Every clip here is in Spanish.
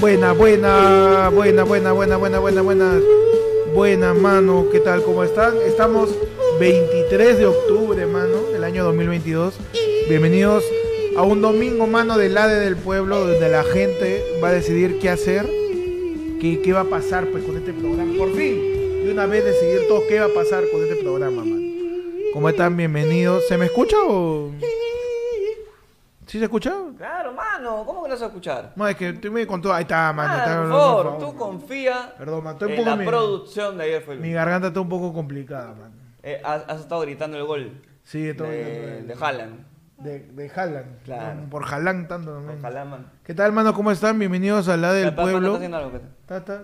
Buena, buena, buena, buena, buena, buena, buena, buena. Buena, mano. ¿Qué tal? ¿Cómo están? Estamos 23 de octubre, mano, del año 2022. Bienvenidos a un domingo, mano, del ADE del pueblo, donde la gente va a decidir qué hacer, qué, qué va a pasar pues con este programa. Por fin, de una vez decidir todo qué va a pasar con este programa, mano. ¿Cómo están? Bienvenidos. ¿Se me escucha o...? ¿Sí se escucha? Claro, mano, ¿cómo que no vas a escuchar? No, es que estoy muy con todo. Ahí está, mano. Mano, está- por favor, por tú confía Perdón, man, estoy un en la mi- producción de ayer fue el Mi garganta está un poco complicada, man. Eh, has, has estado gritando el gol Sí, estoy de, de Haaland. De, de Haaland. Claro. Por Haaland tanto man. ¿Qué tal, mano? ¿Cómo están? Bienvenidos a la del Panda pueblo. está haciendo algo. Está, está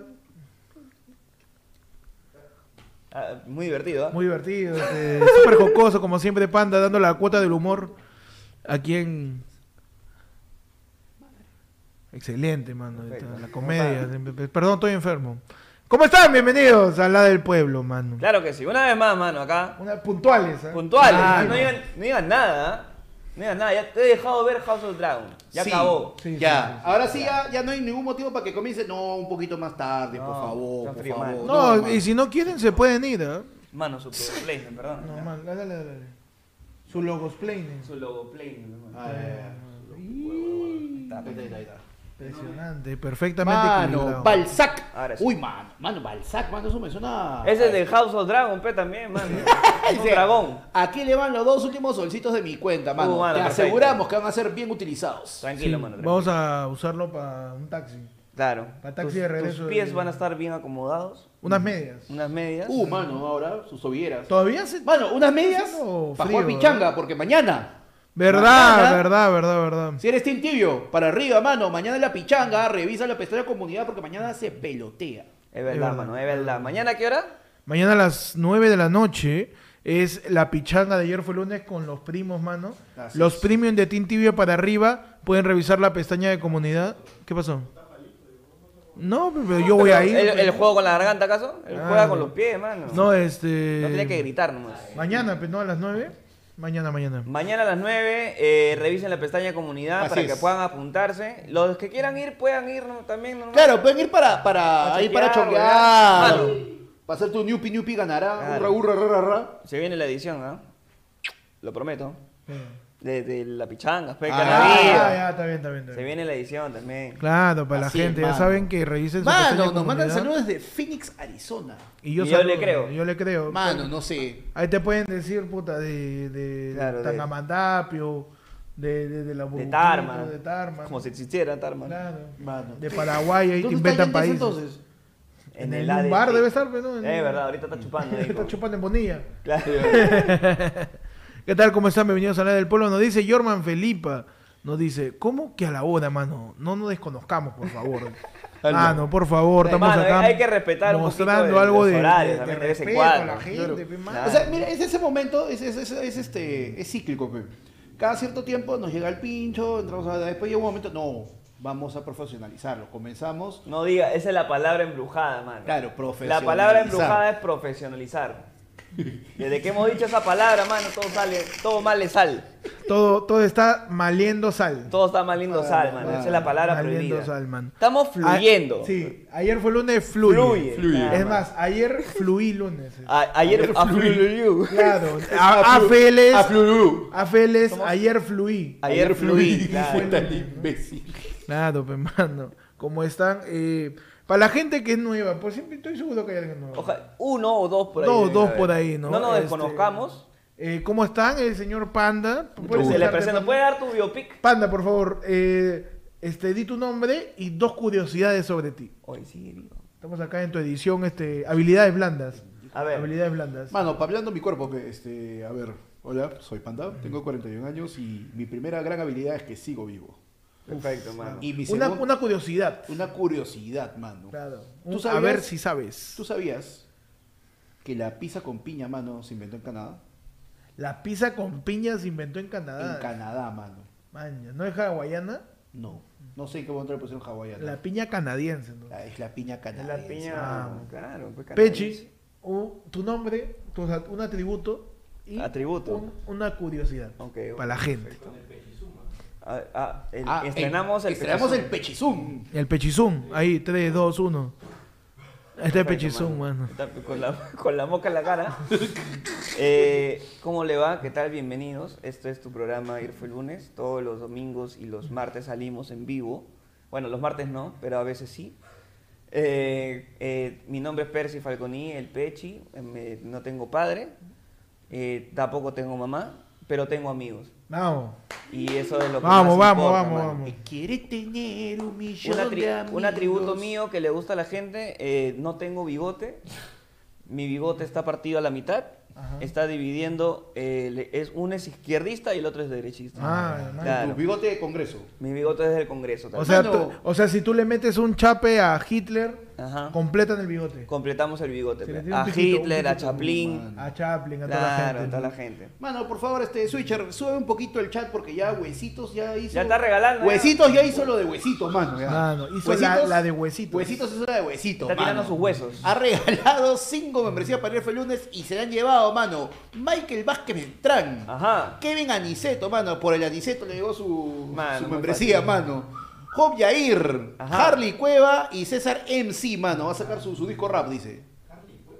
Ah, muy divertido, ¿ah? muy divertido. este, Súper jocoso, como siempre, Panda, dando la cuota del humor aquí en... Excelente, mano. Perfecto. La ¿Cómo comedia. Perdón, estoy enfermo. ¿Cómo están? Bienvenidos a la del pueblo, mano. Claro que sí. Una vez más, mano, acá. Una, puntuales, ¿eh? Puntuales. Ah, no, digan, no digan nada. No digan nada. Ya te he dejado ver House of Dragon. Ya Sí. acabó. Sí, ya, sí, sí. ahora sí ya, ya no hay ningún motivo para que comience. No, un poquito más tarde, por favor, por frío, favor. man. No, y si no quieren, se pueden ir, ¿eh? Mano, su PlayStation, perdón. No, man, dale, dale, dale. Su logos playing. Su logo Play, ¿no? Ah, Impresionante, perfectamente Mano, equilibrado. Balzac. Ahora sí. Uy, mano, mano, Balzac, mano, eso me suena. Ese es del House of Dragon, pe, también, mano. Es un dragón. Aquí le van los dos últimos solcitos de mi cuenta, mano. Uh, mano, Te perfecto. aseguramos que van a ser bien utilizados. Tranquilo, Sí, mano. vamos a usarlo para un taxi. Claro. Pa' taxi tus, de regreso tus pies de- van a estar bien acomodados. Unas medias. Unas medias. Uh, mano, ahora sus tobilleras. ¿Todavía se...? Mano, unas medias para jugar pichanga, porque mañana. Verdad, Mañana- verdad, verdad, verdad. Si eres team tibio, para arriba, mano. Mañana en la pichanga, revisa la pestaña comunidad porque mañana se pelotea. Es verdad, verdad. mano, es verdad. ¿Mañana qué hora? Mañana a las 9 de la noche es la pichanga de ayer fue lunes con los primos, mano. Así los es. premium de Team Tibia para arriba pueden revisar la pestaña de comunidad. ¿Qué pasó? No, pero yo voy a ir. ¿El, el juego con la garganta, acaso? Él Ah, juega con no. los pies, mano. No, este... No tenía que gritar nomás. Mañana, pues no, a las 9. Mañana, mañana. Mañana a las 9, eh, revisen la pestaña comunidad Así para es. que puedan apuntarse. Los que quieran ir, puedan ir ¿no? también. normal. Claro, pueden ir para, para, Para ahí para choquear. Para hacer tu ñupi ñupi ganará. Claro. Urra, urra, ra, ra, ra. Se viene la edición, ¿ah? Lo prometo. De, de la pichanga, pe, Ah, Ah, vida. ya, está bien, está bien. está Se viene la edición también. Claro, para la es, gente, ya mano. saben que revisen su Mano, nos mandan comunidad. saludos desde Phoenix, Arizona. Y yo, Y yo le creo. Yo le creo. Mano, no sé. Ahí te pueden decir, puta, de, de Claro, de- Tangamandapio, de, de, de la De Tarma. de Tarma. Como si existiera Tarma. Claro. Mano. De Paraguay, ahí te ¿Dónde está inventan países. entonces? En, el un ADP. bar debe estar, pues, ¿no? En- Es verdad, ahorita está chupando. ahí, Está como- chupando en Bonilla. Claro. ¿Qué tal? ¿Cómo están? Bienvenidos a la del pueblo. Nos dice Jorman Felipa. Nos dice, ¿cómo que a la hora, mano? No nos desconozcamos, por favor. Mano, por favor, estamos Mano, acá. hay- que respetar un mostrando de- algo los de, horarios de- también de de vez en respeto a cuando. la gente, Claro. O sea, mira, es ese momento, es, es, es, es, este, es cíclico. pe. Cada cierto tiempo nos llega el pincho, entramos a, después llega un momento, no, vamos a profesionalizarlo. Comenzamos, No diga, esa es la palabra embrujada, mano. claro, La profesionalizar. palabra embrujada es profesionalizar. Desde que hemos dicho esa palabra, mano, todo sale, todo mal le sal. Todo, todo está maliendo sal. Todo está mal lindo sal, mano. Esa es la palabra Maliendo prohibida. sal, man. Estamos fluyendo. A- sí, ayer fue lunes, fluye. Fluye. Es más. más, ayer fluí lunes. A- ayer afluyó. Claro, a, Afeles. Afeles, ayer fluí. Ayer fluí. Claro. claro. imbécil. Claro, pues, mano. ¿Cómo están? Eh, para la gente que es nueva, pues siempre estoy seguro que hay alguien nuevo. Oja- uno o dos por ahí. Dos, dos por ahí, ¿no? No nos Este, desconozcamos. Eh, ¿Cómo están? El señor Panda. ¿Puedes Se le. Panda? ¿Puede dar tu biopic? Panda, por favor. eh, este, di tu nombre y dos curiosidades sobre ti. Hoy sigue vivo. Estamos acá en tu edición, este, habilidades blandas. A ver. Habilidades blandas. Mano, hablando mi cuerpo, que este, a ver, hola, soy Panda, tengo 41 años y mi primera gran habilidad es que sigo vivo. Perfecto, mano. Y mi Una, segun- una curiosidad. una curiosidad, mano. Claro. ¿Tú Un- a sabías? ver si sabes. ¿Tú sabías que la pizza con piña, mano, se inventó en Canadá? La pizza con piña se inventó en Canadá. En Canadá, mano. Maña, ¿No es hawaiana? No. No sé en qué momento le pusieron hawaiana. La piña canadiense. ¿no? La- es la piña Es canadiense. la piña. Ah. Claro, pues, Pechi, tu nombre, tu- un atributo y Atributo. un- una curiosidad Ok, para la gente. perfecto. Ah, ah, el- Ah, estrenamos el, estrenamos el pechizón. pechizum. El pechizum. Ahí, 3, 2, 1. Este es pechizum, mano. Está Con la, con la moca en la cara. Eh, ¿Cómo le va? ¿Qué tal? Bienvenidos. Esto es tu programa Ir fue el lunes. Todos los domingos y los martes salimos en vivo. Bueno, los martes no, pero a veces sí. Eh, eh, mi nombre es Percy Falconi, el Pechi. Eh, me- no tengo padre. eh, tampoco tengo mamá, pero tengo amigos. Vamos. Y eso es lo que Vamos, más vamos, importa, vamos, mano. vamos. Quiere tener un millón Una tri- de amigos. un atributo mío que le gusta a la gente, eh, no tengo bigote. Mi bigote está partido a la mitad. Ajá. Está dividiendo, eh, le- es, uno es izquierdista y el otro es derechista. Ah, hermano. Claro. Tu bigote de congreso. Mi bigote es del Congreso. O sea, tú- o sea, si tú le metes un chape a Hitler, Ajá. completan el bigote. Completamos el bigote. Pe. un A Hitler, a Chaplin. A Chaplin, a toda la Claro, gente. a toda la gente. Mano, por favor, este Switcher, sube un poquito el chat porque ya Huesitos ya hizo. Ya está regalando, ya. Huesitos ya hizo lo de Huesitos, mano. ya. Mano, hizo la- la de Huesitos. Huesitos hizo la de Huesitos. Está tirando mano. sus huesos. Ha regalado cinco membresías para el fue lunes y se le han llevado, mano. Michael Vázquez Beltrán. Ajá. Kevin Aniceto, mano. Por el Aniceto le llegó su, Mano, su muy membresía, fácil. mano. Job Yair, Ajá. Harley Cueva y César MC, mano. Va a sacar su, su disco rap, dice.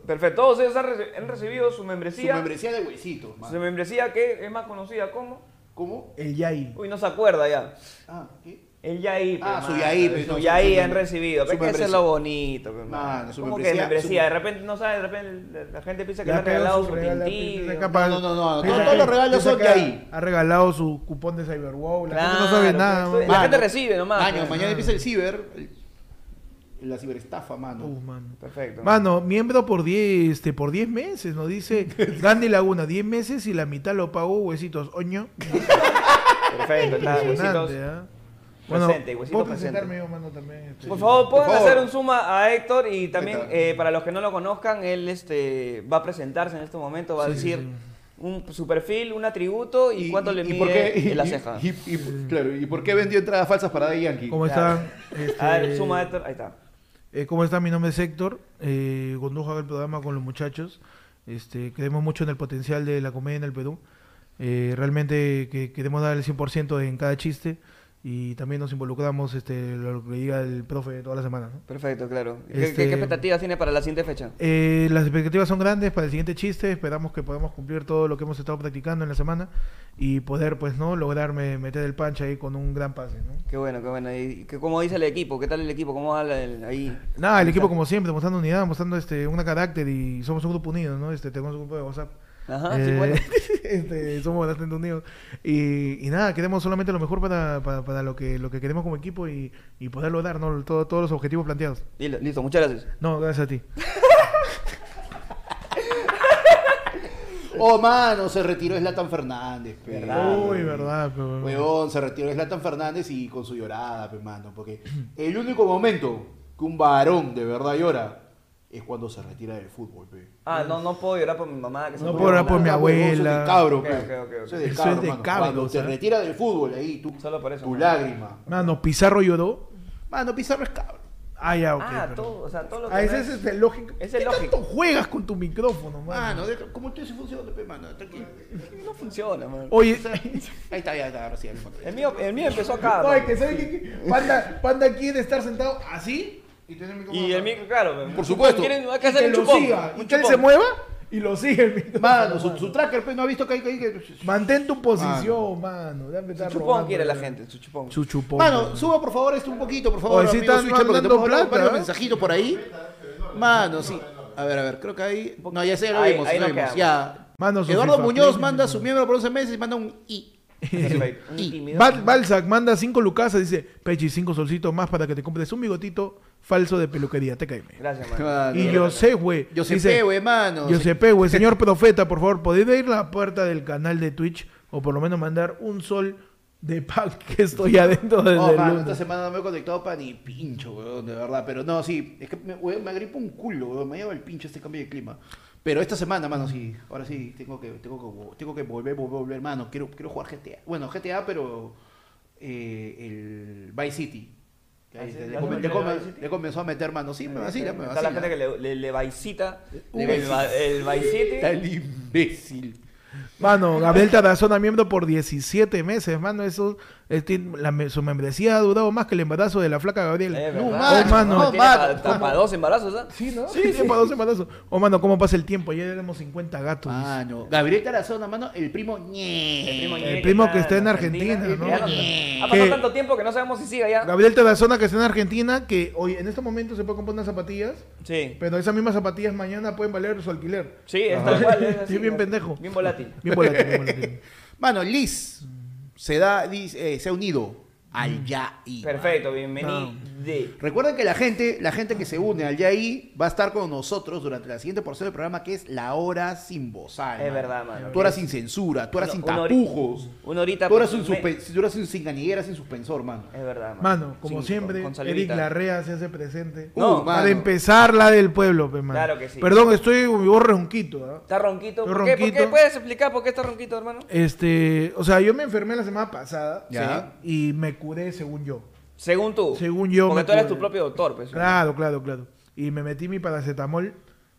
Perfecto. Todos ellos han, reci- han recibido su Su membresía. membresía de Huesitos, Su membresía que es más conocida como. ¿Cómo? El Yai. Uy, no se acuerda ya. Ah, ¿qué? El Yaí, Ah, pe, su mano. Yaí, pe, Su su- Yaí su han recibido. su Hay que membresía. hacerlo bonito, pe, Mano, mano. su ¿Cómo que membresía- su- De repente, no sabe, de repente la gente piensa que le han regalado su tintillo. No, no, no, todos los regalos son Yai. Ha, regalado su cupón de Cyberwow. La gente no sabe nada. La gente recibe nomás. Año, mañana empieza el ciber. la ciberestafa, mano. Uh, mano. Perfecto. Mano, miembro por 10 este, por 10 meses, nos dice Gandhi Laguna, 10 meses y la mitad lo pagó Huesitos Oño. Perfecto, está, huesitos. Impresionante, ¿ah? Bueno, Presente, Huesitos ¿puedo presente. presentarme yo, mano, también? este? Por favor, pueden favor. hacer un suma a Héctor y también eh, para los que no lo conozcan, él este, va a presentarse en este momento, va a decir sí. un, su perfil, un atributo y, cuánto le mide por qué- en la ceja. Y, y- claro, ¿y por qué vendió entradas falsas para Daddy Yankee? ¿Cómo están? Este, A ver, suma Héctor, ahí está. eh, ¿Cómo están? Mi nombre es Héctor. Eh, condujo el programa con los muchachos. Este, creemos mucho en el potencial de la comedia en el Perú. Eh, realmente que queremos dar el 100% en cada chiste y también nos involucramos este, lo que diga el profe toda la semana. ¿no? Perfecto, claro. ¿Qué, Este- qué- qué expectativas tiene para la siguiente fecha? Eh, las expectativas son grandes para el siguiente chiste. Esperamos que podamos cumplir todo lo que hemos estado practicando en la semana y poder, pues, no lograr me- meter el pancha ahí con un gran pase. ¿no? Qué bueno, qué bueno. ¿Y qué- cómo dice el equipo? ¿Qué tal el equipo? ¿Cómo va el- ahí? Nada, el equipo como siempre, mostrando unidad, mostrando este, un carácter y somos un grupo unido, ¿no? Este, tenemos un grupo de WhatsApp. Ajá, sí, Eh, bueno. este, somos bastante unidos. Y, y nada, queremos solamente lo mejor para, para, para lo que lo que queremos como equipo y, y poder lograr ¿no? Todo- todos los objetivos planteados. Listo, listo, muchas gracias. No, gracias a ti. Oh, mano, se retiró Slatan Fernández, pe. Verdad. Uy, verdad. pero- Huevón, se retiró Slatan Fernández y con su llorada, pe, mano. Porque el único momento que un varón de verdad llora es cuando se retira del fútbol, pe. Ah, no, no puedo llorar por mi mamá. Que se No puedo llorar por mi abuela. Eso es de cabro, pe. Eso es de cabro, es de mano. cabros, Cuando te retira del fútbol, ahí tú, Solo por eso, tu mano. lágrima. Mano, Pizarro lloró. Mano, Pizarro es cabro. Ah, ya, ok. Ah, perdón. todo, o sea, todo lo que Ah, ese no es es- este, lógico. Ese es ¿Qué lógico. tanto juegas con tu micrófono, mano? Mano, deja- como tú se funciona, pe, mano. No funciona, man. Oye, Ahí está, ya está, sí. encontré. El mío, el mío empezó acá. oye, man. que sabe que que Panda, Panda quiere estar sentado así y el micrófono Y el micro, claro. Por supuesto. Quieren, hay que Y hacer que un lo chupón. siga, un y que él chupón. se mueva y lo sigue el micrófono. Mano, su, su tracker, pe, ¿no ha visto que hay que... que- Mantén tu posición, mano. Déjame Su estar chupón robando, quiere la ya. gente, su chupón. Su chupón. Mano, suba por favor esto un poquito, por favor. Oye, sí amigo están Switcher, porque mandando tenemos varios- plata, varios ¿eh? mensajitos por ahí. Mano, sí. A ver, a ver, creo que ahí... No, ya sé, lo Ahí- vimos, ahí lo nos vimos. quedamos. Ya. Mano, su Eduardo FIFA Muñoz manda mano. su miembro por 11 meses y manda un I. Un. Bal- Balzac manda 5 lucasas, dice, Pechi, 5 solcitos más para que te compres un bigotito falso de peluquería, te caeme. Gracias, man. Mano. Y yo sé, güey. Yo sé, güey, mano. Yo sé, güey. Señor profeta, por favor, ¿podés ir a la puerta del canal de Twitch o por lo menos mandar un sol de pack que estoy adentro desde Oh, mano, esta semana no me he conectado para ni pincho, weón, de verdad. Pero no, sí, es que me, weón, me agripa un culo, weón, me lleva el pincho este cambio de clima. Pero esta semana, mano, sí, ahora sí, tengo que, tengo que, tengo que volver, volver, volver, mano. Quiero, quiero jugar GTA. Bueno, GTA, pero eh, el Vice City. Le, comenzó a meter mano. Sí, me vacila, me Está la vacila. gente que le, le, le vaicita Uy. el, va- el Vice City. Está el imbécil. Mano, Gabriel Tarazona, miembro por 17 meses, mano. Eso Este, la su membresía ha durado más que el embarazo de la flaca Gabriela. Es No. Oh, mano. no, Tiene mano. pa- pa dos embarazos, ¿ah? Sí, ¿no? Sí, sí, para dos embarazos. Oh, mano, ¿cómo pasa el tiempo? Ayer éramos 50 gatos. Mano, Gabriel Tarazona, mano, el primo ñe. El primo, El primo que está en Argentina, Argentina, ¿no? Ya no- Ñe. Ha pasado Que- tanto tiempo que no sabemos si sigue allá. Gabriel Tarazona que está en Argentina, que hoy en este momento se puede comprar unas zapatillas, Sí. pero esas mismas zapatillas mañana pueden valer su alquiler. Sí, es tal cual. Es así, bien pendejo. Bien volátil. Bien volátil, bien volátil. Mano, Liz se da, eh, se ha unido al YAI. Perfecto, bienvenido. Recuerden que la gente, la gente que se une al YAI va a estar con nosotros durante la siguiente porción del programa que es la hora sin bozal. Es verdad, mano. Tú eras sin censura, tú eras sin Una- una hori- tapujos. Una horita. Tú eras, un me- suspe- tú eras un sin ganiguera, sin suspensor, mano. Es verdad, mano. Mano, como Sin- siempre, con- con Eric salivita. Larrea se hace presente. No, Uh, Para mano. empezar la del pueblo, pe, mano. Claro que sí. Perdón, estoy con mi voz ronquito. ¿ah? ¿Está ronquito? Estoy ¿Por qué? ¿Por ronquito. qué? ¿Puedes explicar por qué está ronquito, hermano? Este, o sea, yo me enfermé la semana pasada Ya. y me curé según yo. Según tú. Según yo Porque me tú eres tu propio doctor, pues. Claro, claro, claro. Y me metí mi paracetamol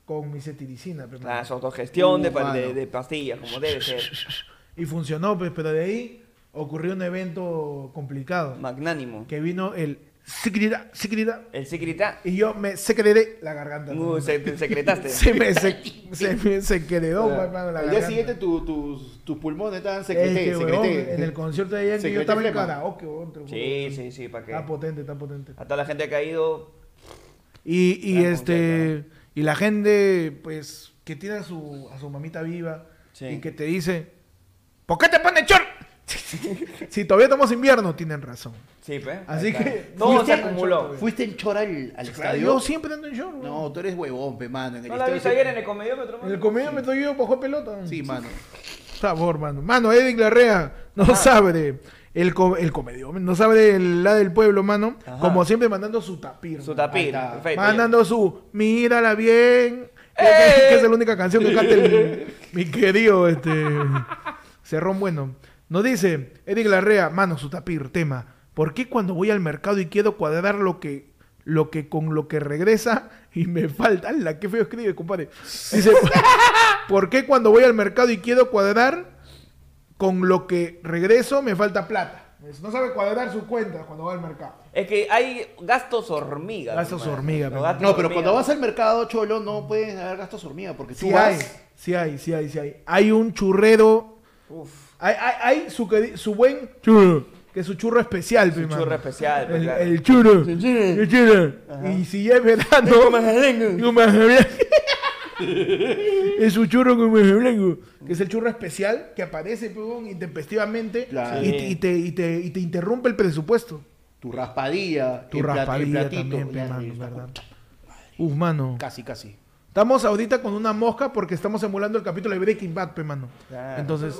con mi cetiricina, pe, mano. La autogestión de, Uh, pa- de- de pastillas, como debe ser. Y funcionó, pues, pero de ahí ocurrió un evento complicado. Magnánimo. Que vino el secreta, secreta, El secreta. y yo me secreté la garganta. Uh, se, te secretaste. se me se, se me secretó, mano, la Al día garganta. siguiente tu- tus, pulmones estaban Es secreté, que, huevón, secreté. en el concierto de ayer que yo estaba en karaoke, juro. Sí, sí, sí, para Está que. potente, está potente. A toda la gente que ha ido. Y, y este y la gente, pues, que tiene a su, a su mamita viva Sí. y que te dice, ¿por qué te pones short? si todavía estamos invierno, tienen razón. Sí, pues. Así está. que Todo se acumuló. ¿Fuiste en chora al, estadio? yo siempre ando en weón. No, tú eres huevón, pe, mano. En el ¿No la viste ayer en el comediómetro, En mano? el comedia me estoy yo bajo pelota. Sí, mano. Sabor, mano. Mano, Edith Larrea no Ajá. sabe el, co- el no sabe del la del pueblo, mano. Ajá. Como siempre mandando su tapir. Su tapir, perfecto. Mandando su Mírala bien. ¡Eh! Que, es la única canción que canta el- mi querido este Cerrón Bueno. Nos dice Eric Larrea, mano, su tapir, tema. ¿Por qué cuando voy al mercado y quiero cuadrar lo que, lo que con lo que regresa y me falta? ¡Hala, qué feo escribe, compadre! Dice, ¿por qué cuando voy al mercado y quiero cuadrar con lo que regreso me falta plata? No sabe cuadrar sus cuentas cuando va al mercado. Es que hay gastos hormiga. Gastos hermano. hormiga, gastos No, pero hormiga. cuando vas al mercado, cholo, no pueden haber gastos hormiga, porque tú Sí vas... hay, sí hay, sí hay, sí hay. Hay un churrero, Uf, hay, hay, hay su, buen churro, que es su churro especial, Su churro especial, pe, El, claro. el churro, el churro. Ajá. Y si es verano, es su churro con majalengo, que es el churro especial que aparece pe, huevón, intempestivamente Claro. y, y te, y, te, y te interrumpe el presupuesto. Tu raspadilla, Tu el el raspadilla platito. también, pe, Ya, mano. ¿verdad? Uf, mano. Casi, casi. Estamos ahorita con una mosca porque estamos emulando el capítulo de Breaking Bad, pe, mano. Claro. Entonces.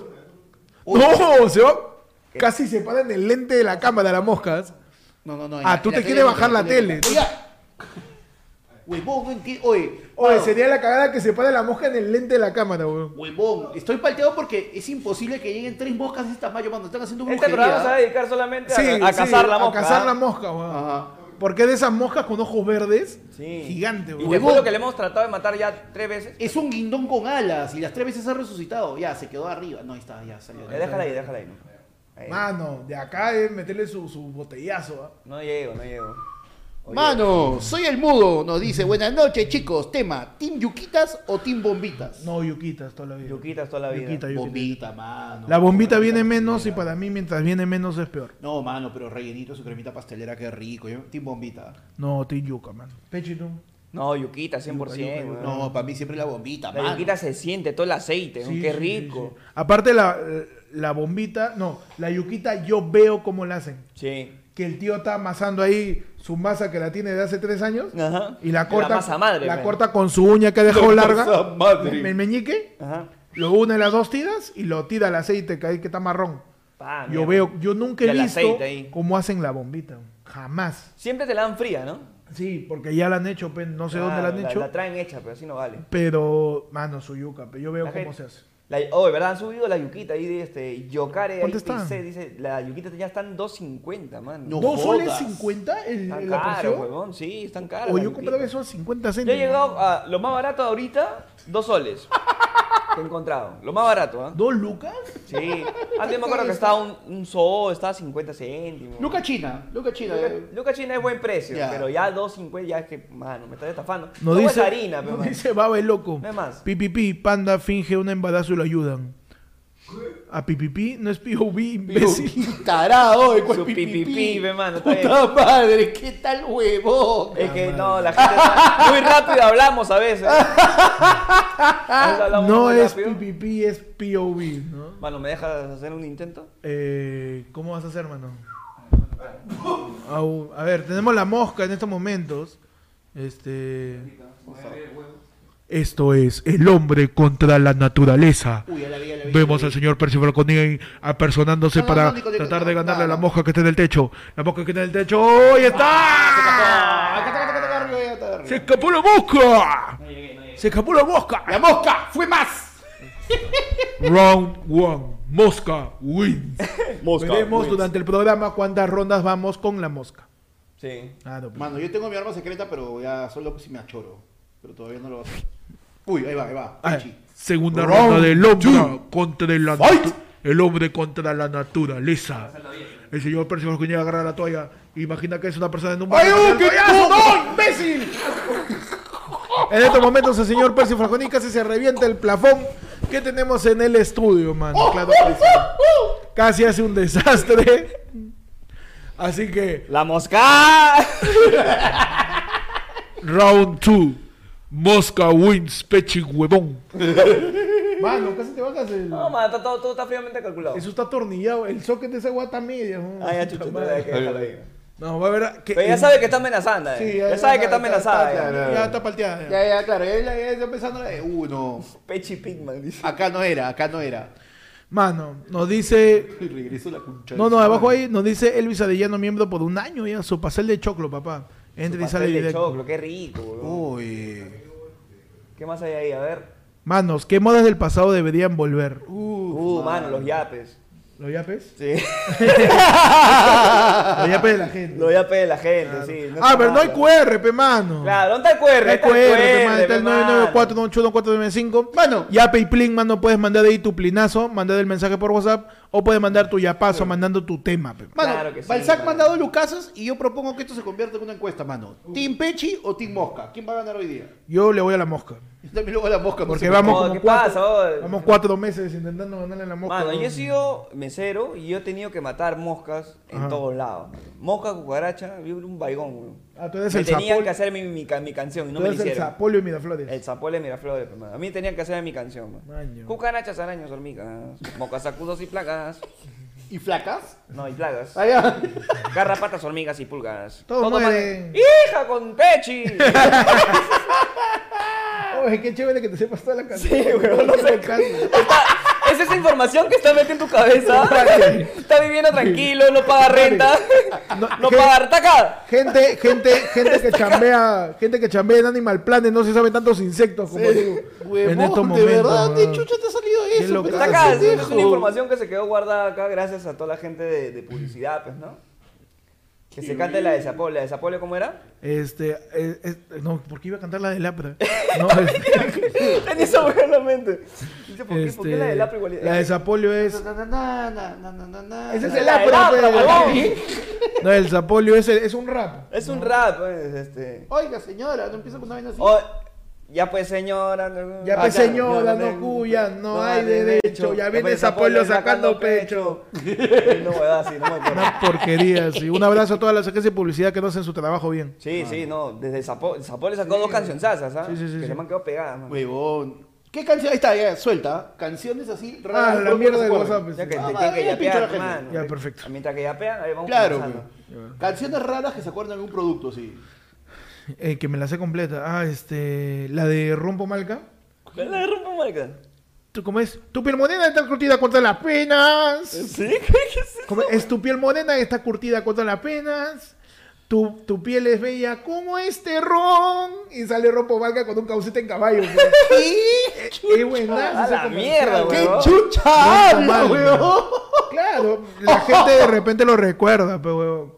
Uy. ¡No! Se va. Casi se para en el lente de la cámara la mosca. No, no, no. Ah, la- tú te quieres bajar la tele. Oye, huevón, no entiendo. Oye, Oye, sería la cagada que se para la mosca en el lente de la cámara, weón. Huevón, estoy palteado porque es imposible que lleguen tres moscas de este tamaño cuando están haciendo Este brujería. programa se va a dedicar solamente a, Sí, a sí, cazar la mosca. A cazar ¿ah? la mosca, weón. Ajá. Porque de esas moscas con ojos verdes, Sí. gigante, Y weón. después lo que le hemos tratado de matar ya tres veces. Es un guindón con alas y las tres veces ha resucitado. Ya, se quedó arriba. No, ahí está, ya salió. Eh, déjala ahí, déjala ahí. ¿no? Ahí. Mano, de acá es meterle su, su botellazo, ¿ah? No llego, no llego. Mano, soy el mudo, nos dice. Buenas noches, chicos. Tema, ¿Team Yuquitas o Team Bombitas? No, yuquitas toda la vida. Yuquitas toda la vida. Yuquita, yuquita. Bombita, mano. La bombita viene menos y para mí mientras viene menos es peor. No, mano, pero rellenito su cremita pastelera, qué rico. Yo, Team Bombita. No, te yuca, mano. Pechito. No, yuquita, 100%. Yuca. No, para mí siempre la bombita, La mano. yuquita se siente todo el aceite, qué sí, rico. sí, sí. Aparte la, la bombita, no, la yuquita yo veo cómo la hacen. Sí. Que el tío está amasando ahí su masa que la tiene de hace tres años Ajá. y la corta, masa madre. la corta con su uña que ha dejado larga, masa madre. el meñique, Ajá. lo une las dos tiras y lo tira al aceite que ahí que está marrón. Pa, yo mierda. veo, yo nunca he el visto aceite ahí. cómo hacen la bombita, jamás. Siempre te la dan fría, ¿no? Sí, porque ya la han hecho, pe, no sé dónde la han Claro, hecho, La traen hecha, pero así no vale. pero mano, su yuca, pe, yo veo La cómo gente- se hace. La, oh, ¿verdad? Han subido la yuquita ahí de este Yocare. ahí ¿Cuánto está? dice, dice, la yuquita ya están 2.50, man. No ¿Dos soles jodas. 50 el, Están la caros, huevón. Sí, están caros. O yo compraba eso a 50 Yo he llegado a lo más barato ahorita, dos soles. que he encontrado. Lo más barato, ¿ah? ¿Dos lucas? Sí. Antes me acuerdo que estaba un, un zoo, estaba a 50 céntimos. Luca China, Luca China. Eh. Luca China es buen precio, Ya. pero ya 2.50 ya es que, mano, me estás estafando. No dice, es harina, pero dice Baba el loco. No hay más. Pipipi, panda finge un embarazo y lo ayudan. A Pipipi no es POV, imbécil. Tarado, eh, ¿cuál Su pipipi, ve, mano, está Puta madre, qué tal huevón. Es que no, la gente está- muy rápido hablamos a veces. A veces hablamos No muy es rápido. PPP, es POV, ¿no? Mano, ¿me dejas hacer un intento? Eh, ¿Cómo vas a hacer, mano? Au, a ver, tenemos la mosca en estos momentos. Este. Esto es el hombre contra la naturaleza. Uy, ya la vi, ya la vi. Vemos al señor Percy Falconi ahí apersonándose No, no, para no, tratar de ganarle a la mosca que está en el techo. La mosca que está en el techo. ¡Oh, está! Ah. ¡Se escapó la mosca! ¡Se escapó la mosca! ¡La mosca! ¡Fue más! Round one. Mosca wins. Mosca Veremos wins. durante el programa cuántas rondas vamos con la mosca. Sí. Ah, no, Mano, yo tengo mi arma secreta, pero ya solo si me achoro. Pero todavía no lo voy a hacer. Uy, ahí va, ahí va. Ah, segunda Round ronda del hombre two. contra natu- el hombre contra la naturaleza. El señor Percy Falconi agarra la toalla. Imagina que es una persona en un ¡Ay, barrio. uy, qué imbécil! En estos momentos el señor Percy Falconi casi se revienta el plafón que tenemos en el estudio, mano. Claro que sí. Casi hace un desastre. Así que, ¡La mosca! round 2. Mosca wins, pechi huevón. Mano, casi te bajas el. No, mano, está todo, todo está fríamente calculado. Eso está atornillado. El socket de esa guata media. ¿no? Ah, ya, chucha, que ahí. No, va a ver. Que Pero ya sabe que está amenazando, eh. Sí, ya, sabe que está amenazada. está, ya. claro. Ya está palteada. ya. Ya, ya, claro. Ya, ya, ya estoy pensando. eh, Uh, no. Pechi Pigman, dice. Acá no era, acá no era. Mano, nos dice. Y regreso la concha. No, de no, su abajo madre. ahí nos dice Elvis Arellano, miembro por un año ya. Su pastel de choclo, papá. Entra y sale de choclo, qué rico, weón. Uy. ¿Qué más hay ahí? A ver. Manos, ¿qué modas del pasado deberían volver? Uh, mano, los yapes. ¿Los yapes? Sí. Los yapes de la gente. los yapes de la gente, sí. ah, está pero no hay. QR, pe mano. Claro, ¿dónde está el QR? No hay QR, pe, mano. Está el pe, mano. 994-981-495. Mano. Yape y Plin, mano, puedes mandar ahí tu plinazo, mandar el mensaje por WhatsApp o puedes mandar tu yapazo mandando tu tema. Mano, Claro que sí, Balzac mano. me ha dado lucasas y yo propongo que esto se convierta en una encuesta, mano. ¿Team Pechi o Team Mosca? ¿Quién va a ganar hoy día? Yo le voy a la mosca. Yo también luego a la mosca. no Porque sé vamos como ¿qué cuatro, pasa, vamos cuatro meses intentando ganarle a la mosca. Mano, yo he sido mesero y yo he tenido que matar moscas en Ajá. todos lados. Mosca, cucaracha, un baigón. Ah, tú eres Me el tenían zapol. que hacer mi, mi, ca- mi canción y no tú me eres el hicieron. zapolio y Miraflores. El zapole Miraflores, pues, mano. A mí tenían que hacer mi canción, man. Maño. Cucarachas, arañas, hormigas, moscas, sacudos y plagas. ¿Y flacas? No, y plagas. Allá. Garrapatas, hormigas y pulgas. Todos Todo mueren. mal- ¡Hija con pechi! Oye, qué chévere que te sepas toda la canción. Sí, weón, no sé. Es esa información que está metida en tu cabeza. está viviendo tranquilo, no paga renta. No, paga taca. Gente, gente, gente que chambea, gente que chambea en Animal Planet no se sabe tantos insectos como tú. Huevón, en estos de momentos. verdad, de chucha te ha salido eso. pero Está acá, es, una información que se quedó guardada acá gracias a toda la gente de, de publicidad, pues, ¿no? Que se cante la de Zapole. ¿La de Zapole cómo era? Este, eh, eh, no, porque iba a cantar la de Lapra. No, este, Tenía esa hueá en la mente. Dice, ¿por, qué, ¿por qué este, la de Lapra igual? la de Zapolio es. Na, na, na. Ese es el la de Lapra. No, el Zapolio es, el- es un rap. Es un rap, pues, este... Oiga, señora, no empieza con una vaina así. Oh, ya pues, señora. no- Ya Ah, pues señora, no cuya, no hay derecho. Ya viene Zapolio sacando pecho. No, huevada, sí, no me acuerdo. Una porquería, sí. Un abrazo a todas las agencias de publicidad que no hacen su trabajo bien. Sí, sí, no. Desde Zapole sacó dos cancionzazas, ¿ah? Sí, sí, sí, Que sí. se me han quedado pegadas, man. Huevón. ¿Qué canción? Ahí está, ya, suelta. Canciones así Ah, raras. la no mierda acuerdan. WhatsApp. Ya que sí. Ah, te tienen que ya yapear, la. Ya, perfecto. Mientras que yapean, ahí vamos Claro. Canciones raras que se acuerdan de un producto, sí. Eh, que me la sé completa. Ah, este. La de Rompo Malca. ¿Cuál la de Rumbo Marca? ¿Tú cómo es? Tu piel morena está curtida contra las penas. ¿Sí? ¿Qué es ¿Cómo es? Tu piel morena está curtida contra las penas. Tu, tu piel es bella como este ron. Y sale Rompo Malca con un caucete en caballo. pues. ¡Qué buena! A la mierda, ¡Qué chucha Rompo Malca. huevón! Claro, la gente de repente lo recuerda, pero huevón.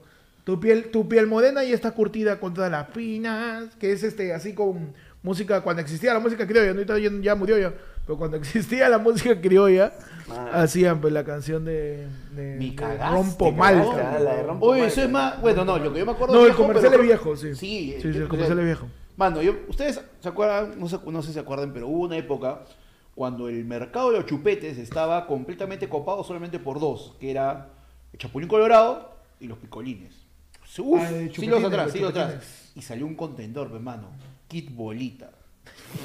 Tu piel, tu piel morena y está curtida contra las pinas, que es este así con música cuando existía la música criolla, ¿no? Ya, ya murió ya. Pero cuando existía la música criolla, Ah. hacían pues la canción de, de, Mi de cagaste, Rompo de Rompo Oye, eso es más. Bueno, no, lo que yo me acuerdo No, el viejo, comercial pero es viejo, sí. Sí, Sí, sí, yo- el comercial es viejo. Mano, yo, ustedes se acuerdan, no sé, no sé si se acuerdan, pero hubo una época cuando el mercado de los chupetes estaba completamente copado solamente por dos, que era el Chapulín Colorado y los picolines. Uf, Ah, de siglos atrás, siglos atrás. Y salió un contendor, hermano, Kit Bolita.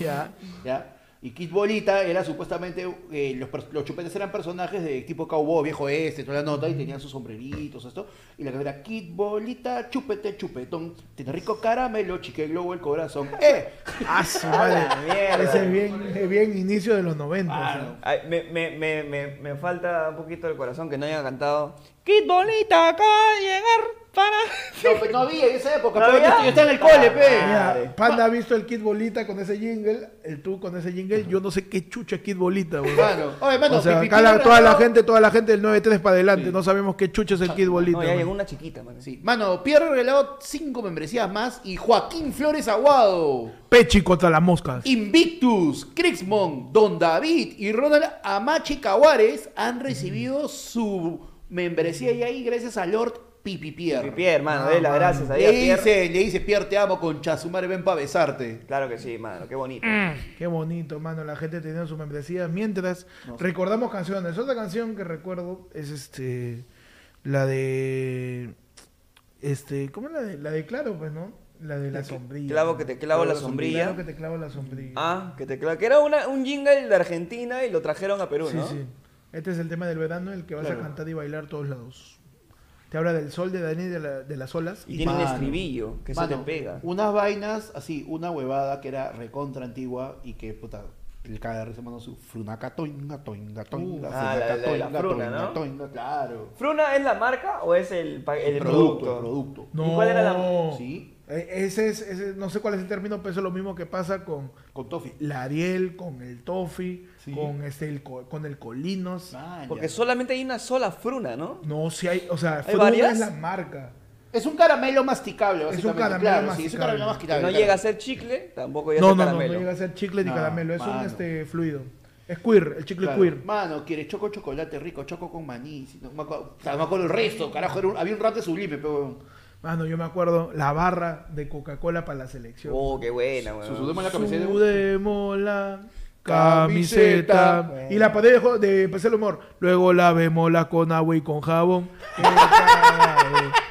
Ya. ¿ya? Y Kit Bolita era supuestamente, eh, los, chupetes eran personajes de tipo cowboy, viejo este, toda la nota, y tenían sus sombreritos, esto. Y la canción era Kit Bolita, chupete, chupetón, tiene rico caramelo, chique globo el corazón. ¡Eh! Ah, su madre. Ese es bien, es bien inicio de los 90. Claro. Ay, me, me, me, me, me falta un poquito el corazón que no haya cantado. ¡Qué bonita acaba de llegar No, pues no había en esa época, ¿No pero yo, había? estoy- yo estaba en el cole, pe. Mira, Panda ha visto el Kid Bolita con ese jingle, el tú con ese jingle, yo no sé qué chucha Kid Bolita, weón. Mano, oye, mano, o sea, Pipi acá la- Pío toda la gente, toda la gente del 9-3 para adelante, Sí. no sabemos qué chucha es el Kid Bolita. No, ya llegó una chiquita, man. Sí, mano, Pierre regalado cinco membresías más y Joaquín Flores Aguado. Pechi contra las moscas. Invictus, Crixmon, Don David y Ronald Amachi Caguares han recibido su membresía y ahí gracias a Lord Pipi Pierre. Pierre, hermano, Ah, de las gracias a Le Pierre. dice, le dice, Pierre, te amo, concha su madre, ven pa' besarte. Claro que sí, mano, qué bonito. Qué bonito, mano, la gente teniendo su membresía. Mientras No. recordamos canciones. Otra canción que recuerdo es este la de este, ¿cómo es la de la de Claro, pues, no? La de la sombrilla. Clavo que te clavo la sombrilla. Claro que te clavo la sombrilla. Ah, que te claro, que era una, un jingle de Argentina y lo trajeron a Perú, sí, ¿no? sí. Este es el tema del verano, el que vas Claro. a cantar y bailar todos lados. Te habla del sol, de Dani, de, la- de las olas. Y tiene un estribillo que se te pega. Unas vainas, así, una huevada que era recontra antigua y que, puta, el de risa mandó su frunaca toinga, toinga, toinga, Uh, ah, la- la- la toinga, fruna, toinga, ¿no? toinga, claro. ¿Fruna es la marca o es el, el, El producto? producto, el producto. No. ¿Y cuál era la- Sí, Ese es, ese- no sé cuál es el término, pero eso es lo mismo que pasa con con Toffee. la Ariel, con el Toffee, Sí. con este el, co- con el Colinos. Man, Porque ya. solamente hay una sola fruna, ¿no? No, si hay, o sea, ¿Hay Fruna varias? es la marca. Es un caramelo masticable, Es un caramelo claro, sí, es un masticable. caramelo masticable. no claro. llega a ser chicle, tampoco llega No, a no, ser no, no caramelo. llega a ser chicle ni No, caramelo, es un este fluido. Es queer, el chicle Claro. queer. Mano, quieres choco chocolate rico, choco con maní. si no me acuerdo, o sea, me acuerdo el resto, carajo. era un- había un rap de sublime, pero. Mano, yo me acuerdo la barra de Coca-Cola para la selección. Oh, qué buena, weón. Su- sudemos la camiseta. Sudemos la Camiseta. Y la pared de, de Empecé el humor. Luego la la con agua y con jabón. Cagado.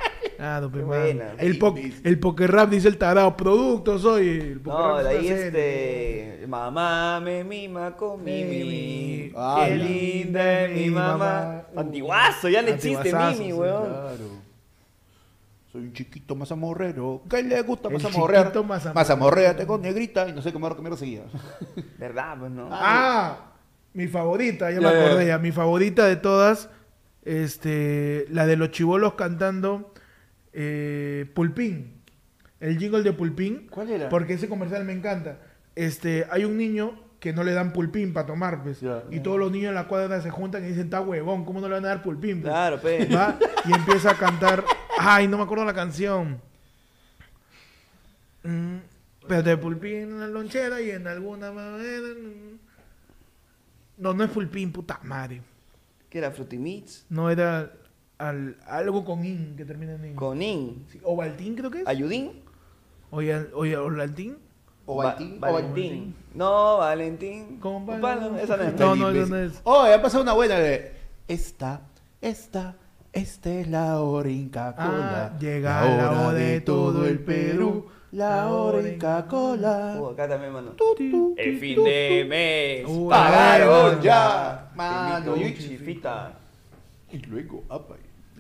Ah, no, pues, buena. El, po el poker rap dice el tarado. Producto soy. El poker No, de ahí este. Mamá me mima con mi Mimi. Ah, Qué la- linda es mi mamá. Antiguazo, ya existe Antiguazazo, Mimi, sí, weón. Claro. Soy un chiquito más amorrero. ¿Qué le gusta El más chiquito amorrear? mazamorrero. Más amorréate con negrita. Y no sé qué más mierda seguía. ¿Verdad, pues no? Ah, mi favorita, ya Ya, me ya, acordé ya. ya. Mi favorita de todas, este, la de los chivolos cantando eh, Pulpín. El jingle de Pulpín. ¿Cuál era? Porque ese comercial me encanta. Este, hay un niño que no le dan pulpín para tomar, pues. Y todos los niños en la cuadra se juntan y dicen, está huevón, ¿cómo no le van a dar pulpín? pues?" Claro, pe. Va, y empieza a cantar. Ay, no me acuerdo la canción. Mm, pero de pulpín en la lonchera y en alguna manera. mm. No, no es pulpín, puta madre. ¿Qué era? Frutimix. No era al- algo con in que termina en in. Conín. Sí, Ovaltín creo que es. ¿Ayudín? Oye, oye, Va- Valentín. No, Valentín. Con Con Val- palo, Esa no es. No, no, Felipe. esa no es. Oh, ya ha pasado una buena de. Esta, esta, esta es la hora Inca Cola. Ah, llega la hora de todo el Perú. La hora Inca Cola. Oh, acá también, mano. Tu, tu, El tu, fin tu, de mes. Uy, Pagaron ya. Mano, y, chifita. y luego, apa.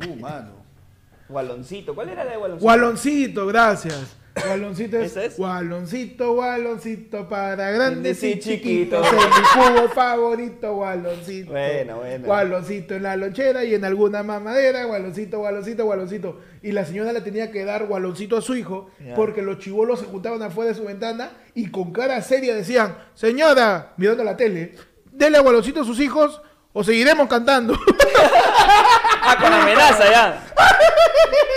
Uh, mano. Gualoncito. ¿Cuál era la de Gualoncito? Gualoncito, gracias. Gualoncito es, ¿Esa es? Gualoncito, gualoncito para grandes y chiquitos. Es mi jugo favorito, gualoncito. Buena, buena. Gualoncito en la lonchera y en alguna mamadera, gualoncito, gualoncito, gualoncito. Y la señora le tenía que dar gualoncito a su hijo porque los chivolos se juntaban afuera de su ventana y con cara seria decían, señora, mirando la tele, dele gualoncito a sus hijos o seguiremos cantando. Ah, con amenaza ya.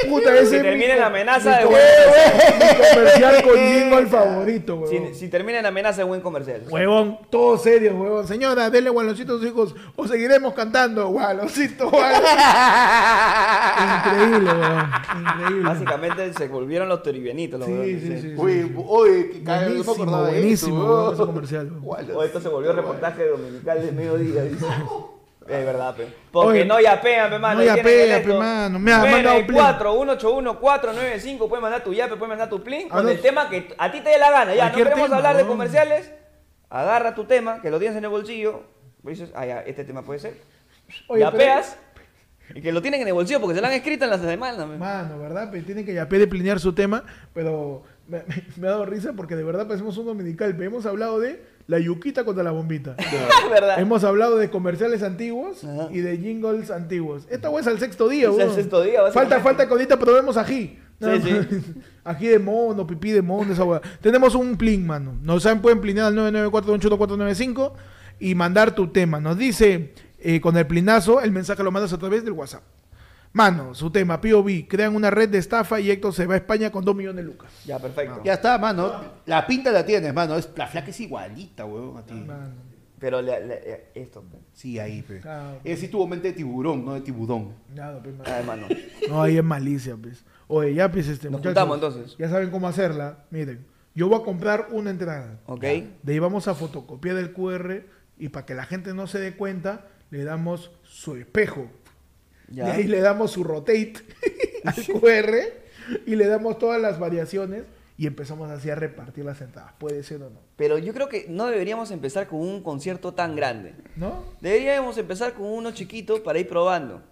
Puta, ese Si termina en amenaza de buen- mi comercial con jingle favorito, huevón. Si, si termina en amenaza de buen comercial. Huevón, todo serio, huevón. Señora, denle gualoncito a sus hijos o seguiremos cantando. Gualoncito. Increíble, huevón. Increíble. Básicamente se volvieron los toribianitos. los Sí, huevones, sí, sí. Oye, oye, que caga, no me Buenísimo, acordaba de buenísimo, eso, huevón, weón. ese comercial. huevón. O esto se volvió reportaje dominical de mediodía, dice. Es verdad, pe. Porque Oye, no yapean, pe, mano. no ahí tienen el yapea, esto. pe, mano. Me ha mandado plin. 4 181 495 puedes mandar tu yape, puedes mandar tu plin con el tema que a ti te dé la gana. Ya, no queremos tema, hablar de comerciales. Agarra tu tema, que lo tienes en el bolsillo. Dices, ah, ya, este tema puede ser. Oye, yapeas. Y que lo tienen en el bolsillo porque se lo han escrito en la semana. pe. Mano, ¿verdad? Pues tienen que ya de plinear su tema, pero me, me- me ha dado risa porque de verdad parecemos un dominical. Pero Hemos hablado de la yuquita contra la bombita. Verdad. Hemos hablado de comerciales antiguos Ajá. y de jingles antiguos. Esta hueá es al sexto día, Es al weón. sexto día, Falta, falta que ahorita probemos ají. Nada Sí, más. Ají de mono, pipí de mono, esa hueá. Tenemos un plin, mano. Nos saben, pueden plinear al 994 y mandar tu tema. Nos dice eh, con el plinazo, el mensaje lo mandas a través del WhatsApp. Mano, su tema, POV, crean una red de estafa y Héctor se va a España con 2 millones de lucas. Ya, perfecto. Ya está, mano. La pinta la tienes, mano. Es, la flaca es igualita, weón, a ti. Mano. Pero le- le- esto, pe. Sí, ahí, pe. Claro. Ese sí tuvo mente de tiburón, no de tiburón. Nada, pues, mano. Ah, hermano. No, ahí es malicia, pues. Oye, ya, pues, este, Nos muchachos, juntamos, entonces. Ya saben cómo hacerla. Miren, yo voy a comprar una entrada. Ok. De ahí vamos a fotocopiar el QR y para que la gente no se dé cuenta, le damos su espejo. Ya. De ahí le damos su rotate al QR y le damos todas las variaciones y empezamos así a repartir las entradas. Puede ser o no. Pero yo creo que no deberíamos empezar con un concierto tan grande. ¿No? Deberíamos empezar con uno chiquito para ir probando.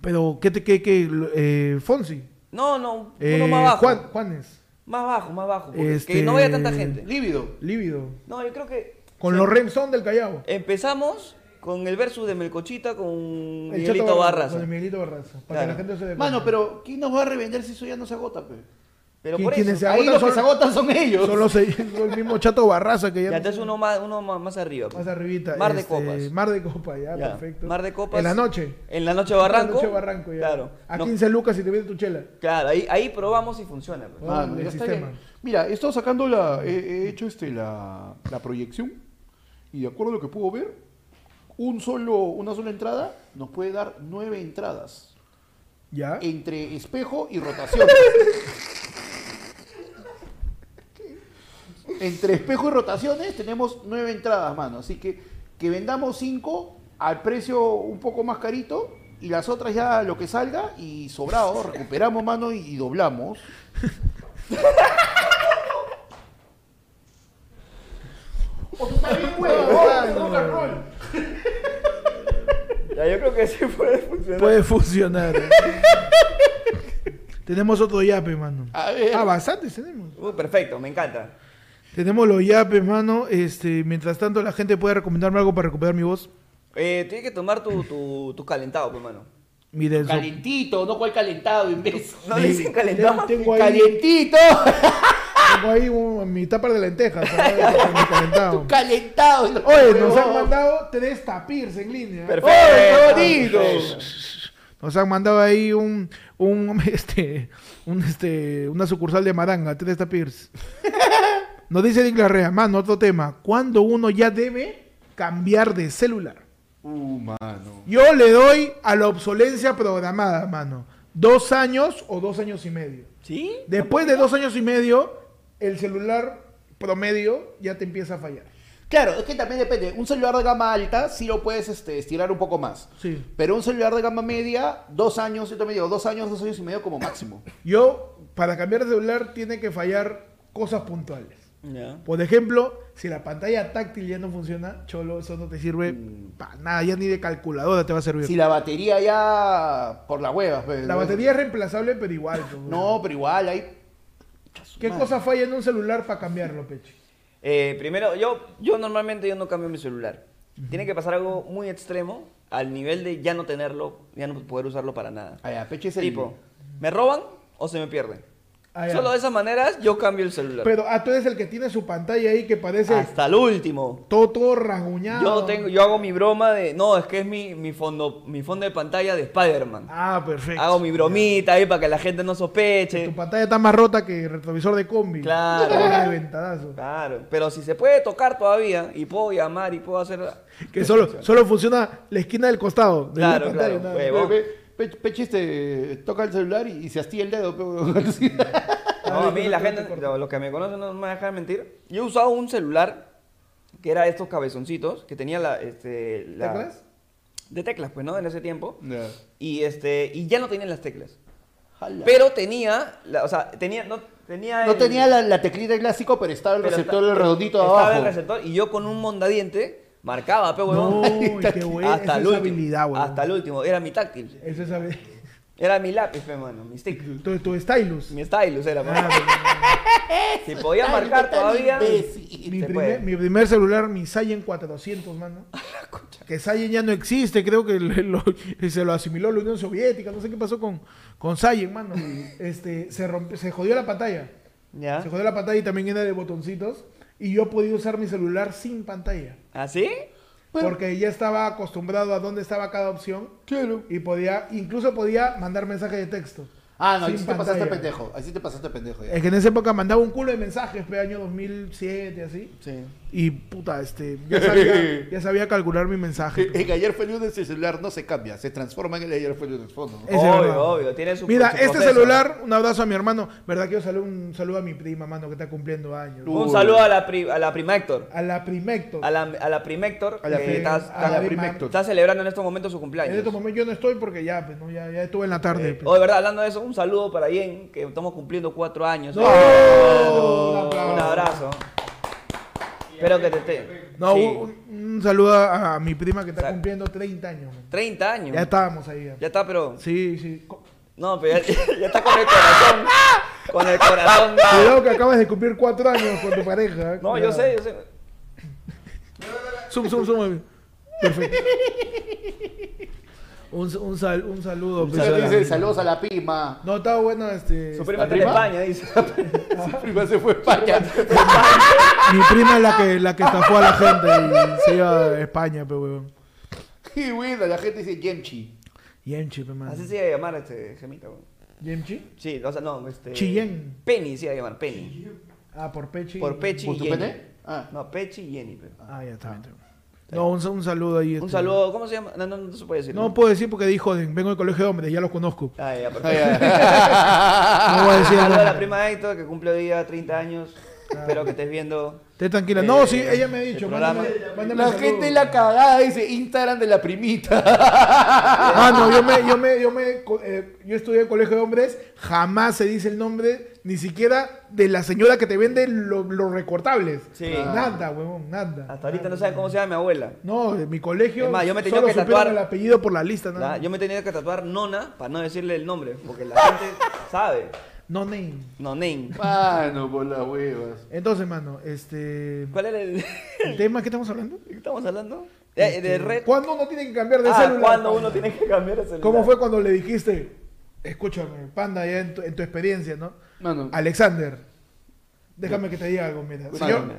Pero, ¿qué te qué, qué, eh, Fonsi? No, no, uno Eh, más bajo. Juan, Juanes, Más bajo, más bajo. Este- Que no vaya tanta gente. Lívido. Lívido. No, yo creo que. Con sea, los Remson del Callao. Empezamos con el versus de Melcochita con El Miguelito Chato Barraza. Con el Miguelito Barraza. Para Claro. que la gente se dé Mano, pero ¿quién nos va a revender si eso ya no se agota, pe? Pero ¿Qui- por eso. se Ahí los que son- se agotan son ellos. Son los, el mismo Chato Barraza que ya. Ya, entonces uno más, uno más, más arriba. pues. Más arribita. Mar de este, copas. Mar de copas, ya, Ya, perfecto. Mar de copas. En la noche. En la noche Barranco. En la noche Barranco, ya. Claro. A No, 15 lucas si te viene tu chela. claro, ahí, ahí probamos si funciona. pues. Ah, sistema. Mira, he estado sacando la. He, he hecho este, la, la proyección. Y de acuerdo a lo que puedo ver, un solo, una sola entrada nos puede dar nueve entradas. ¿Ya? Entre espejo y rotación. entre espejo y rotaciones tenemos nueve entradas, mano. Así que que vendamos cinco al precio un poco más carito. Y las otras ya lo que salga y sobrado, recuperamos mano y, y doblamos. O tú también, güey, rock and roll. Ya, yo creo que sí puede funcionar. Puede funcionar. tenemos otro yape, mano. A ver. Ah, bastantes tenemos. Uh, perfecto, me encanta. Tenemos los yapes, mano. Este, mientras tanto, la gente puede recomendarme algo para recuperar mi voz. Eh, tienes que tomar tu, tu, tu calentado, pues, mano. Miren, Calentito, no cual calentado, imbécil. No le dicen calentado. Tengo ahí, Calientito, tengo ahí un- mi tapa de lentejas. ¿sabes? Mi calentado. calentado. Oye, nos han mandado tres tapirs en línea. Perfecto. Nos han mandado ahí un, un este, un este, una sucursal de Maranga, tres tapirs. Nos dice Nick Larrea, mano, otro tema. ¿Cuándo uno ya debe cambiar de celular? Uh, mano. Yo le doy a la obsolencia programada, mano. Dos años o dos años y medio. ¿Sí? Después de dos años y medio, el celular promedio ya te empieza a fallar. Claro, es que también depende. Un celular de gama alta sí lo puedes este, estirar un poco más. Sí. Pero un celular de gama media, dos años, yo también digo, dos años, dos años y medio como máximo. Yo, para cambiar de celular, tiene que fallar cosas puntuales. Ya. Por ejemplo, si la pantalla táctil ya no funciona, cholo, eso no te sirve para nada, ya ni de calculadora te va a servir. Si la batería ya por la hueva. pues, La ¿no? batería es reemplazable, pero igual. pues, No, pero igual hay. ¿Qué cosa falla en un celular para cambiarlo, Peche? Eh, primero, yo, yo normalmente yo no cambio mi celular. Tiene que pasar algo muy extremo al nivel de ya no tenerlo, ya no poder usarlo para nada. Ay, a peche es el. Tipo, ¿me roban o se me pierde? Ah. Solo de esas maneras yo cambio el celular. Pero, ah, tú eres el que tiene su pantalla ahí que parece Hasta el último. todo, todo rasguñado. Yo tengo, yo hago mi broma de. No, es que es mi, mi fondo, mi fondo de pantalla de Spider-Man. Ah, perfecto. Hago mi bromita ahí para que la gente no Tu sospeche. pantalla está más rota que el retrovisor de combi. Claro. Doble de ventadazo. Claro. Pero si se puede tocar todavía y puedo llamar y puedo hacer. Que solo, solo funciona la esquina del costado. de la Claro, pantalla, claro, nada. huevo. Pe- pe- pe- Peche este, toca el celular y, y se astilla el dedo. pe, weón. Así. No, a mí la gente, los que me conocen no me dejar mentir. Yo he usado un celular que era estos cabezoncitos, que tenía la, este, la- ¿Teclas? De teclas, pues, ¿no? En ese tiempo. Ya. Y este, y ya no tenía las teclas. Jala. Pero tenía, la- o sea, tenía, no, tenía no el- tenía la, la teclita clásico, pero estaba el pero receptor esta- del redondito de estaba abajo. el receptor y yo con un mondadiente marcaba, pe, No, huevón. qué bueno. hasta el es último. habilidad, hasta el último. Era mi táctil. Eso es habi- Era mi lápiz, pe, mano. Mi stick. tu, tu stylus. Mi stylus era, pe. Ah, Si podía marcar todavía. mi, primer, mi primer celular, mi Saiyan 400, mano. Que Saiyan ya no existe, creo que lo- se lo asimiló la Unión Soviética, no sé qué pasó con, con Saiyan, mano. Este, se, rompe, se jodió la pantalla. ¿Ya? Se jodió la pantalla y también era de botoncitos. Y yo podía usar mi celular sin pantalla. ¿Así? Bueno. Porque ya estaba acostumbrado a dónde estaba cada opción. Claro. Y podía, incluso podía mandar mensaje de texto. Ah, no, ahí sí te pasaste pendejo. Ahí sí te pasaste pendejo. ya. Es que en esa época mandaba un culo de mensajes, pe, año 2007, así. Sí. Y puta, este, ya sabía, ya sabía calcular mi mensaje. En que ayer fue lunes el celular no se cambia, se transforma en el ayer fue lunes fondo. obvio, verdad. obvio. Tiene su Mira, su este proceso. celular, un abrazo a mi hermano. ¿Verdad que yo saludo un saludo a mi prima, mano, que está cumpliendo años? Un saludo a la, pri- a la prima Héctor. A la Primecto. A la, a la prima Héctor. A la que está, a la Primector. está celebrando en estos momentos su En cumpleaños. este momento yo no estoy porque ya, pues, ¿no? ya, ya estuve en la tarde. Eh, pues. oh, de verdad, hablando de eso, un saludo para Jen, que estamos cumpliendo cuatro años. No, Oh, un abrazo. Espero que te esté. No, Sí. un, un saludo a, mi prima que está cumpliendo 30 años. man. 30 años. Ya estábamos ahí. Ya. Ya está, pero. Sí, sí. No, pero ya, ya está con el corazón. Con el corazón. Cuidado que acabas de cumplir 4 años con tu pareja. No, Cuidado. yo sé, yo sé. Zoom, zoom, zoom. Perfecto. Un, un, sal- un saludo. La- dice saludos a la prima. No, estaba bueno este. Su prima ¿La está en? España, dice. Su prima se fue a España. Mi prima es la que, la que estafó a la gente y se iba a España, pe huevón. Y bueno, la gente dice Yemchi. Yemchi, pe man. Así se iba a llamar este gemita, weón. ¿Yemchi? Sí, o sea, no, este. Chillén. Penny se iba a llamar, Penny. Ah, por Pechi. Por Pechi ¿Por y tu Jenny. pene? Ah. No, Pechi y Jenny. pero. Ah, ya está. está bien. No, un, un saludo ahí. Un este. saludo, ¿cómo se llama? No, no, no se puede decir. No puedo decir porque dijo, vengo del colegio de hombres, ya los conozco. Ah, ya, perfecto. ya. No voy a decir Saludo a la prima Héctor que cumple hoy día 30 años. Espero que estés viendo. Esté tranquila. No, Eh, sí, ella me ha dicho. Mándame, mándame La gente la cagada dice Instagram de la primita. Ah, no, yo me, yo me, yo me, co- eh, yo estudié en colegio de hombres, jamás se dice el nombre, ni siquiera de la señora que te vende lo- los recortables. Sí. Nada, huevón, nada. Hasta ahorita no saben cómo se llama mi abuela. No, de mi colegio. Es más, yo me tenía que tatuar- el apellido por la lista, nada. yo me tenía que tatuar Nona para no decirle el nombre, porque la gente sabe. No name. No, name. Mano, por las huevas. Entonces, mano, este. ¿Cuál era el, ¿El tema que estamos hablando? ¿de qué estamos hablando? Eh, de red. ¿Cuándo uno tiene que cambiar de Ah, celular? cuando panda? uno tiene que cambiar de celular. ¿Cómo fue cuando le dijiste, escúchame, panda, ya en tu, en tu experiencia, ¿no? Mano. Alexander, déjame que te diga algo, mira.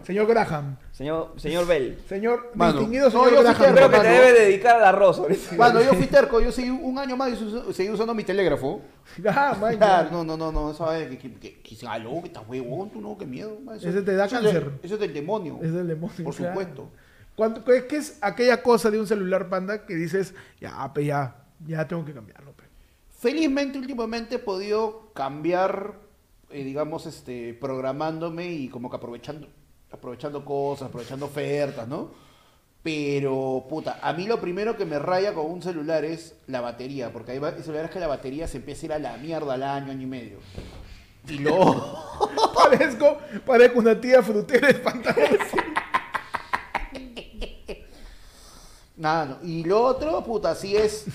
Señor, Graham, Señor, señor Bell. señor, Mano, distinguido no, señor yo Graham. te Creo que te mano. debe dedicar al arroz ahorita. Yo fui terco, yo seguí un año más y seguí usando mi telégrafo. Ah, man, Claro, ya. no, no, no, no, esa que, que, que, que se aló, que estás huevón, tú no, qué miedo. man, eso- Ese te da eso es cáncer. del- Eso es del demonio. Es del demonio. Por claro. supuesto. ¿Cuánto- qué, qué es aquella cosa de un celular panda que dices, ya, pe, ya, ya tengo que cambiarlo, pe"? Felizmente, últimamente he podido cambiar, eh, digamos, este, programándome y como que aprovechando, aprovechando cosas, aprovechando ofertas, ¿no? Pero, puta, a mí lo primero que me raya con un celular es la batería, porque hay celulares que la batería se empieza a ir a la mierda al año, año y medio. Y luego... Parezco, parezco una tía frutera espantada. Nada, no. Y lo otro, puta, sí es.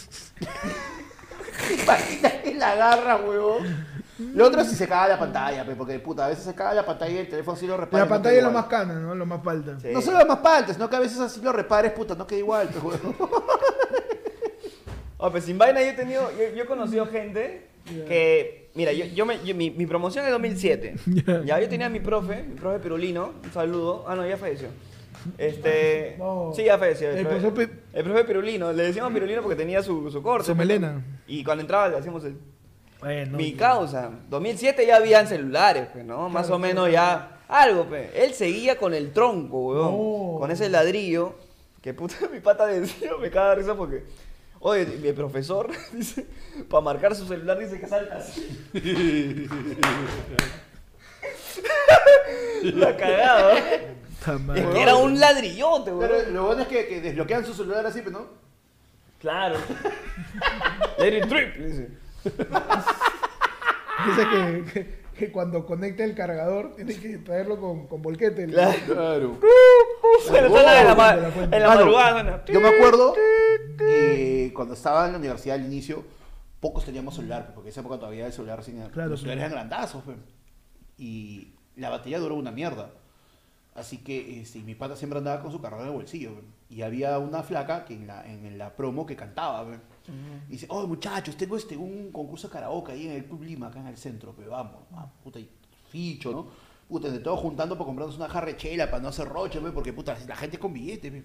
Imagínate la garra, huevón. Lo otro es si se caga la pantalla, pe, porque puta, a veces se caga la pantalla y el teléfono sí lo repara. La no pantalla es lo más cana, ¿no? Lo más falta. Sí. No solo lo más palta, sino que a veces así lo repares, puta, no queda igual, pe. Oh, pues sin vaina yo he tenido, yo, yo he conocido gente que Mira, yo, yo me, yo- mi, mi promoción es 2007. Ya. ya, yo tenía a mi profe, mi profe Pirulino, un saludo. Ah, no, ya falleció. Este. No. Sí, ya falleció. El profe- el profe Pirulino, le decíamos Pirulino porque tenía su, su corte. Su melena. Y cuando entraba le hacíamos el. Bueno, Mi causa, 2007 ya habían celulares, pues, ¿no? Más o menos ya algo, pues. Él seguía con el tronco, weón. No. Con ese ladrillo. Que puta mi pata decía, me caga de risa porque. Oye, mi profesor dice, para marcar su celular dice que salta así. La cagada. Es que era un ladrillote, weón. Pero lo bueno es que, que desbloquean su celular así, pero no. Claro. Let it trip, dice. Dice que, que, que cuando conecte el cargador tiene que traerlo con, con volquete. Claro. Claro. Suena, suena en la, en madrugada. Yo me acuerdo eh, cuando estaba en la universidad al inicio, pocos teníamos celular, porque en esa época todavía el celular sin Claro, los celulares claro. eran grandazos, pe. y la batería duró una mierda. Así que este, mi pata siempre andaba con su cargador en el bolsillo. pe. Y había una flaca que en la, en la promo que cantaba. Y dice, oh muchachos, tengo este, un concurso de karaoke ahí en el Club Lima, acá en el centro, pero vamos, ah, puta, y ficho, ¿no? Puta, entre todos juntando para comprarnos una jarra de chela, para no hacer roche, pe, porque puta, la gente es con billetes, pe.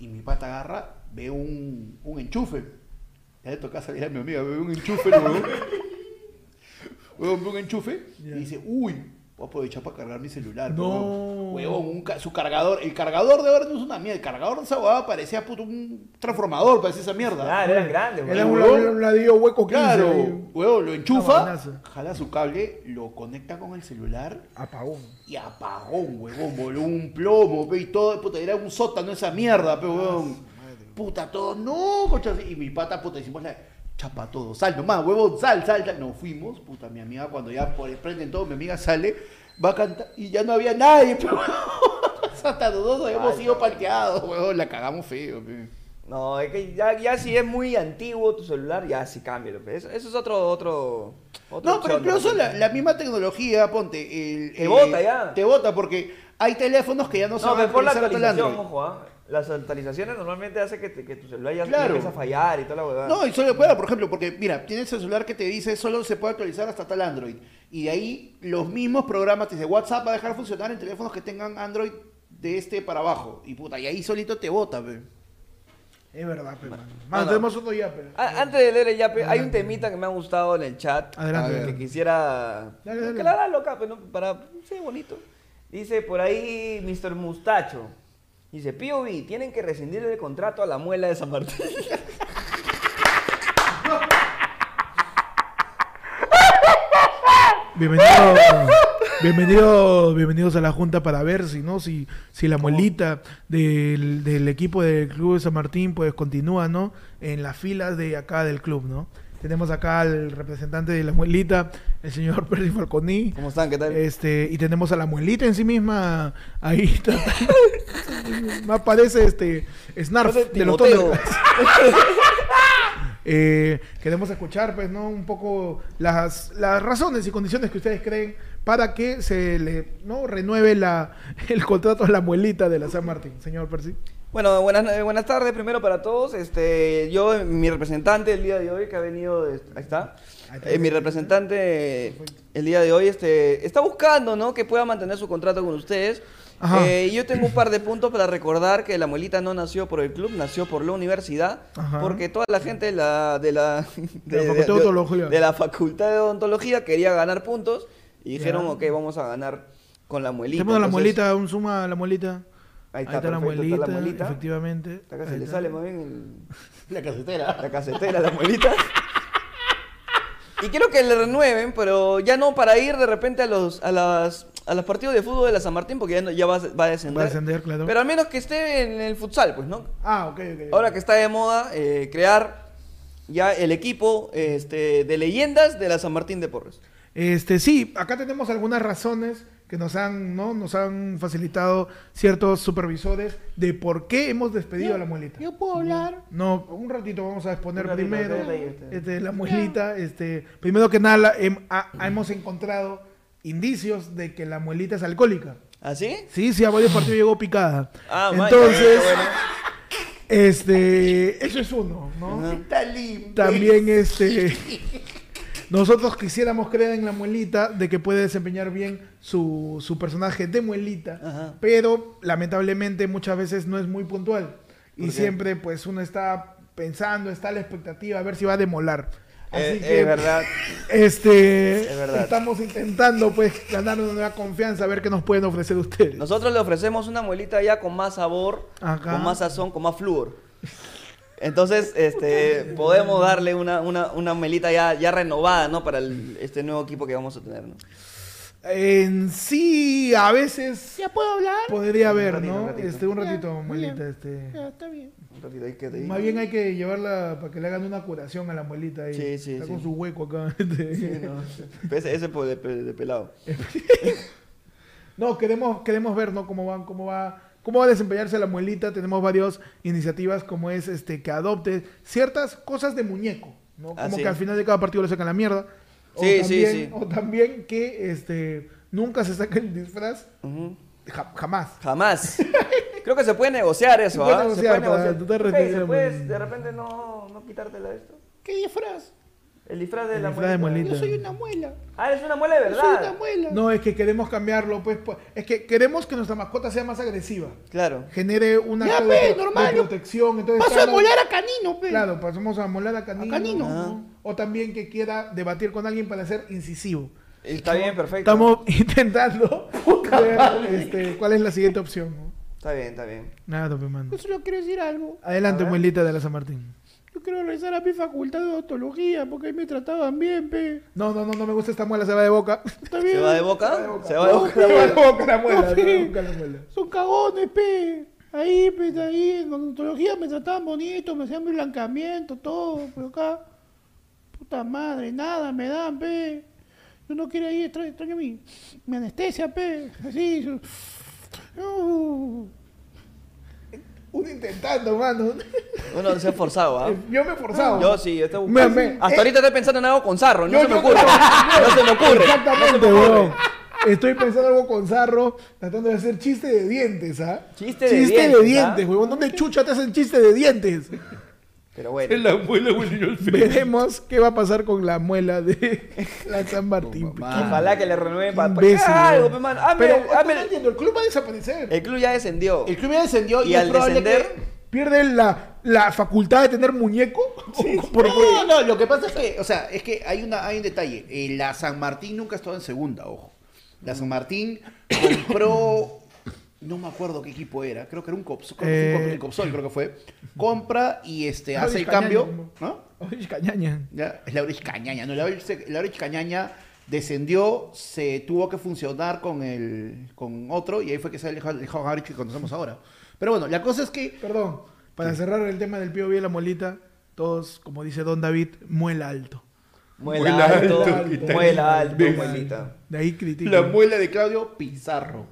Y mi pata agarra, ve un, un enchufe. Ya le toca salir a mi amiga, ve un enchufe. Huevón, ve un enchufe y dice, uy, voy a aprovechar para cargar mi celular. No. Huevón, Huevón, un ca- su cargador, el cargador de ahora no es una mierda, el cargador de esa huevada parecía puto un transformador, parecía esa mierda. Claro, eran grandes, Era un, un ladrillo hueco 15. Claro, huevón, lo enchufa, jala su cable, lo conecta con el celular Apagón. y apagón, huevón, voló un plomo, pe, y todo, puta, era un sótano esa mierda, pe, huevón. Puta, todo, no, concha, y mi pata, puta, hicimos la chapa todo, sal nomás, huevón, sal, sal, sal. Nos fuimos, puta, mi amiga, cuando ya por prenden todo, mi amiga sale, va a cantar, y ya no había nadie, pe, huevón. Hasta nosotros habíamos sido palteados, huevón, la cagamos feo, pe. No, es que ya, ya si es muy antiguo tu celular, ya sí cámbialo. Eso, eso es otro, otro, No, pero incluso la, la misma tecnología, ponte, el, Te eh, bota ya. Te bota porque hay teléfonos que ya no, No, saben mejor la actualización, ojo, ¿ah? Las actualizaciones normalmente hacen que, te- que tu celular ya Claro. empieza a fallar y toda la huevada. No, y solo pueda, por ejemplo, porque mira, tienes el celular que te dice solo se puede actualizar hasta tal Android. Y de ahí los mismos programas te dice WhatsApp va a dejar de funcionar en teléfonos que tengan Android de este para abajo. Y puta, y ahí solito te bota, pe. Es verdad, pe, mano. no. Mano, tenemos otro ya, pe. A- antes de leer el yape, hay un temita que me ha gustado en el chat. Adelante. Que quisiera Dale, acá, pero no, para. Sí, bonito. Dice por ahí Mr. Mustacho. Dice, POV, tienen que rescindir el contrato a la muela de San Martín. Bienvenido, bienvenido, bienvenidos a la junta para ver si no, si, si la muelita del, del equipo del club de San Martín pues continúa, ¿no? En las filas de acá del club, ¿no? Tenemos acá al representante de la muelita, el señor Percy Falconi. ¿Cómo están? ¿Qué tal? Este, y tenemos a la muelita en sí misma ahí. está. Más parece este Snarf de los. Eh, queremos escuchar, pues, ¿no? Un poco las, las razones y condiciones que ustedes creen para que se le no renueve la, el contrato a la muelita de la San Martín, señor Percy. Bueno, buenas, buenas tardes primero para todos. Este, yo, mi representante el día de hoy que ha venido, de- ahí está. Eh, mi representante el día de hoy este, está buscando, ¿no? Que pueda mantener su contrato con ustedes. Eh, yo tengo un par de puntos para recordar que la muelita no nació por el club, nació por la universidad, Ajá. porque toda la gente de la, de la, De la Facultad de Odontología. de la facultad de odontología quería ganar puntos y dijeron, ok, vamos a ganar con la muelita. Tenemos a la Entonces, muelita, un suma a la muelita. Ahí está, perfecto, muelita, está la muelita. efectivamente. Acá se Ahí le está. sale más bien el- La casetera. la casetera, la muelita. Y quiero que le renueven, pero ya no para ir de repente a los, a las, a los partidos de fútbol de la San Martín, porque ya, no- ya va, a- va a descender. Va a descender, claro. Pero al menos que esté en el futsal, pues, ¿no? Ah, ok, ok. Ahora que está de moda, eh, crear ya el equipo este, de leyendas de la San Martín de Porres. Este, sí, acá tenemos algunas razones que nos han, ¿no? Nos han facilitado ciertos supervisores de por qué hemos despedido a la muelita. Yo puedo hablar. No, un ratito vamos a exponer ratito, primero este, la muelita. Este, primero que nada, la- hem- ha- hemos encontrado indicios de que la muelita es alcohólica. ¿Ah, sí? Sí, sí, a varios partidos llegó picada. Ah, Entonces, este, eso es uno, ¿no? Está limpio. También este nosotros quisiéramos creer en la muelita de que puede desempeñar bien su, su personaje de muelita, Ajá. pero lamentablemente muchas veces no es muy puntual. Y siempre pues uno está pensando, está a la expectativa a ver si va a demolar. Así Eh, que, es verdad. Este, Es verdad. estamos intentando pues ganar una nueva confianza, a ver qué nos pueden ofrecer ustedes. Nosotros le ofrecemos una muelita ya con más sabor, con más sazón, con más flúor. Entonces, este, podemos darle una, una, una melita ya, ya renovada, ¿no? Para el- este nuevo equipo que vamos a tener, ¿no? En sí, a veces ¿Ya puedo hablar? podría haber, ratito, ¿no? un ratito. este, un ratito, Ya, muelita, este. Ya, está bien. Un ratito ahí que te Más bien hay que llevarla para que le hagan una curación a la muelita ahí. Sí, sí, Está sí. con su hueco acá. este. Sí, no, ese, de, de- de pelado. No, queremos, queremos ver, ¿no? Cómo van, cómo va, cómo va a desempeñarse la muelita. Tenemos varias iniciativas como es este que adopte ciertas cosas de muñeco, ¿no? Como Ah, sí. que al final de cada partido le sacan la mierda. O Sí, sí, también, sí. O también que este nunca se saque el disfraz. Ja- jamás. Jamás. Creo que se puede negociar eso, Se puede ¿ah? negociar para tú te Ok, retiras, ¿se puede pues. de repente no, no quitártela esto? ¿Qué disfraz? El disfraz de El la disfraz de muelita. Yo soy una muela. Ah, es una muela de Yo soy una verdad. muela. No, es que queremos cambiarlo, pues, pues, es que queremos que nuestra mascota sea más agresiva. Claro. Genere una Ya, acto pe, de, normal, de yo protección. Entonces, Paso a molar a Canino, pe. Claro, pasamos a molar a canino. A canino. ¿no? O también que quiera debatir con alguien para ser incisivo. Está bien, perfecto. Estamos intentando ver este, cuál es la siguiente opción. ¿no? Está bien, está bien. Nada, pues, mano. Yo solo quiero decir algo. Adelante, muelita de la San Martín. Yo quiero regresar a mi facultad de odontología porque ahí me trataban bien, pe. No, no, no, no me gusta esta muela, se va de boca. Está bien. ¿Se va de boca? Se va de boca. Se va de boca la muela, se va de Papi. boca la muela. Son cagones, pe. Ahí, pe, ahí en odontología me trataban bonito, me hacían mi blanqueamiento, todo, pero acá, puta madre, nada me dan, pe. Yo no quiero ir, extraño, extraño mi, mi anestesia, pe. Así, Uh. Uno intentando, mano. Uno se ha forzado, ¿ah? Yo me he forzado. Yo sí, yo estoy buscando. me- Hasta eh, ahorita estoy pensando en algo con sarro, no Yo- se me ocurre. No se me ocurre. Exactamente, weón. Estoy pensando algo con Zarro, tratando de hacer chiste de dientes, ¿ah? Chiste de dientes, ¿ah? dientes, weón. ¿Dónde chucha te hacen chiste de dientes? Pero bueno. La abuela, abuela, Veremos qué va a pasar con la muela de la San Martín. Oh. Ojalá que le renueven para Imbécil, algo, pe, mano. Hazme- Pero hazme- no entiendo, el club va a desaparecer. El club ya descendió. El club ya descendió y, Y es al probable descender, que... ¿Pierde la, la facultad de tener muñeco? Por- No, no, lo que pasa es que, o sea, es que hay, una, hay un detalle. Eh, la San Martín nunca ha estado en segunda, ojo. La San Martín compró, no me acuerdo qué equipo era, creo que era un Copsol, creo que fue un Eh. El Copsol, creo que fue. Compra y este, hace el cambio. ¿no? Cañaña. Ya, es Laurich Cañaña, no, Laurich, Laurich Cañaña descendió, se tuvo que funcionar con el con otro y ahí fue que sale el Harich que conocemos ahora. Pero bueno, la cosa es que Perdón, para cerrar el tema del pío bien la molita, todos, como dice Don David, muela alto. Muela Muela alto, alto, muela alto, muelita. De ahí critica. la muela de Claudio Pizarro.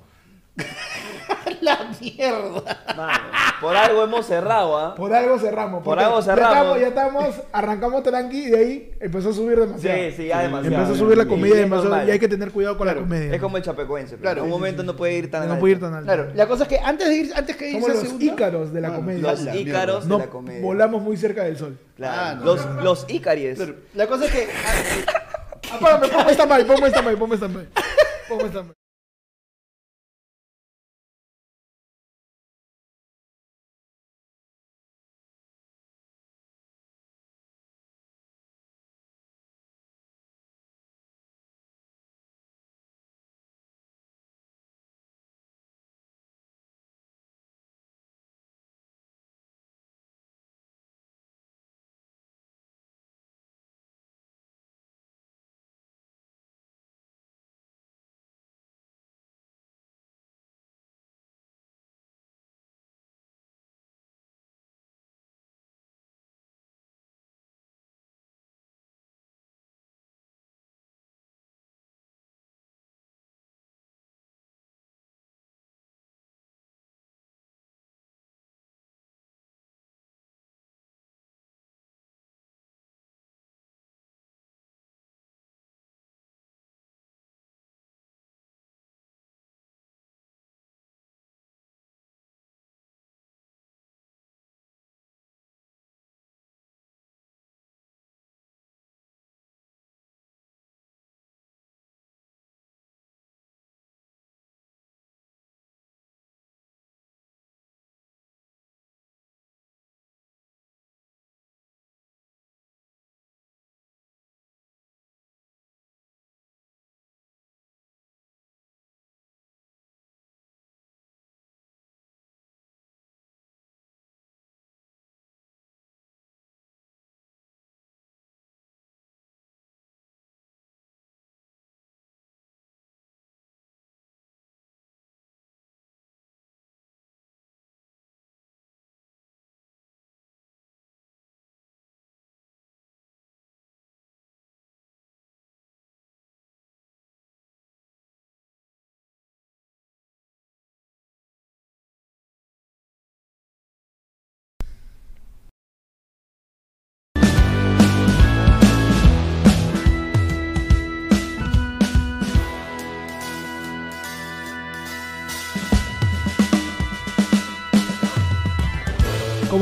la mierda. Mano, por algo hemos cerrado, ¿ah? Por algo cerramos. Por algo Ya cerramos. estamos, ya estamos, arrancamos tranqui y de ahí empezó a subir demasiado. Sí, sí, ya demasiado. Empezó a subir la Y comedia es demasiado y hay que tener cuidado con Claro, la comedia. Es como el chapecoense. Claro, en un sí, momento no puede ir tan no alto. puede ir tan alto. Claro, la cosa es que antes de ir, antes que irse los segunda- ícaros de la comedia. Los la ícaros No de la comedia. volamos muy cerca del sol. Claro. Ah, no, los, no, no. los ícaries. Claro, La cosa es que Apágame, ponme esta mal, ponme esta mal, ponme esta mal. Ponme esta mal.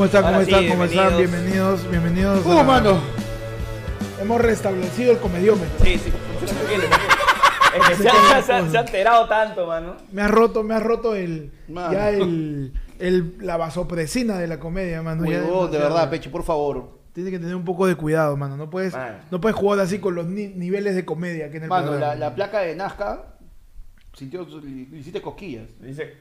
¿Cómo están? ¿Cómo sí, están? ¿Cómo están? bienvenidos. Bienvenidos. ¡Uh, a- mano! Hemos restablecido el comediómetro. Sí, sí. Es que se ha, se ha- se ha alterado tanto, mano. Me ha roto, me ha roto el Mano. ya el, el la vasopresina de la comedia, mano. Ya Huevón, de verdad, Pechi, por favor. Tienes que tener un poco de cuidado, mano. No puedes, Mano. no puedes jugar así con los ni- niveles de comedia que en el Mano, la, programa. la placa de Nazca sintió, le hiciste cosquillas. Dice,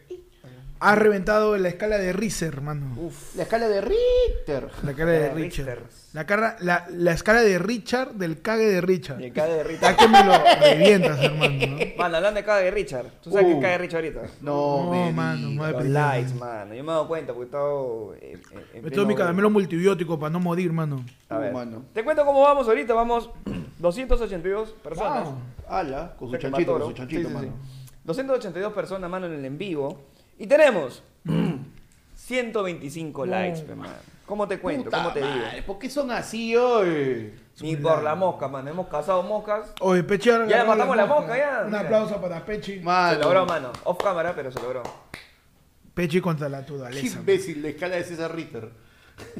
Ha reventado la escala de Richter, mano. uff. La escala de Richter. La cara de Richard. Richter. La, cara, la, la escala de Richard del cague de Richard. Y cae de Richard. Ya que me lo revientas, hermano. ¿no? Mano, hablando de cae de Richard. ¿Tú sabes Uh. qué cae de Richard ahorita? No, No, me mano, digas. madre likes, mano. Yo me he dado cuenta porque he estado. eh, en Me tomo mi caramelo multibiótico para no morir, mano. A ver. Uh, mano. Te cuento cómo vamos ahorita. Vamos 282 personas. Wow. Ala, con su que chanchito, con su chanchito, Sí, sí, sí. mano. 282 personas, mano, en el en vivo. Y tenemos 125 No. likes, pe, mano. ¿Cómo te cuento? Puta ¿Cómo te digo? madre, ¿Por qué son así hoy? Ni por la mosca, mano. Hemos cazado moscas. Oye, ahora Ya agarró matamos la mosca, ya, Un mira. aplauso para Pechi. Se logró, mano. Off cámara, pero se logró. Pechi contra la Qué naturaleza. imbécil, la escala de César Ritter.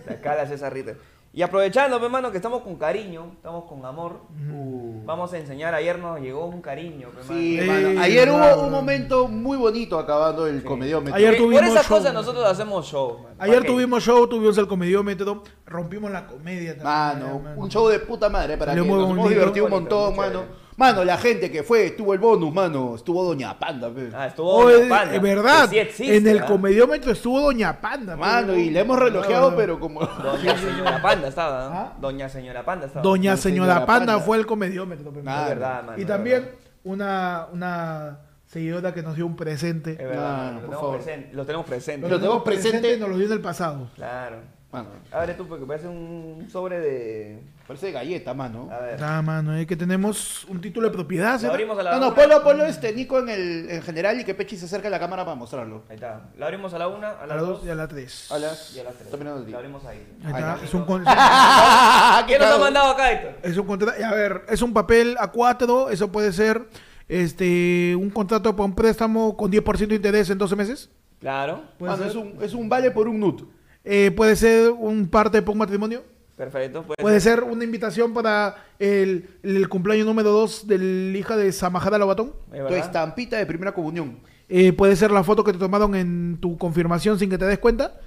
La cara es esa Ritter. Y aprovechando, pe, mano, que estamos con cariño, estamos con amor. Uh. Vamos a enseñar. Ayer nos llegó un cariño, pe, Sí, mano. Eh, mano. Ayer hubo un momento muy bonito acabando el comediómetro. Ayer tuvimos Por esas show. cosas nosotros hacemos show. Ayer tuvimos show, tuvimos el comediómetro, rompimos la comedia también. Mano, un show de puta madre para Salió que nos hemos divertido un montón, mano. Mano, la gente que fue, estuvo el bonus, mano. Estuvo Doña Panda, pe. Ah, estuvo Doña Panda, es verdad, sí existe, en el ¿ah? comediómetro estuvo Doña Panda. Mano, y le hemos relojeado, No, pero como. Doña Señora Panda estaba, ¿no? ¿Ah? Doña Señora Panda estaba. Doña Doña Señora Señora Panda, Panda. fue el comediómetro. pe, Ah. Es verdad, mano. y también verdad. una, una seguidora que nos dio un presente. Es verdad, lo, por tenemos favor. presente, lo tenemos presente. Lo tenemos presente. nos lo dio en el pasado. Claro. Mano, Abre tú porque parece un sobre de. Parece galleta, mano. A ver. Ah, mano, es que tenemos un título de propiedad. Lo ¿será? abrimos a la No, no, una. ponlo, ponlo este Nico en el en general y que Pechi se acerque a la cámara para mostrarlo. Ahí está. Lo abrimos a la una, a A las la dos dos y a la tres. Hola. y a las tres. Está mirando a ti. Lo abrimos ahí. Ahí Ahí está. está. Es un, con- ¿Qué nos ha mandado acá, Héctor? es un contrato. A ver, es un papel A4. Eso puede ser este un contrato para un préstamo con 10% de interés en 12 meses. Claro. Mano, es un, es un vale por un nut. Eh, puede ser un parte para un matrimonio. Perfecto. Puede, Puede ser una invitación para el, el cumpleaños número 2 de la hija de Samajada Lobatón. Es Tu estampita de primera comunión. Eh, puede ser la foto que te tomaron en tu confirmación sin que te des cuenta.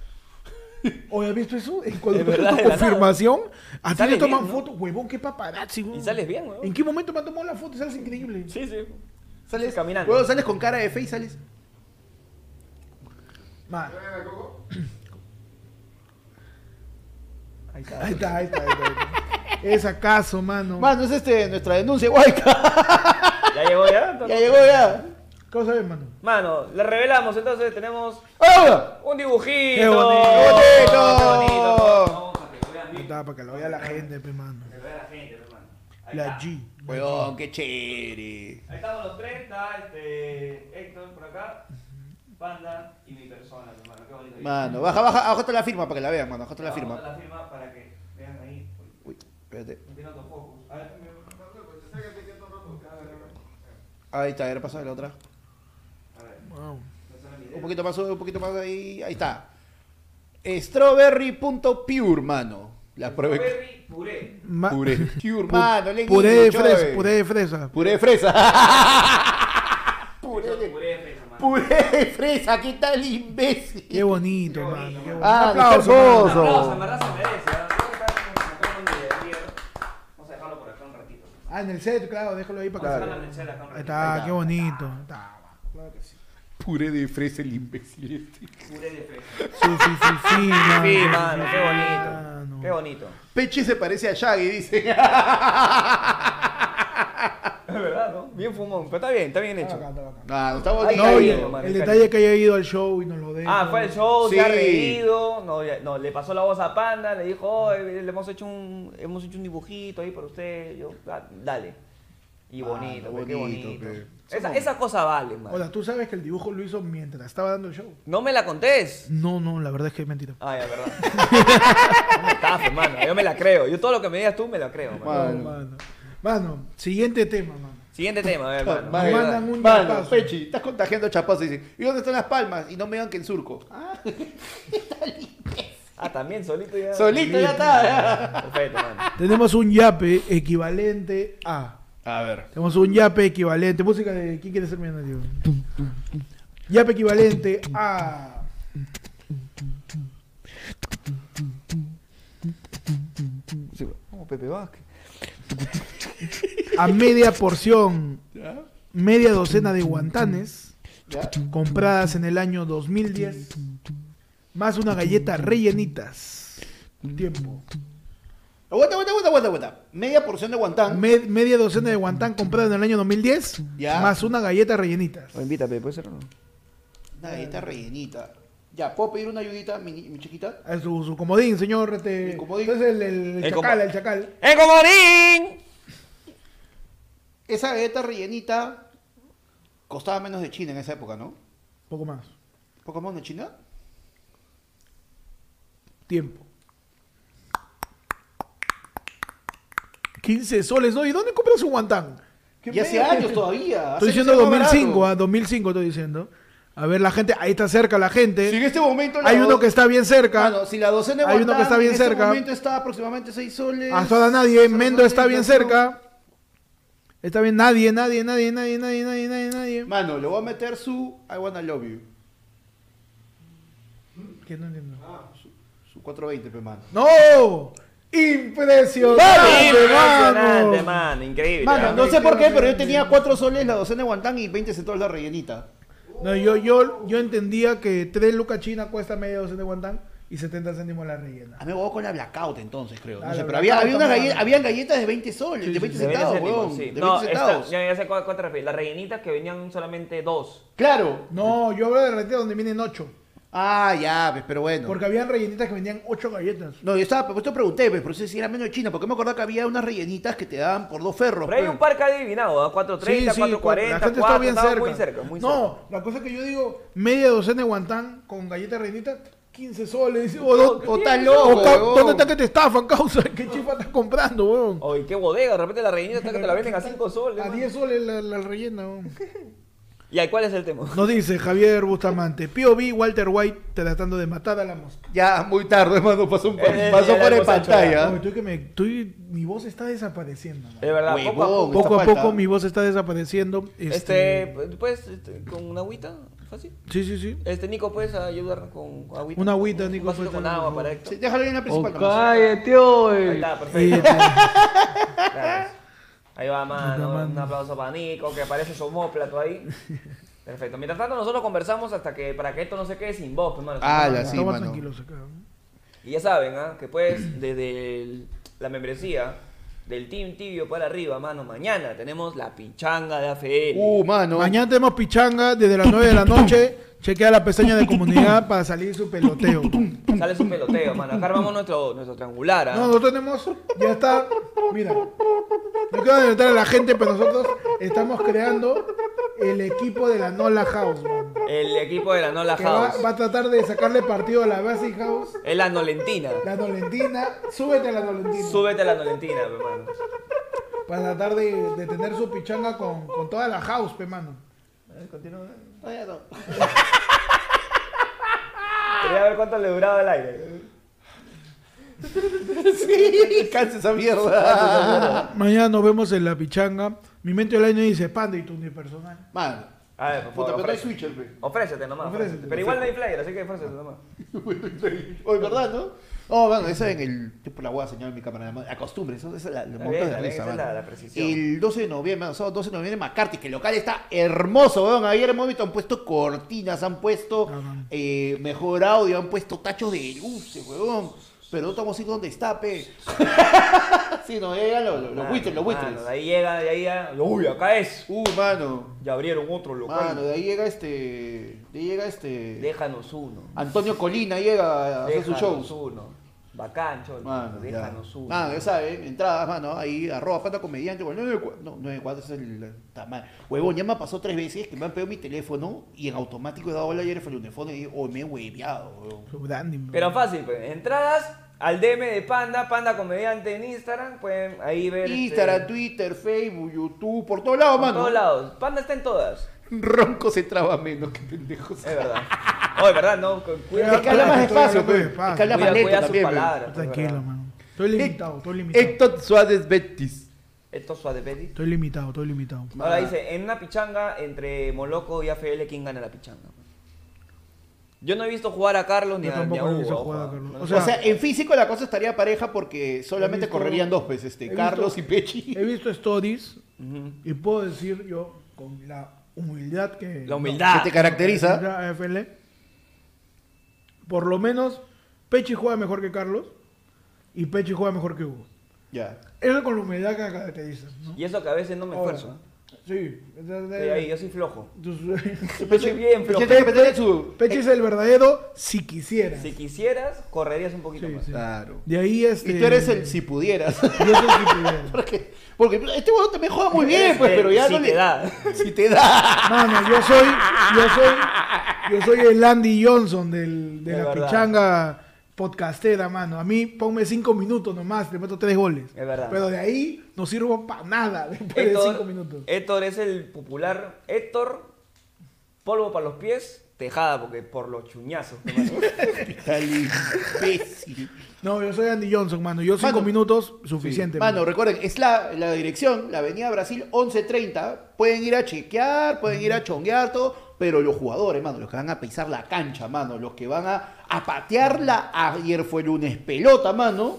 ¿O has visto eso? Cuando Es verdad, tu confirmación, a ti te toman ¿no? fotos. Huevón, qué paparazzi. huevón. Y sales bien, weón. ¿En qué momento me han tomado la foto? Sales increíble. Sí, sí. Sales caminando. Luego sales con cara de fe y sales. Man, Ahí está. ahí está, ahí está. Ahí está, ahí está. Es acaso, mano. Mano, es este nuestra denuncia, guayca. ¿Ya llegó ya? ya llegó ya. ¿Qué vas a ver, mano? Mano, le revelamos entonces, tenemos ¡Ah! un dibujito. ¡Qué bonito! ¡Qué bonito! Vamos a que lo vean Ahí bien. está, para que lo vea la gente, pe, mano. Que lo vea la gente, hermano. Ahí La está. G. Weón, qué chévere. Ahí estamos los tres, está este Héctor por acá, Panda y mi persona, hermano. Qué bonito. Mano, baja, baja, abajo la firma para que la vean, mano. Abajo la firma. La firma para que vean ahí. Uy, espérate. No tiene autofocus. A ver, Ahí está, ahora pasa la otra. a ver. Wow. Un poquito más, un poquito más ahí. Ahí está. Strawberry.pure, mano. La prueba. Strawberry puré. Ma- Puré. Pure, Pu- mano. le puré de fresa, puré de fresa. Puré de fresa. puré de, fresa. Puré de fresa. ¿Qué tal, imbécil? Qué bonito, Qué mano. bonito. Qué bonito. Ah, Un aplauso, qué hermoso. Un aplauso, en verdad se merece. ¿ah? Está. Vamos a dejarlo por acá un ratito. Ah, en el set, claro, déjalo ahí para Claro. acá ratito. está, Ahí qué bonito. Está, claro que sí. Puré de fresa, el imbécil este. Puré de fresa. Sí, sí, sí, sí, mano. Sí, mano, qué bonito. Mano. Qué bonito. Peche se parece a Shaggy, dice. Es verdad, ¿no? Bien fumón, pero está bien, está bien Está hecho. bacán, está bacán. Ah, no, está Ay, bonito. No, el, detalle que haya ido al show y nos lo dé. Ah, fue el show, se ha Sí. reído, no, ya- no, le pasó la voz a Panda, le dijo, oh, le hemos hecho un, hemos hecho un dibujito ahí para usted, yo, ah, dale. Y Ah, bonito, qué pe, qué bonito, bonito. pe. Esa, esa cosa vale, man. Hola, tú sabes que el dibujo lo hizo mientras estaba dando el show. No me la contés. No, no, la verdad es que es mentira. Ay, es verdad. no me estafes, mano. Yo me la creo. Yo todo lo que me digas tú me la creo, mano. Mano. No, mano. Mano, siguiente tema, mano. Siguiente tema, a ver, mano. Mandan un mano, chapazo. Pechi, estás contagiando chapazo. Dice, ¿y dónde están las palmas? Y no me digan que en surco. Ah, Ah, también, solito ya. Solito ya está. ya. Perfecto, mano. Tenemos un yape equivalente a. A ver. Tenemos un yape equivalente. Música de. ¿Quién quiere ser millonario? Yape equivalente a. Sí, como Pepe Vázquez. A media porción. Media docena de guantanes. ¿Ya? Compradas en el año 2010. Más una galleta rellenitas. Tiempo. Aguanta, aguanta, aguanta, aguanta, aguanta. Media porción de guantán. Me- media docena de guantán comprada en el año 2010. Ya. Más una galleta rellenitas. O invítame, ¿puede ser o no? Una galleta rellenita. Ya, ¿puedo pedir una ayudita, mi, mi chiquita? Su, su comodín, señor. Este, Mi comodín. Entonces el, el El chacal, el chacal. ¡En comodín! Esa galleta rellenita costaba menos de China en esa época, ¿no? Poco más. ¿Poco más de China? Tiempo. 15 soles, ¿no? ¿Y dónde compras un guantán? ¿Qué Y hace años todavía. Estoy diciendo años era más 2005, barato. ah, 2005 estoy diciendo. A ver, la gente, ahí está cerca la gente. Si en este momento... Hay do- uno que está bien cerca. Mano, si la docena de Hay uno que está bien en este cerca. momento está aproximadamente 6 soles. Hasta nadie. Mendo está bien cerca. Está bien, nadie, nadie, nadie, nadie, nadie, nadie, nadie, nadie. Mano, le voy a meter su I wanna love you. Que no entiendo. Su 420, pe, mano. ¡No! ¡Impresionante, Impresionante, mano! mano. Increíble. Mano, ¿ah? no sé por qué, pero yo tenía 4 soles la docena de guantán y 20 centavos la rellenita. No, yo, yo, yo entendía que 3 lucas china cuesta media docena de guantán y 70 céntimos la rellena. A mí me voy con la blackout entonces, creo. No Ah, sé, la pero había, había, unas galletas, habían galletas de 20 soles, Sí, de sí, 20 sí. De 20 centavos, céntimos, weón. sí. De 20 No, esta- centavos. ya, ya sé cuál, cuál te refieres. Las rellenitas que venían solamente dos. Claro. No, yo hablo de rellenitas donde vienen 8. Ah, ya, pues, pero bueno. Porque habían rellenitas que vendían 8 galletas. No, yo estaba, pues te pregunté, pues, por eso si era menos de China, porque me acordaba que había unas rellenitas que te daban por dos ferros. Pero hay pues. un par que ha adivinado, ¿ah? 430, 440, la gente 4, está bien cerca. muy cerca, muy no, cerca. la cosa es que yo digo, media docena de guantán con galletas rellenitas, 15 soles. O, O estás loco. ¿Dónde está que te estafan, causa? ¿Qué chifa estás comprando, weón? Oye, qué bodega, de repente la rellenita está que te la venden a 5 soles. A mano. 10 soles la, la rellena, weón. ¿Y ahí cuál es el tema? Nos dice Javier Bustamante, POV Walter White tratando de matar a la mosca. Ya, muy tarde, hermano, pasó, un, Eh, pasó por la el pantalla. Oye, estoy que me, estoy, mi voz está desapareciendo. Es verdad, poco a poco. Poco a poco mi voz está desapareciendo. Este, Este, pues, este, con una agüita, fácil. sí, sí, sí. Este, Nico, ¿puedes ayudar con agüita? Una agüita, Nico, Un pues, con agua para. Héctor. Sí, déjalo ahí en la Oh, principal. nomás. cállate, Ahí hoy. está, Eh, perfecto. Claro. Ahí va, mano. Un aplauso para Nico, que parece su homóplato ahí. Perfecto. Mientras tanto, nosotros conversamos hasta que, para que esto no se quede sin voz, pues, mano. Ah, voz. sí, mano. tranquilos acá. Y ya saben, ¿ah? que puedes, desde el- la membresía del Team Tibio para arriba, mano, mañana tenemos la pichanga de AFL. Uh, mano. Mañana tenemos pichanga desde las 9 de la noche. Chequea la pestaña de comunidad para salir su peloteo. Sale su peloteo, mano. Acá armamos nuestro, nuestro triangular, ¿ah? No, nosotros tenemos, ya está, mira, no quiero adelantar a la gente, pero nosotros estamos creando el equipo de la Nola House, man, El equipo de la Nola que House. va a tratar de sacarle partido a la Basic House, Es la Nolentina. la Nolentina, súbete a la Nolentina, Súbete a la Nolentina, pe, mano. para tratar de, de tener su pichanga con, con toda la house, pe mano. Ah, ya no. Quería ver cuánto le duraba el aire. Sí, cansa esa mierda. Mañana nos vemos en la pichanga. Mi mente online dice, panda y tu unipersonal. Mano. A ver, por Puta, favor, pero no hay ofrécete. switcher, pe. Ofrécete nomás. Ofrécete. ofrécete. Pero igual no hay flyer, así que ofrécete nomás. Oye, ¿verdad, no? Oh, bueno, esa en el. Por la voy a señalar en mi cámara. además, La costumbre, eso esa es la, bien, de risa, es la- la precisión. El 12 de noviembre, sábado 12 de noviembre, McCarthy, que el local está hermoso, weón. Ayer hemos visto, han puesto cortinas, han puesto eh, mejor audio, han puesto tachos de luces, weón. Pero no estamos así donde está, pe. sí, no, llegan los, los, los Mano, buitres, los buitres. mano, De ahí llega, de ahí ya. Uy, acá es. Uh, mano. Ya abrieron otro local. Mano, de ahí llega este. De ahí llega este. Déjanos uno. Antonio Colina llega a hacer sus Déjanos shows. uno. Bacán, cholo. Mano, ya. Déjanos uno. Mano, ya saben, entradas, mano, ahí, arroba pata comediante, bueno, 94, no, 94 es el tamal. Huevón, ya me pasó tres veces que me han pedido mi teléfono y en automático he dado hola ayer el teléfono y digo, oh, me he hueveado. Su Pero fácil, pues. Entradas al DM de Panda, Panda Comediante en Instagram. Pueden ahí ver. este, Instagram, Twitter, Facebook, YouTube, por todos lados, por mano. todos lados. Panda está en todas. Ronco se traba menos que pendejos. Es verdad. Oye, ¿verdad? No, cu- cuida, Es que habla más despacio, pues. despacio. Es que habla cuida, más lento también. pues. palabras. Tranquilo, mano. Estoy limitado, estoy limitado. Héctor Suárez Betis. Esto es suave, Betty. Estoy limitado, estoy limitado. Ahora dice, en una pichanga entre Moloco y AFL, ¿quién gana la pichanga? Yo no he visto jugar a Carlos ni a, ni a he Hugo. visto ojo, jugar a. Carlos. O sea, en físico la cosa estaría pareja porque solamente He visto- correrían dos, pues, he este, visto- Carlos y Pechi. He visto stories y puedo decir yo, con la humildad que... La humildad. ¿Qué te caracteriza? La AFL, por lo menos Pechi juega mejor que Carlos y Pechi juega mejor que Hugo. Ya. Eso es con la humildad que caracteriza. ¿no? Y eso que a veces no me Ahora, esfuerzo. Sí. Estoy ahí, yo soy flojo. Soy bien flojo. Pechi. Pechi es el verdadero si quisiera. Si quisieras, correrías un poquito Sí, más. sí. Claro. De ahí este... Y tú eres el si pudieras. Yo soy si pudiera. porque, porque este huevón también juega muy bien, Eres pues, pero ya si no te le... da. Si te da. Mano, yo soy, yo soy, yo soy el Andy Johnson del, de Es la verdad. pichanga podcastera, mano. A mí ponme cinco minutos nomás, le meto tres goles. Es verdad. Pero de ahí no sirvo para nada después de cinco minutos. Héctor es el popular Héctor, polvo para los pies, tejada, porque por los chuñazos. imbécil. No, yo soy Andy Johnson, mano. Yo cinco Mano. minutos, suficiente. Mano, mano. recuerden, es la, la dirección, la Avenida Brasil 1130. Pueden ir a chequear, pueden ir a chonguear todo, pero los jugadores, mano, los que van a pisar la cancha, mano, los que van a, a patearla, ayer fue lunes pelota, mano,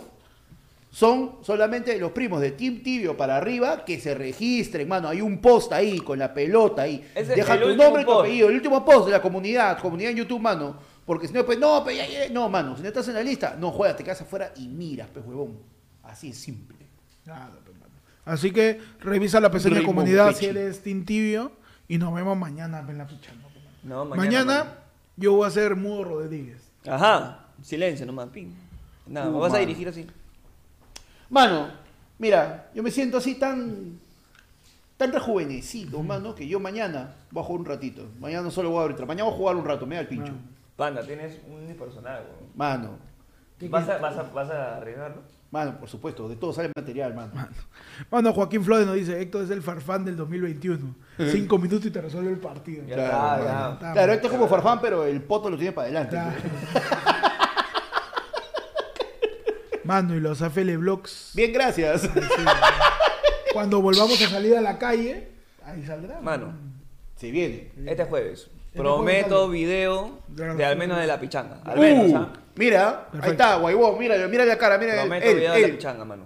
son solamente los primos de Team Tibio para arriba que se registren, mano. Hay un post ahí con la pelota ahí. Ese Deja el tu último nombre y tu apellido, el último post de la comunidad, comunidad en YouTube, mano. Porque si no, pues, no, pues, ya, ya, no, mano, si no estás en la lista, no juegas, te quedas afuera y miras, pues, huevón. Así es simple. Nada, pues, mano. Así que revisa la pequeña Ritmo comunidad Pechi. si eres Team Tibio y nos vemos mañana en la. No, Mañana, mañana. yo voy a ser Mudo Rodríguez. Ajá, silencio nomás, pin. Nada, me Uh, vas a dirigir así. Mano, mira, yo me siento así tan. tan rejuvenecido, mano, que yo mañana voy a jugar un ratito. Mañana no solo voy a abrir, mañana voy a jugar un rato, me da el pincho. Panda, tienes un unipersonal, weón. Mano, ¿Vas a, vas, a, ¿Vas a arriesgarlo? Mano, por supuesto, de todo sale material, mano. Mano, Joaquín Flores nos dice, Héctor es el farfán del 2021. Cinco minutos y te resuelve el partido. Ya Claro, está, mano. ya. Está, Claro, mano. este es como Farfán, pero el poto lo tiene para adelante. Claro. Mano, y los AFL Vlogs, Bien, gracias. cuando volvamos a salir a la calle, ahí saldrá. Mano, Se viene. este jueves. Este Prometo video De al menos de la pichanga. Al Uh, menos, ¿ah? Mira, Perfecto. ahí está, guaybón, mira, mira la cara, mira Prometo él, video de la él. pichanga, mano.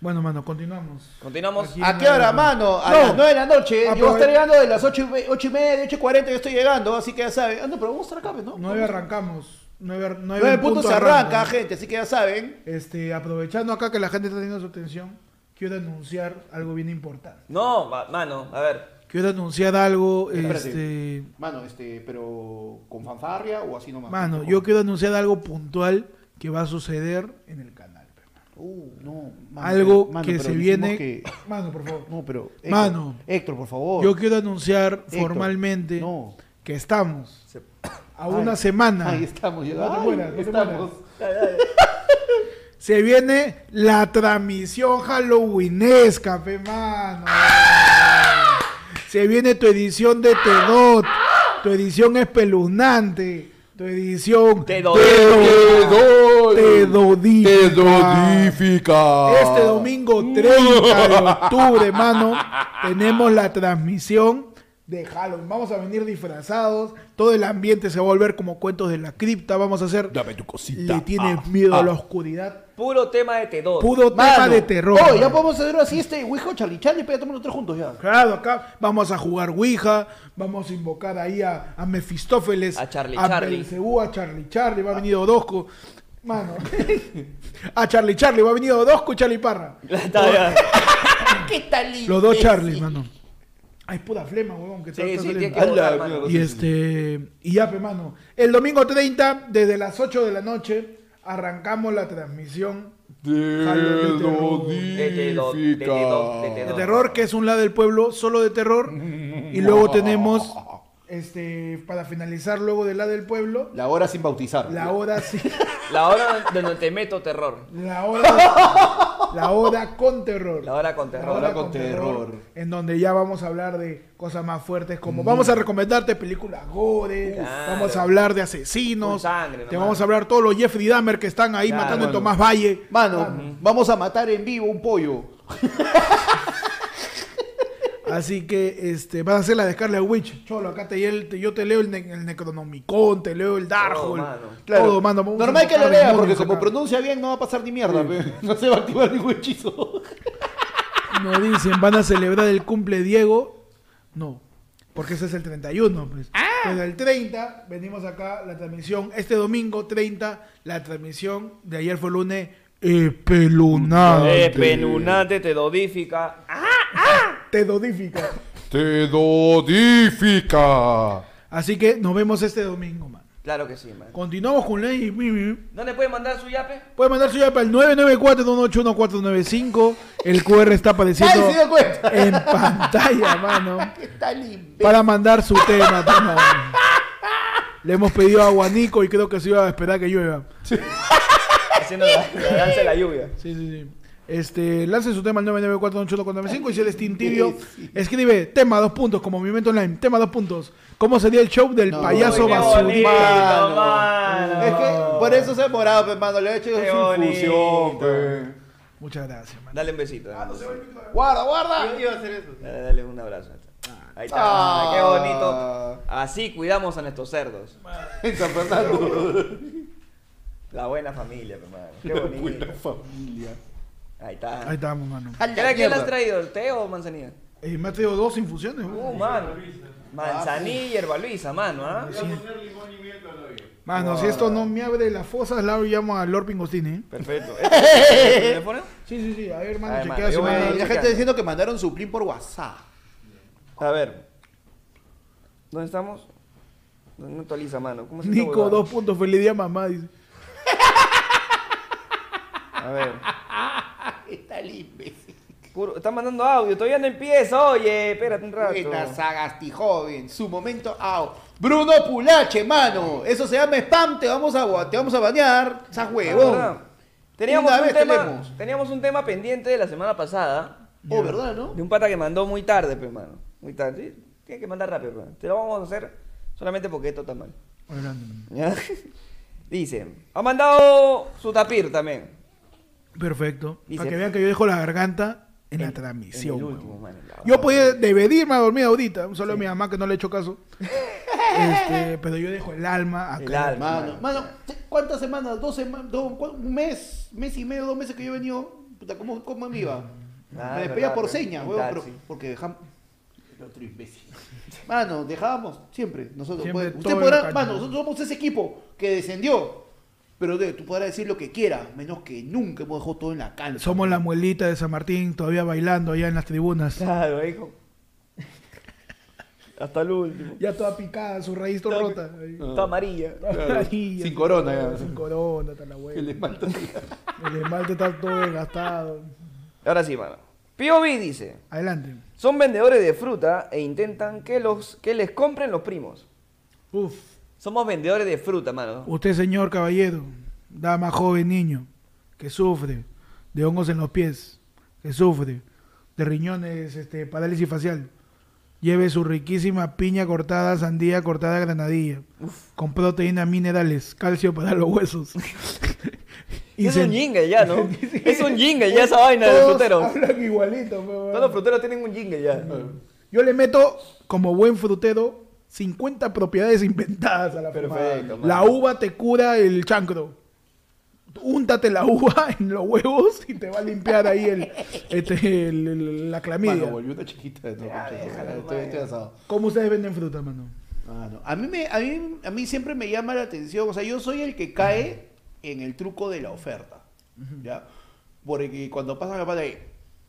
Bueno, mano, continuamos. Continuamos. Aquí. ¿A qué hora, mano? A No. las 9 de la noche. Ah, yo voy a pero- estar llegando de las 8 y, me- 8 y media, 8 y 40, yo estoy llegando, así que ya saben. Ah, no, pero vamos a estar acá, pues, ¿no? Nueve arrancamos. Nueve, nueve, 9 en puntos punto se arranca, arranca. gente, así que ya saben. Este, aprovechando acá que la gente está teniendo su atención, quiero anunciar algo bien importante. No, ma- mano, a ver. Quiero anunciar algo, Espérate. este, Mano, este, pero con fanfarria o así nomás. mano, yo quiero anunciar algo puntual que va a suceder en el canal. Uh, no. mano, algo pero- mano, que se viene. que- Mano, por favor. No, pero. Héctor, Mano. Héctor, por favor. Yo quiero anunciar Héctor, formalmente No. que estamos Se- a una Ay, semana. Ahí estamos, te Ay, te estamos. Se viene la transmisión halloweenesca, pe mano. Se viene tu edición de Tedot, tu edición espeluznante, tu edición Tedo- Tedo- Tedodífica. Tedodifica. Este domingo 30 de octubre, mano, tenemos la transmisión de Halloween. Vamos a venir disfrazados, todo el ambiente se va a volver como cuentos de la cripta. Vamos a hacer. Dame tu cosita. Le tienes Ah, miedo a ah. la oscuridad. Puro tema de T2. Puro tema de terror. Oh, ya podemos hacer así este Ouija Charlie Charlie, pero tomamos los tres juntos ya. Claro, acá vamos a jugar Ouija, vamos a invocar ahí a, a Mefistófeles, A Charlie a Charlie. Belcebú, a Charlie Charlie, va a venir Odosco. Mano, a Charlie Charlie, va a venir Odosco y Charlie Parra. Está ya. ¿Qué tal? Los dos? Charlie, mano. Ay, pura flema, huevón, que Sí, sí, que mano. mierda. Y este, y ya, pe, mano. El domingo 30, desde las 8 de la noche, arrancamos la transmisión De T2, de T2, de de T2. terror, que es un lado del pueblo solo de terror. Y luego tenemos, este, para finalizar, luego del lado del pueblo, La hora sin bautizar. la hora sí, La hora donde te meto terror. la hora, La hora con terror. La hora con terror. La hora La hora con, con terror, terror. En donde ya vamos a hablar de cosas más fuertes como vamos a recomendarte películas gore, Claro. vamos a hablar de asesinos, sangre te vamos a hablar todos los Jeffrey Dahmer que están ahí Claro, matando en mano. Tomás Valle. Mano, vamos a matar en vivo un pollo. Así que este, vas a hacer la de Scarlet Witch. Cholo, acá te, el- te- yo te leo el, ne- el Necronomicon, te leo el Darkhold. mano. Todo, mano. Vamos a Normal que lo lea, porque como pronuncia bien no va a pasar ni mierda. pe. No se va a activar ningún hechizo. No dicen, van a celebrar el cumple Diego. No, porque ese es el 31. Pues. Ah. Pero el 30 venimos acá, la transmisión. Este domingo 30, la transmisión de ayer fue lunes. Eh, penunante, tedodífica. Te dodifica. Te dodifica. Así que nos vemos este domingo, man. Claro que sí, man. Continuamos con Ley Mimi. ¿Dónde puede mandar su yape? Puede mandar su llave al 994-281-495. El QR está apareciendo en pantalla, mano. Para mandar su tema. Le hemos pedido a Guanico y creo que se iba a esperar que llueva. Haciendo la, la danza de la lluvia. Sí, sí, sí. Este, lance su tema al 994-281-495 y si eres Tintibio, escribe tema dos puntos como movimiento online, tema dos puntos. ¿Cómo sería el show del No, payaso mano. Es que por eso se ha morado, pe, mano. Le he hecho infusión, pe. Muchas gracias, man. Dale un besito. dale. Guarda, guarda. Dale, dale un abrazo. Ahí está. Ah. Qué bonito. Así cuidamos a nuestros cerdos. En San Fernando. La buena familia, mi hermano. Qué Buena bonito. familia. Ahí está. Ahí estamos, mano. A ¿Qué le has traído? ¿El té o manzanilla? Eh, me ha traído dos infusiones. Uh, mano. Manzanilla y hierba Luisa, mano, ¿ah? Mano, si esto no me abre las fosas, la llamo a Lord Pingostini. ¿eh? Perfecto. ¿Este es tu teléfono? Sí, sí, sí. A ver, mano, Ay, chequea ir La gente chequeando. diciendo que mandaron su plin por WhatsApp. A ver. ¿Dónde estamos? No actualiza, mano. ¿Cómo se esta Nico, dos puntos. Feliz día, mamá. Dice. A ver. Está limpio. Puro, está mandando audio. Todavía no empieza. Oye, espérate un rato. Buena Sagasti joven, su momento out. Bruno Pulache, mano. Eso se llama spam, te vamos a, te vamos a bañar. Esa Ah, huevón. Teníamos un, tema, tenemos. teníamos un tema pendiente de la semana pasada. Oh, ¿verdad, no? De un pata que mandó muy tarde, pe, mano. Muy tarde. Sí, Tiene que mandar rápido, pe. Te lo vamos a hacer solamente porque esto está mal. Dice, ha mandado su tapir también. Perfecto. Dice- Para que vean que yo dejo la garganta en, la transmisión. en la Yo podía deberirme a dormir ahorita. Un saludo a mi mamá que no le he hecho caso. Este, pero yo dejo el alma acá. El alma. Mano, mano, ¿cuántas semanas? ¿Dos semanas? Dos, ¿Un mes? ¿Mes y medio? ¿Dos meses que yo he venido? Puta, ¿cómo, cómo me iba? Ah, me es despedía por pe. seña, Un huevón, pero porque dejamos... El otro imbécil. Mano, dejábamos siempre. Nosotros, Siempre todo usted podrá, mano, nosotros somos ese equipo que descendió. Pero de, tú podrás decir lo que quieras, menos que nunca hemos dejado todo en la cancha. Somos la muelita de San Martín todavía bailando allá en las tribunas. Claro, hijo. Hasta el último. Ya toda picada, su raíz toda rota. Está amarilla. Claro, sin corona ya. Sin corona, está la mata. El esmalte está todo desgastado. Ahora sí, mano. POV dice, Adelante. son vendedores de fruta e intentan que, los, que les compren los primos. Uf. Somos vendedores de fruta, mano. Usted, señor caballero, dama joven niño, que sufre de hongos en los pies, que sufre de riñones, este, parálisis facial, lleve su riquísima piña cortada, sandía cortada, granadilla, con proteínas minerales, calcio para los huesos. es se- un jingle ya, ¿no? es un jingle ya esa vaina de Todos fruteros. hablan igualito, weón. Todos los fruteros tienen un jingle ya. Yo le meto, como buen frutero, 50 propiedades inventadas a la Perfecto. La uva te cura el chancro. Úntate la uva en los huevos y te va a limpiar ahí el, este, el- el- la clamidia. Mano, volvió una chiquita. No, Ya, concha, déjala, estoy, estoy asado. ¿Cómo ustedes venden fruta, mano? Ah, no. A mí, me, a, mí, a mí siempre me llama la atención, o sea, yo soy el que cae en el truco de la oferta, ¿ya? Porque cuando pasa la pata de,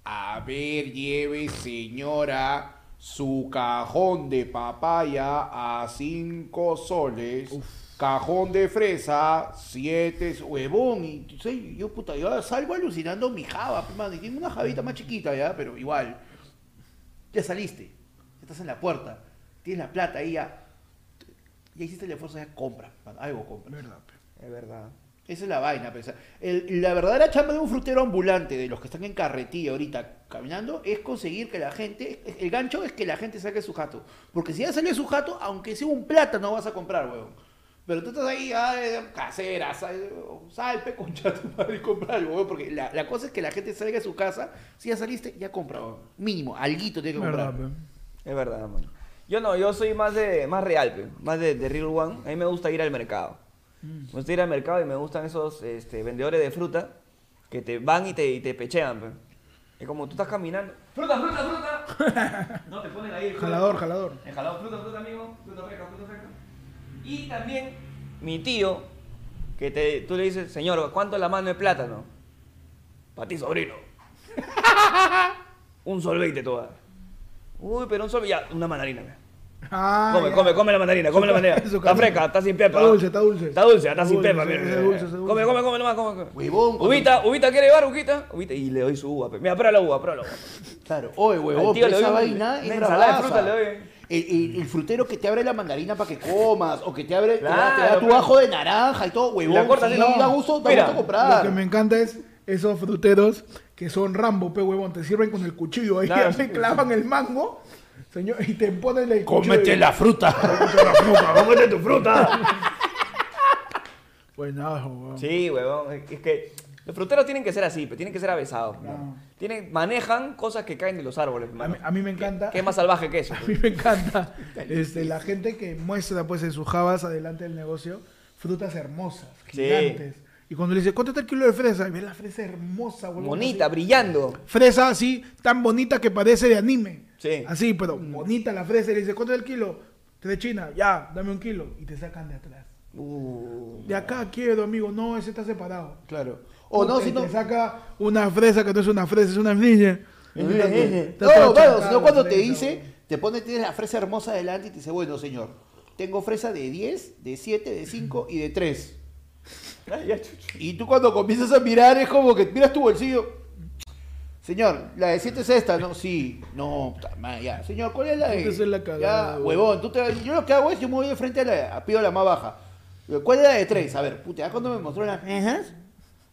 a ver, lleve señora su cajón de papaya a 5 soles, cajón de fresa, 7, huevón, y sabes, yo puta, yo salgo alucinando mi java, pe, mano, y tiene una javita más chiquita, ¿ya? Pero igual, ya saliste, ya estás en la puerta, tienes la plata ahí ya, ya hiciste el esfuerzo, ya compra, mano, algo compra. Verdad. Es verdad. Esa es la vaina. El- la verdadera chamba de un frutero ambulante, de los que están en carretilla ahorita caminando, es conseguir que la gente, el gancho es que la gente saque su jato. Porque si ya sale su jato, aunque sea un plátano vas a comprar, weón. Pero tú estás ahí, ay, casera, sal, salpe, concha tu madre y compra algo, weón. Porque la, la cosa es que la gente salga de su casa, si ya saliste, ya compra, weón. Mínimo, alguito tiene que comprar. Es verdad, mano. Yo no, yo soy más de más real, pe, más de, de real one. A mí me gusta ir al mercado. Mm. Me gusta ir al mercado y me gustan esos este, vendedores de fruta que te van y te, y te pechean, pe. Es como tú estás caminando. ¡Fruta, fruta, fruta! no, te ponen ahí. el Jalador, jalador. El jalador, fruta, fruta, amigo. Fruta fresca, fruta fresca. Y también mi tío, que te, tú le dices, señor, ¿cuánto es la mano de plátano? Para ti, sobrino. un solveite toda. Uy, pero un solveite, ya, una mandarina. pe. Ah, Come, ya. come, come la mandarina, come la mandarina. Está fresca, está sin pepa. Está dulce, está dulce. Está dulce, está sin pepa. mira, dulce, Come, come, come nomás, come. come. Huevón, cuando- Ubita, ubita, ¿quiere llevar ubita? Ubita, y le doy su uva. Mira, prueba la uva, prueba la uva. Claro, oye, huevón, tío pero le esa vaina es ensalada de fruta le doy. El, el- el frutero que te abre la mandarina para que comas, o que te abre, te da- te da, tu ajo de naranja y todo, huevón. la cortas sí, no. da gusto, da Mira, gusto Lo comprar. que me encanta es esos fruteros que son Rambo, pe huevón, te sirven con el cuchillo ahí, Claro. te clavan el mango, señor, y te ponen el cuchillo. Cómete y- la fruta. Cómete la fruta, cómete tu fruta. Buenazo, huevón. Sí, huevón. Es que los fruteros tienen que ser así, pero tienen que ser avesados. Tienen, manejan cosas que caen de los árboles. A mí, a mí me encanta. ¿Qué es más salvaje que eso? A mí me encanta este, la gente que muestra pues en sus jabas adelante del negocio frutas hermosas, Sí. Y cuando le dice, ¿cuánto está el kilo de fresa? Y ve la fresa hermosa, huevón. Bonita, así. brillando. Fresa así, tan bonita que parece de anime. Sí. Así, pero bonita la fresa. Y le dice, ¿cuánto es el kilo? De China, ya, dame un kilo. Y te sacan de atrás. Uh. De acá quiero, amigo. No, ese está separado. Claro. O no, si no. Te saca una fresa que no es una fresa, es una niña. No, claro, sino cuando te dice, te pone, tienes la fresa hermosa delante y te dice, bueno, señor, tengo fresa de 10, de 7, de 5 y de 3. Y tú cuando comienzas a mirar es como que miras tu bolsillo. Señor, la de 7 es esta, ¿no? Sí, no, puta madre, ya. Señor, ¿cuál es la de...? Puta, esa es la cagada, ya, huevón. tú te- yo lo que hago es, yo me voy de frente a la, a pido la más baja. ¿Cuál es la de 3? A ver, puta, ya cuando me mostró las mejas,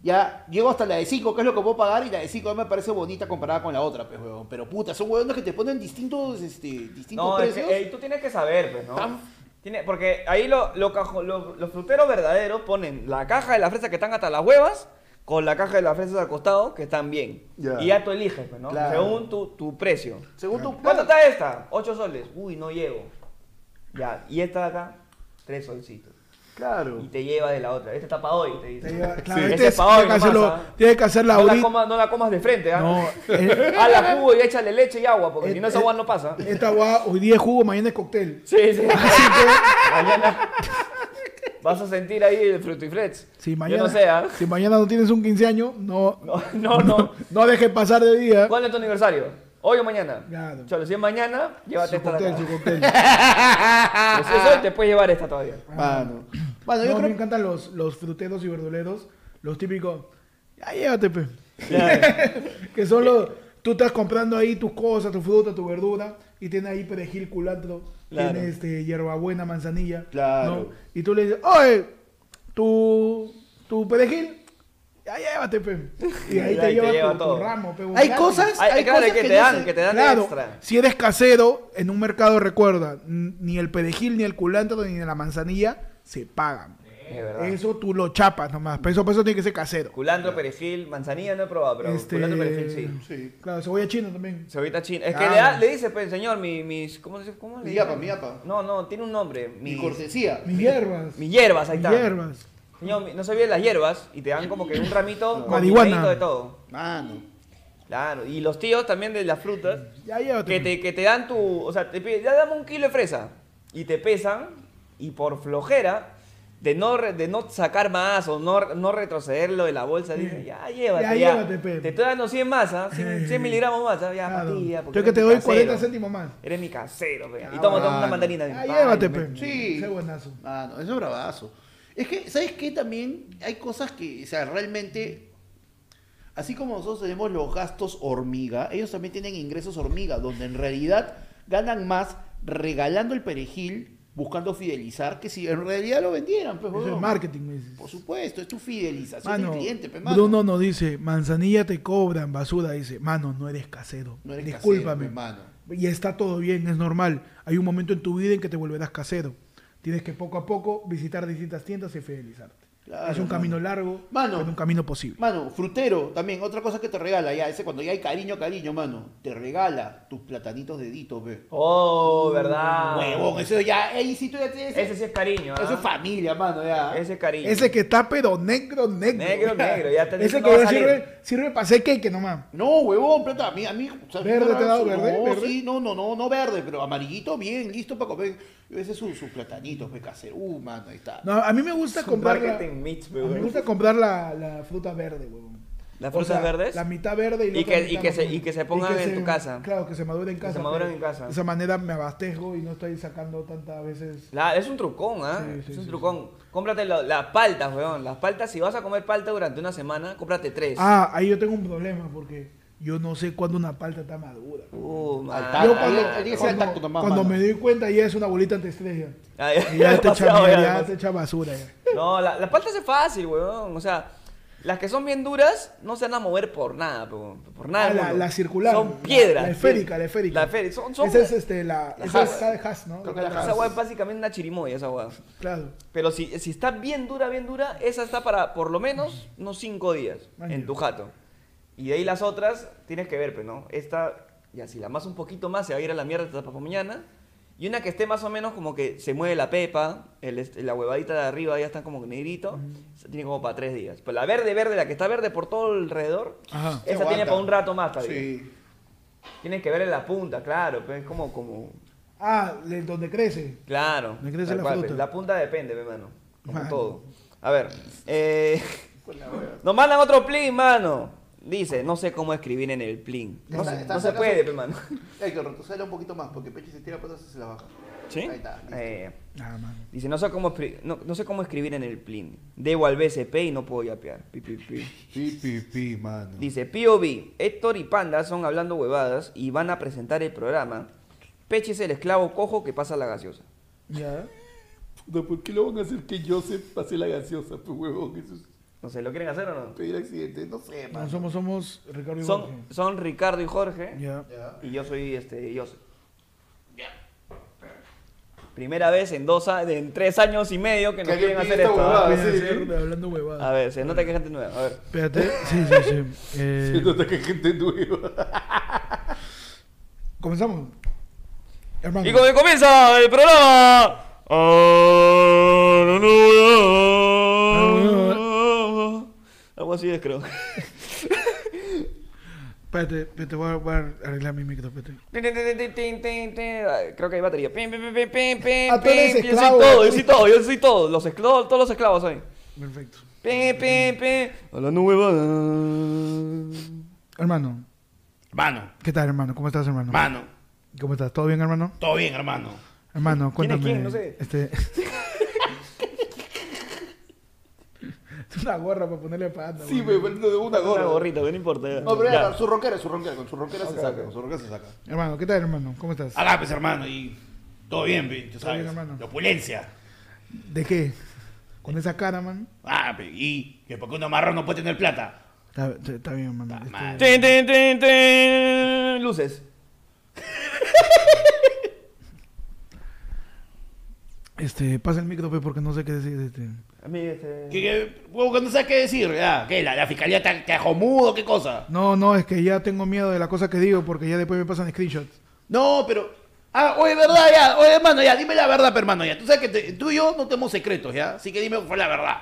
ya llego hasta la de 5, que es lo que puedo pagar, y la de 5 me parece bonita comparada con la otra, pues, huevón. Pero puta, son huevones que te ponen distintos, este, distintos No, es precios. que, ey, tú tienes que saber, pues, ¿no? Tan- Tiene, porque ahí lo, lo cajo- lo- los fruteros verdaderos ponen la caja de la fresa que están hasta las huevas con la caja de las fresas al costado que están bien. Ya. Y ya tú eliges, pues, ¿no? Claro. Según tu, tu precio. Según tu ¿Cuánto está esta? 8 soles. Uy, no llego. Ya. Y esta de acá, 3 solcitos. Claro. Y te lleva de la otra. Esta está para hoy, te dice. Te lleva- claro, Ese este es es- pa' hoy tiene, que nomás, hacerlo, ¿ah? que hacerla No la, ahorita. comas, no la comas de frente, ¿ah? No, eh, Hazla jugo y échale leche y agua, porque Eh, si no esa eh, agua no pasa. esta agua hoy día es jugo, mañana es cóctel. Sí, sí. mañana vas a sentir ahí el frutiflex. Si mañana, Yo no sé, ¿ah? si mañana no tienes un 15 años, no, No, no, no. no dejes pasar de día. ¿Cuándo es tu aniversario? ¿Hoy o mañana? Claro. Cholo, si es mañana, llévate Su esta cóctel, su cóctel. Si es hoy, te puedes llevar esta todavía. Mano. Bueno, yo No, me encantan los, los fruteros y verduleros, los típicos. Ya llévate, pe. que son los. Tú estás comprando ahí tus cosas, tu fruta, tu verdura, y tiene ahí perejil, culantro, Claro. tiene este, hierbabuena, manzanilla. Claro. ¿no? Y tú le dices, oye, tu, tu perejil, ya llévate, pe. Y ahí te te lleva lleva tu, todo. tu ramo, pe. Hay cosas, Ay, hay claro, cosas que, que te dan, se- que te dan Claro, extra. si eres casero, en un mercado recuerda, ni el perejil, ni el culantro, ni la manzanilla se pagan. Es verdad. Eso tú lo chapas nomás. Pero eso, tiene que ser casero. Culantro, perejil, manzanilla no he probado, pero Este, culantro, perejil sí. Sí. Claro, cebolla china también. Cebollita china. Es que le, da- le dice, pues, señor, mi, mis... ¿Cómo, se- cómo le Mi dice? yapa, mi yapa. No, no, tiene un nombre. Mi Mis- cortesía. Mis hierbas. Mis hierbas, ahí Mis está. hierbas. Señor, mi- no se olviden las hierbas y te dan como que un ramito con picadito de todo. Mano. Claro, y los tíos también de las frutas Ya llévate. que te, que te dan tu, o sea, te piden, ya dame un kilo de fresa y te pesan y por flojera de no, re- de no sacar más o no, no retrocederlo de la bolsa, ya llévate, Ya ya, llévate, pe. te estoy dando 100 más, ¿ah? 100, 100 miligramos más, ¿ah? ya Claro. ya, Yo que te doy casero. 40 céntimos más. Eres mi casero, pe. Ya, y toma, toma una mandarina. Ya Ay, llévate, me- pe. Sí. Ese buenazo. Mano, eso es bravazo. Es que, ¿sabes qué? También hay cosas que, o sea, realmente, así como nosotros tenemos los gastos hormiga, ellos también tienen ingresos hormiga, donde en realidad ganan más regalando el perejil buscando fidelizar que si en realidad lo vendieran, pues, Eso es huevón. marketing, me dices. Por supuesto, es tu fidelización Mano, del cliente, pues, mano. Bruno nos dice, manzanilla te cobran, basura. Dice, mano, no eres casero. No eres Discúlpame. casero, pues, mano. Y está todo bien, es normal. Hay un momento en tu vida en que te volverás casero. Tienes que poco a poco visitar distintas tiendas y fidelizarte. Claro, es un mano. camino largo, Mano. pero un camino posible. Mano, frutero, también, otra cosa que te regala, ya, ese cuando ya hay cariño, cariño, mano, te regala tus platanitos de Dito, pe. Oh, verdad. Huevón, eso ya, ahí sí tú ya tienes. Ese sí es cariño, ¿ah? Eso es familia, mano, ya. Ese es cariño. Ese que está pero negro, negro. Negro, negro, ya te Ese que no sirve, sirve para hacer cake nomás. No, huevón, plata, a mí, a mí. o sea, ¿Verde no, te ha dado no, verde? ¿Verde? sí, no, no, no, no verde, pero amarillito, bien, listo para comer. Ese es su, sus platanitos, pe, casero. Uh, mano, ahí está. No, a mí me gusta comprar la, marketing me gusta comprar la, la fruta verde, huevón. ¿Las O frutas sea, verdes? La mitad verde y, la Y que- mitad y que se- y que se pongan en tu casa. Claro, que se maduren en Que casa. se maduren en casa. De esa manera me abastezco y no estoy sacando tantas veces. La- es un trucón, ¿ah? Sí, sí, es un sí, trucón. Cómprate las paltas, weón. Las paltas, si vas a comer palta durante una semana, cómprate tres. Ah, ahí yo tengo un problema porque yo no sé cuándo una palta está madura. Uh, tacto, Yo ahí- cuando, ahí al cuando- cuando me doy cuenta ya es una bolita antiestrella. Ah, Y ya te echa, ya, te echa basura ya. No, la- las paltas es fácil, weón. O sea, las que son bien duras no se van a mover por nada, po, por nada. Ah, la, la circular. Son la- piedras. La, esférica, la esférica. La esférica. Son, son, Esa es este, la, La esa Haas. es la de Haas, ¿no? Creo que la esa es básicamente una chirimoya, esa weá. Claro. Pero si, si está bien dura, bien dura, esa está para por lo menos unos 5 días en tu jato. Y de ahí las otras tienes que ver, pues, ¿no? Esta, ya si la amas un poquito más, se va a ir a la mierda hasta para mañana. Y una que esté más o menos como que se mueve la pepa, el, la huevadita de arriba ya está como negrito, tiene como para 3 días. Pero la verde, verde, la que está verde por todo alrededor, Ajá. esa tiene para un rato más todavía. Sí. Tienes que ver en la punta, claro, pues es como, como, Ah, de donde crece. claro. Me crece la cual, fruta. pues, La punta depende, mi hermano. Como Mano. todo. A ver, eh, nos mandan otro plin, mano. Dice, no sé cómo escribir en el plin. No, Está- se- está no se puede, pe, mano. Héctor, retrocédela un poquito más, porque Peche se tira para atrás y se la baja. ¿Sí? Ahí está. Eh, Ah, mano. dice, no sé, cómo, no, no sé cómo escribir en el plin. Debo al BCP y no puedo yapear. Pi, pi, pi. Pi, pi, pi, mano. Dice, POV, Héctor y Panda son hablando huevadas y van a presentar el programa. Peche es el esclavo cojo que pasa la gaseosa. Ya. ¿por qué lo van a hacer que yo se pase la gaseosa, pues huevón? Eso es No sé, ¿lo quieren hacer o no? pedir accidente, no sé, No, somos, somos Ricardo y Son, Jorge. son Ricardo y Jorge. Ya. Ya. Y yo soy este, yo soy. Primera vez en dos a- en tres años y medio que nos Que alguien quieren pide hacer esta esto. huevada. ¿ah? Puede sí, sí. hablando huevadas. A ver, se nota que hay gente nueva. A ver. Espérate. Sí, sí, sí. Eh, Se nota que hay gente nueva. Comenzamos. Hermano. Y comienza el programa. Ah, no, no, no. Algo así es, creo. Espérate, espérate, voy a, voy a arreglar mi micro. Espérate. Creo que hay batería. Pim, pim, pim, pim, pim, Ah, tú eres pim. Yo soy esclavo. todo, yo soy todo, yo soy todo. Los esclavos, todos los esclavos soy. Perfecto. Pim, pim, pim. Hablando huevadas. Hermano, Mano, ¿qué tal, hermano? ¿Cómo estás, hermano? mano, ¿Cómo estás? ¿Todo bien, hermano? todo bien, hermano. Hermano, ¿Quién es cuéntame. quién? No sé. Este. es una gorra para ponerle pata. Sí, güey. me de una Una gorra. gorrita, que no importa. No, pero Ya. su ronquera, su ronquera, con su ronquera se saca, con su ronquera se saca. Hermano, ¿qué tal, hermano? ¿Cómo estás? Alá, pues, hermano, y todo bien, pe, tú Todo sabes. bien, hermano. La opulencia. ¿De qué? Con esa cara, man. Ah, pe, y que porque uno marrón no puede tener plata. Está, está- está bien, hermano. Está Este. Tin, tin, tin. Luces. este, pasa el micro, pe, porque no sé qué decir. Este. A mí, este... Que, que, huevo, que no sabes qué decir, ya. ¿Qué? ¿La, la fiscalía te, te mudo? ¿Qué cosa? No, no, es que ya tengo miedo de la cosa que digo porque ya después me pasan screenshots. No, pero. Ah, oye, verdad, ya. Oye, hermano, ya, dime la verdad, hermano, ya. Tú sabes que te- tú y yo no tenemos secretos, ya. Así que dime cuál fue la verdad.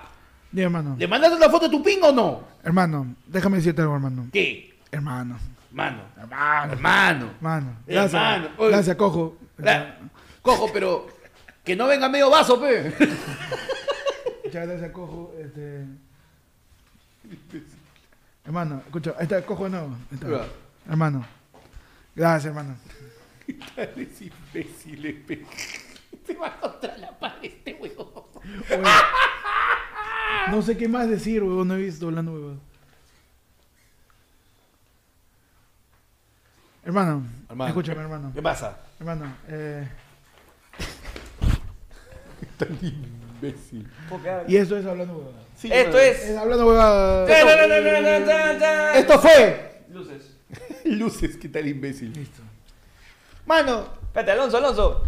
Dime, hermano. ¿Le mandaste una foto de tu ping o no? Hermano, déjame decirte algo, hermano. ¿Qué? Hermano. Hermano. Hermano. Hermano. Hermano. Gracias. Hermano, oye. Gracias, cojo. Cojo, pero que no venga medio vaso, pe. Muchas gracias, cojo. Este... Hermano, escucha, ahí está, cojo de nuevo. Ahí está. Hermano. Gracias, hermano. Eres imbécil, pe. Se va contra la pared este huevón. No sé qué más decir, huevón. No he visto hablando, huevón. Hermano, Hermano. escúchame, hermano. ¿Qué pasa? Hermano, eh... Tan imbécil. Y esto es hablando huevada. Sí, Esto. Es es. hablando huevada. Esto fue. Luces. Luces, ¿qué tal imbécil? Listo. Mano, Espérate, Alonso, Alonso.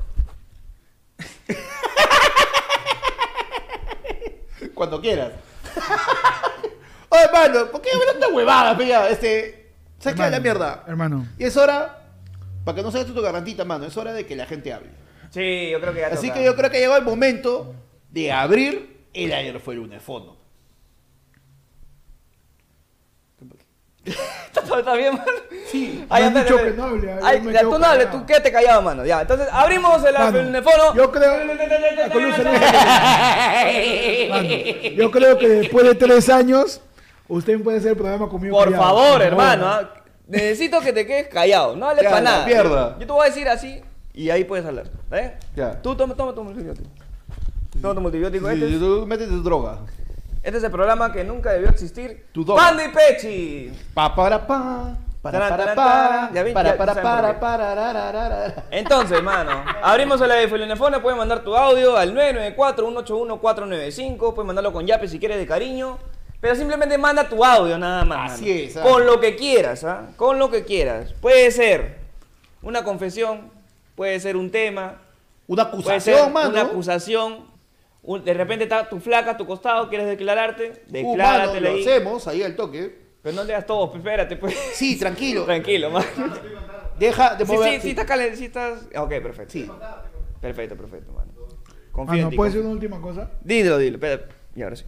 cuando quieras. Oye, mano, ¿por qué hablas huevada, pega? Este. ¿Sabes qué? Hermano, La mierda. Hermano. Y es hora, para que no se tu gargantita, mano, es hora de que la gente hable. Sí, yo creo que ya Así toca. que yo creo que llegó el momento de abrir el ayer fue el lunes fondo. ¿Está, bien, mano? Sí. Ay, Me han dicho que no hable, Ay, me tú no hables, tú quédate callado, mano. Ya, entonces abrimos el, teléfono. Yo creo. yo creo que después de tres años, usted puede hacer el programa conmigo. Por callado, favor, hermano. ¿ah? Necesito que te quedes callado. No hables para nada. Yo te voy a decir así y ahí puedes hablar. ¿eh? Ya. Tú toma, toma multibiótico. Toma tu multibiótico. Sí, Este, tú métete tu droga. este es el programa que nunca debió existir. Tu. Panda y Pechi. Pa para pa. Para para para. Ya vi, Para para para para. Entonces, mano, abrimos el iPhone, puedes mandar tu audio al 994-181-495, puedes mandarlo con yape si quieres de cariño, pero simplemente manda tu audio nada más. Así mano. es, ah. Con lo que quieras, ¿ah? Con lo que quieras. Puede ser una confesión, puede ser un tema, Una puede ser acusación, mano. una acusación, de repente está tu flaca a tu costado, quieres declararte, Uh, mano, decláratele lo ahí. hacemos ahí al toque. Pero no leas todo, pues, espérate, pues. Sí, tranquilo. Tranquilo, mano. Deja de Sí, mover. sí, sí, estás calen- sí estás... Ok, perfecto. Sí. Perfecto, perfecto, mano. Confío en Mano, ti. ¿puedo decir confío. una última cosa? Dilo, dilo, espera. Y ahora sí.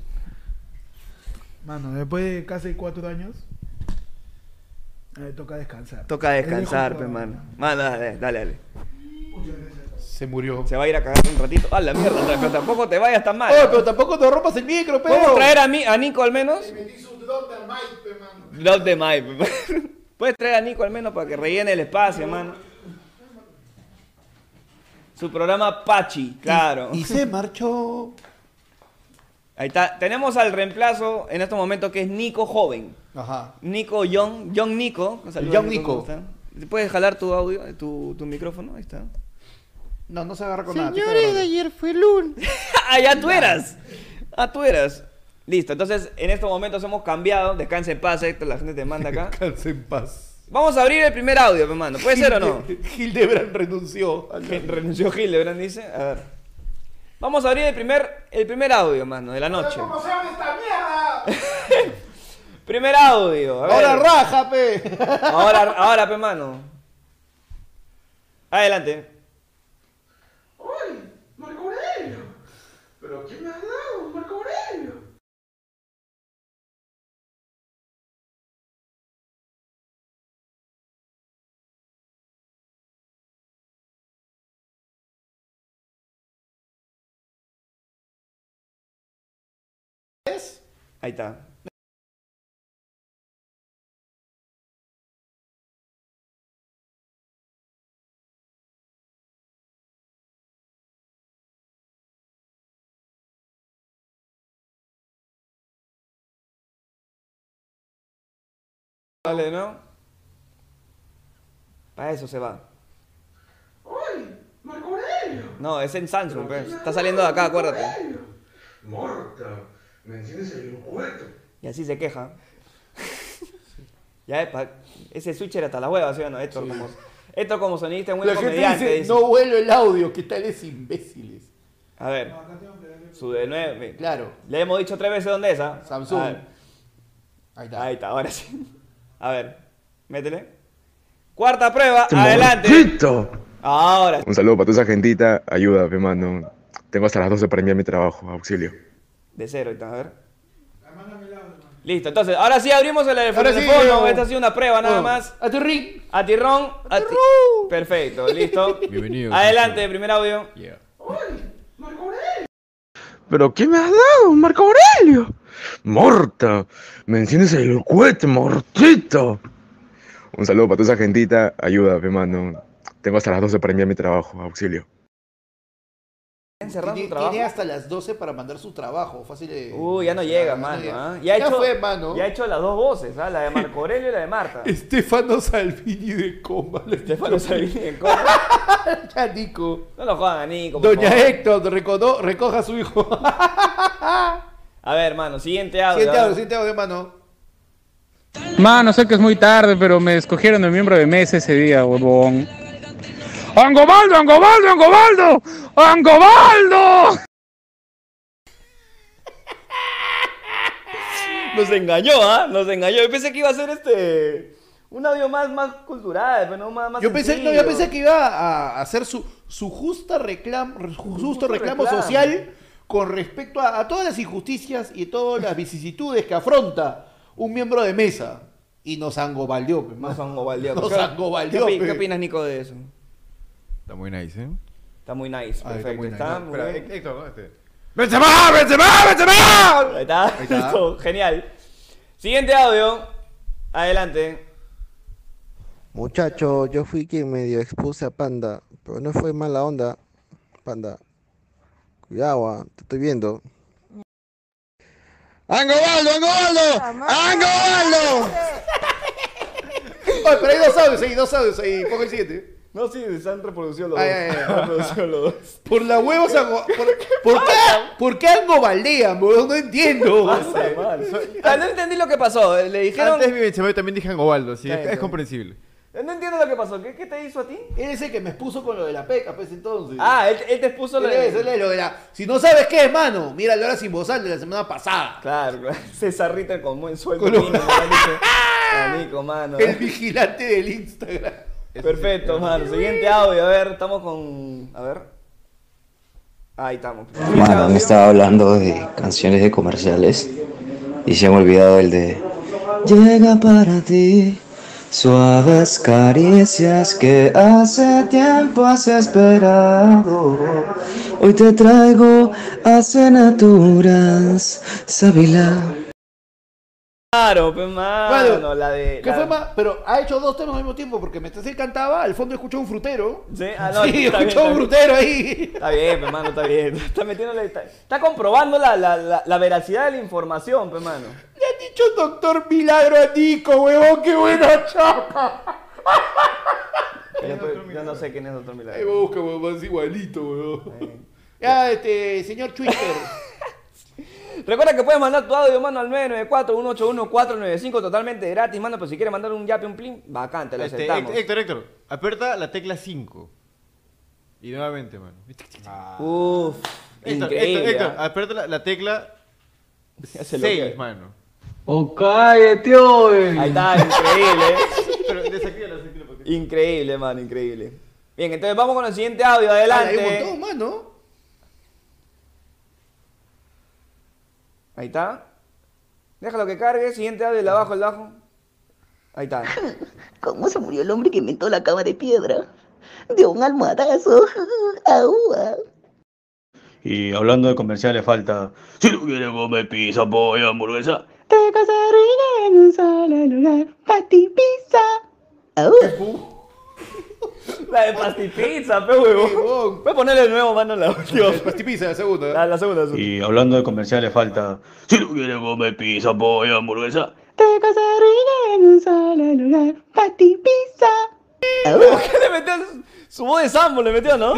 Mano, después de casi cuatro años, eh, toca descansar. Toca descansar, Es pues, mano. Mano, dale, dale, dale. Se murió. Se va a ir a cagar un ratito. Ah, la mierda, pero tampoco te vayas tan mal. Oye, pero tampoco te rompas el micro, pero. ¿Podemos traer a, mí, a Nico al menos? Metí su drop de Mike, mano. Puedes traer a Nico al menos para que rellene el espacio, mano. Su programa Pachi, claro. Y se marchó. Ahí está. Tenemos al reemplazo en estos momentos que es Nico Joven. Ajá. Nico Young, Young Nico. Young Nico. ¿Puedes jalar tu audio, tu, tu micrófono? Ahí está. No, no se agarra con nada. te Señores, ayer fue lunes. ah, ya tú eras. Ah, tú eras. Listo, entonces en estos momentos hemos cambiado. Descansa en paz, Héctor, la gente te manda acá. Descansa en paz. Vamos a abrir el primer audio, hermano. ¿Puede ser o no? Hildebrand renunció. Renunció Hildebrand, dice. A ver. Vamos a abrir el primer, el primer audio, mano, de la noche. ¿Cómo se llama esta mierda? Primer audio. A ver. Ahora raja, pe. Ahora, ahora, pe, mano. Adelante. ¡Uy! ¡Marco Aurelio! ¿Pero quién me ha dado? ¡Marco Aurelio! Ahí está. Vale, ¿no? Para eso se va. ¡Uy! ¡Marco Aurelio! No, es en Samsung, pues. Está saliendo de acá, acuérdate. Morta, ¿me enciendes el cuento? Y así se queja. ya, epa, ese switcher hasta la hueva, ¿sí o no? Héctor, como, Héctor como sonidista es muy La gente comediante. dice, dice. no vuelo el audio, ¿qué tales imbéciles? A ver, su de nueve. Claro. Le hemos dicho tres veces dónde es, ¿ah? Samsung. Ahí está. ahí está, ahora sí. A ver, métele. Cuarta prueba, adelante. Ahora sí. Un saludo para toda esa gentita. Ayuda, mano. Tengo hasta las 12 para enviar mi trabajo. Auxilio. De cero, a ver. Listo, entonces, ahora sí abrimos el Ahora sí, teléfono. Esta ha sido una prueba nada Oh. más. A ring. A tirrón. A ti- Perfecto, listo. Bienvenido. Adelante, primer audio. Yeah. ¡Uy! ¡Marco Aurelio! ¿Pero qué me has dado, Marco Aurelio? Morta, me enciendes el cohete, mortito. Un saludo para toda esa gentita. Ayuda, mano. Tengo hasta las 12 para enviar mi trabajo. Auxilio. Tiene, tiene hasta las 12 para mandar su trabajo. Fácil de. Uy, ya no llega, mano. ¿ah? Ya, ha hecho, fue, mano. Ya ha hecho las dos voces, ¿ah? la de Marco Aurelio y la de Marta. Estefano Salvini de Coma. Estefano Salvini en contra. Ya, Nico. No lo jodan a Nico. por Doña favor. Héctor, recono- recoja a su hijo. A ver, hermano, siguiente audio. ¿ah? audio, siente audio, mano. Mano, sé que es muy tarde, pero me escogieron de miembro de mesa ese día, huevón. ¡Angobaldo, Angobaldo, Angobaldo! ¡Angobaldo! Nos engañó, ¿ah? Nos engañó. Yo pensé que iba a ser este. Un audio más, más cultural, pero no más. más Yo pensé, no, yo pensé que iba a hacer su, su justa reclamo, su justo, justo reclamo, reclamo. social con respecto a, a todas las injusticias y todas las vicisitudes que afronta un miembro de mesa. Y nos angobaldeó, pe, Nos angobaldeó. Nos ¿Qué- angobaldeó, ¿Qué, opi- pe. ¿Qué opinas, Nico, de eso? Está muy nice, ¿eh? Está muy nice, Ah, está perfecto. muy nice. Está muy Espera, bien. Héctor, ¿no? Este. ¡Benzema, Benzema, Benzema! Ahí está. está. Listo, genial. Siguiente audio. Adelante. Muchacho, yo fui quien medio expuse a Panda, pero no fue mala onda. Panda, cuidado, ah, te estoy viendo. ¡Angobaldo, Angobaldo! ¡Angobaldo! Oye, pero hay dos audios ahí, dos audios ahí. Pongo el siguiente. No, sí, se han reproducido los Ay, dos. ay, ay. Se han reproducido los dos. Por la huevos ango... por, ¿por qué, ¿Por qué angobaldean, bro? No entiendo. Ah, no entendí lo que pasó. Le dijeron. Antes mi también dije Angobaldo, sí, es, es comprensible. No entiendo lo que pasó. ¿Qué, qué te hizo a ti? Él es el que me expuso con lo de la peca, pues entonces. Ah, él, él te expuso Él lo es, él de. es lo de la... Si no sabes qué es, mano, mira la hora sin bozal de la semana pasada. Claro. César Ritter con buen sueldo. Con lo- mínimo, le han dicho. A Nico, mano. El vigilante del Instagram. Perfecto, mano. Siguiente audio. A ver, estamos con. A ver. Ahí estamos. Siguiente Mano, han audio. estado hablando de canciones de comerciales y se han olvidado el de Llega para ti suaves caricias que hace tiempo has esperado. Hoy te traigo asenaturas, Sabila. Claro, pues, mano. Bueno, la de. ¿Qué la- fue más? Pero ha hecho dos temas al mismo tiempo, porque mientras él cantaba, al fondo escuchó un frutero. Sí, ah, no, sí, está bien, escuchó un frutero ahí. Está bien, pues, mano, está bien. Está metiéndole. Está, está comprobando la, la, la, veracidad de la información, pues, mano. Le han dicho doctor Milagro a Nico, huevón, qué buena chapa. Yo, pues, yo no sé quién es Doctor Ahí Milagro. busca, huevón, es igualito, huevón. Ya, este, señor Twitter. Recuerda que puedes mandar tu audio, mano, al 994-181-495 totalmente gratis, mano. Pero si quieres mandar un yape, un plin, bacán, te lo Este, aceptamos. Héctor, Héctor, aprieta la tecla 5. Y nuevamente, mano. Uf, Héctor, increíble. Héctor, Héctor, ¿ah? aprieta la, la tecla Ya se lo 6, que- mano. ¡Oh, cállate, oye! Ahí está, increíble. Pero desactiva, desactiva. porque- Increíble, mano, increíble. Bien, entonces vamos con el siguiente audio, adelante. Hay un montón, mano. Ahí está. Déjalo que cargue, siguiente audio, el de abajo, el de abajo. Ahí está. ¿Cómo se murió el hombre que inventó la cama de piedra? De un almohadazo. Aúa. Y hablando de comerciales, falta. Si tú quieres comer pizza, pollo, hamburguesa. Te casaría en un solo lugar. Pati pizza. Aúa. La de pastipizza, pe huevo. Huevón. Puedes ponerle de nuevo, mano, la última. El pastipiza, la segunda. La, la segunda, la segunda. Y hablando de comerciales, falta. Si tú quieres comer pizza, pollo, hamburguesa. Te casaría en un solo lugar. Pati pizza. Aúa. ¿Qué le metió? Su voz de Sambo le metió, ¿no?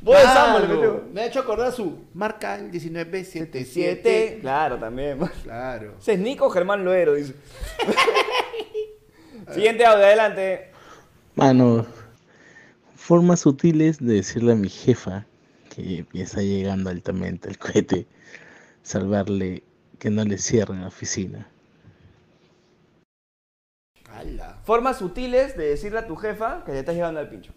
Voz de Sambo le metió. Me ha hecho acordar su marca el 1977. 7. Claro, también. Claro. Ese es Nico Germán Loero, dice. Siguiente audio, adelante. Mano, formas sutiles de decirle a mi jefa que está llegando altamente el cohete, salvarle que no le cierren la oficina. Ala. Formas sutiles de decirle a tu jefa que le estás llegando al pincho.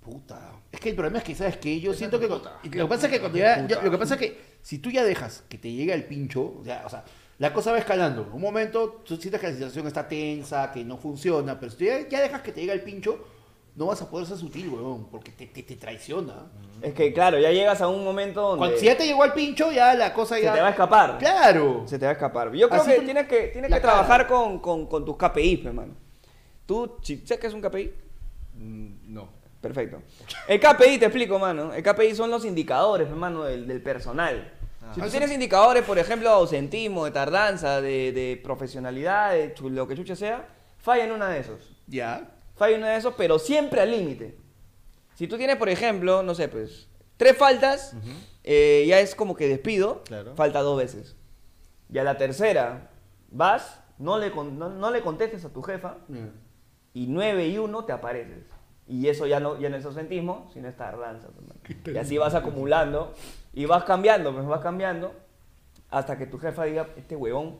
Puta. Es que el problema es que, ¿sabes qué? Yo siento que... Lo que pasa es que cuando ya... yo- lo que pasa es que si tú ya dejas que te llegue el pincho, ya, o sea, la cosa va escalando. Un momento tú sientes que la situación está tensa, que no funciona, pero si tú ya, ya dejas que te llegue el pincho, no vas a poder ser sutil, weón, porque te, te, te traiciona. Es que, claro, ya llegas a un momento donde Cuando, si ya te llegó el pincho, ya la cosa se ya... te va a escapar. ¡Claro! Se te va a escapar. Yo creo Así que tienes que, tienes que trabajar con, con, con tus KPIs, hermano. Tú, si- ¿sabes qué es un KPI? Mm, No. Perfecto. El KPI, te explico, mano. El KPI son los indicadores, hermano, del, del personal. Si tú tienes indicadores, por ejemplo, de ausentismo, de tardanza, de, de profesionalidad, de chu- lo que chucha sea, falla en una de esos. Ya. Falla en una de esos, pero siempre al límite. Si tú tienes, por ejemplo, no sé, pues, tres faltas, eh, ya es como que despido, Claro. falta dos veces. Y a la tercera, vas, no le, con- no, no le contestes a tu jefa, y 9 y 1 te apareces. Y eso ya no, ya no es ausentismo, sino es tardanza. pues, mano. Y así vas acumulando y vas cambiando, pues vas cambiando hasta que tu jefa diga, este huevón,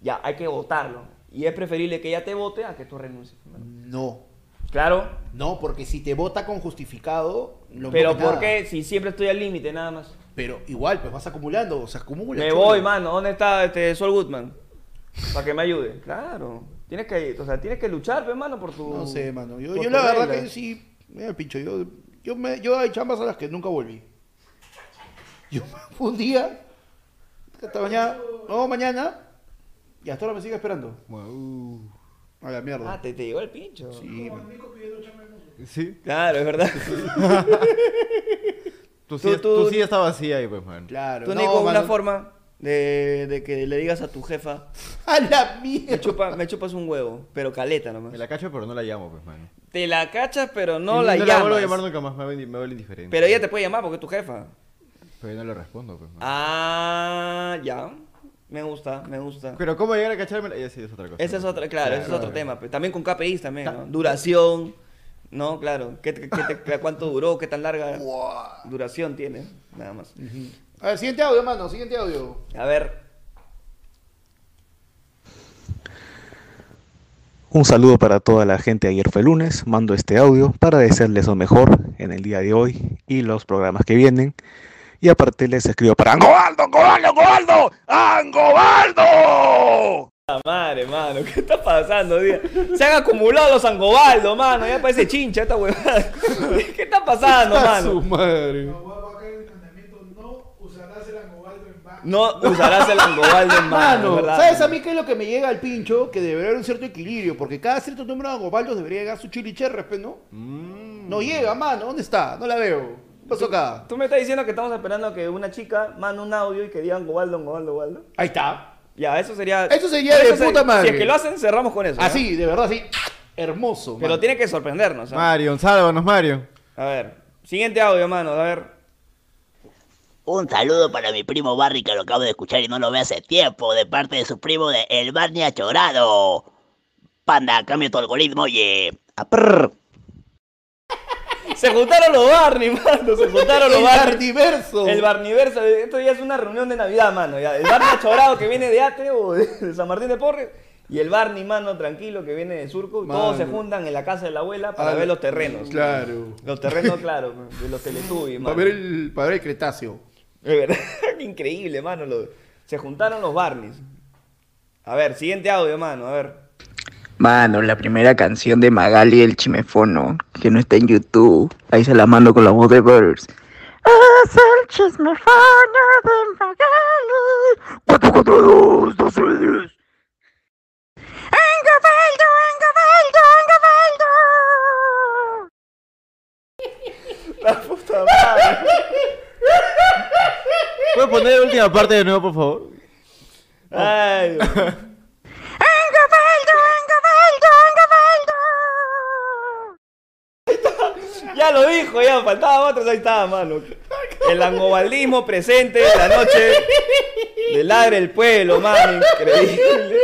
ya hay que votarlo. Y es preferible que ella te vote a que tú renuncies. pues. No. Claro, No, porque si te vota con justificado, no pero que ¿por nada. qué? Si siempre estoy al límite nada más. Pero igual, pues vas acumulando, o sea, acumula. Me voy, mano. ¿Dónde está este Sol Goodman? Para que me ayude. Claro. Tienes que, o sea, tienes que luchar, pues, mano, por tu... No sé, mano. Yo, yo la verdad que sí, mira pincho, yo, yo, me, yo hay chambas a las que nunca volví. Yo un día, hasta mañana, no, mañana, y hasta ahora me sigue esperando. A la mierda. Ah, te, te llegó el pincho. Sí. Sí. Claro, es verdad. Tu Tú- silla, tú- tu silla estaba vacía ahí, pues, man. Claro. Tú, no, Nico, una forma de, de que le digas a tu jefa, A la me, mierda. chupa- me chupas un huevo, pero caleta nomás. Me la cacho, pero no la llamo, pues, man. Te la cachas, pero no Y la no llamas. la vuelvo a llamar nunca más, me me vuelve indiferente. Pero ella te puede llamar porque es tu jefa. Pero yo no le respondo, pues. Ah, ya. Me gusta, me gusta. Pero cómo llegar a cacharme, sí es otra cosa. Ese es otro, claro, ese es Claro. otro tema. pues. También con KPIs también, ¿no? Duración, ¿no? Claro. ¿Qué, qué te- ¿Cuánto duró? ¿Qué tan larga duración tiene? Nada más. A ver, siguiente audio, mano, siguiente audio. A ver, Un saludo para toda la gente. Ayer fue lunes. Mando este audio para desearles lo mejor en el día de hoy y los programas que vienen. Y aparte les escribo para Angobaldo, Angobaldo, Angobaldo, Angobaldo. la madre, mano, ¿qué está pasando? día? Se han acumulado los Angobaldo, mano. Ya parece chincha esta huevada. ¿Qué está pasando, Su mano? madre. No usarás el Angobaldo en mano, Mano. ¿sabes a mí qué es lo que me llega al pincho? Que debería haber un cierto equilibrio, porque cada cierto número de angobaldos debería llegar su chili cherres, ¿no? No llega, mano, ¿dónde está? No la veo. ¿Qué pasó acá? Tú me estás diciendo que estamos esperando a que una chica mande un audio y que diga Angobaldo, Angobaldo, Angobaldo. Ahí está. Ya, eso sería. Eso sería de se- puta madre. Si es que lo hacen, cerramos con eso. Así, de verdad, así. Hermoso. Pero tiene que sorprendernos. ¿ah? Mario, sálvanos, Mario. A ver, siguiente audio, mano, a ver. Un saludo para mi primo Barry que lo acabo de escuchar y no lo ve hace tiempo de parte de su primo de El Barney Achorado. Panda, cambia tu algoritmo, oye. Aprr. Se juntaron los Barney, mano. Se juntaron los El Barney. Barniverso. El Barniverso. Esto ya es una reunión de Navidad, mano. Ya. El Barney achorado que viene de Ate o de, San Martín de Porres. Y el Barney, mano, tranquilo, que viene de Surco. Y todos se Mano. juntan en la casa de la abuela para Ah, ver los terrenos. Claro. Los terrenos, claro, de los Teletubbies, Para mano. ver el, para ver el Cretáceo. Es verdad, increíble, mano. lo- Se juntaron los Barneys. A ver, siguiente audio, mano, a ver. Mano, la primera canción de Magali el Chimefono, que no está en YouTube. Ahí se la mando con la voz de Birds. Es el chismefono de Magali. 4, 4, 2, 2, 10. ¡Engabaldo, Engabaldo, Engabaldo! La puta madre. ¿Puedes poner la última parte de nuevo, por favor? Ay, Dios. ¡Engabaldo, Engabaldo, Ya lo dijo, ya faltaba otro, ahí estaba, mano. El angobaldismo presente en la noche del ladre del pueblo, mano. Increíble.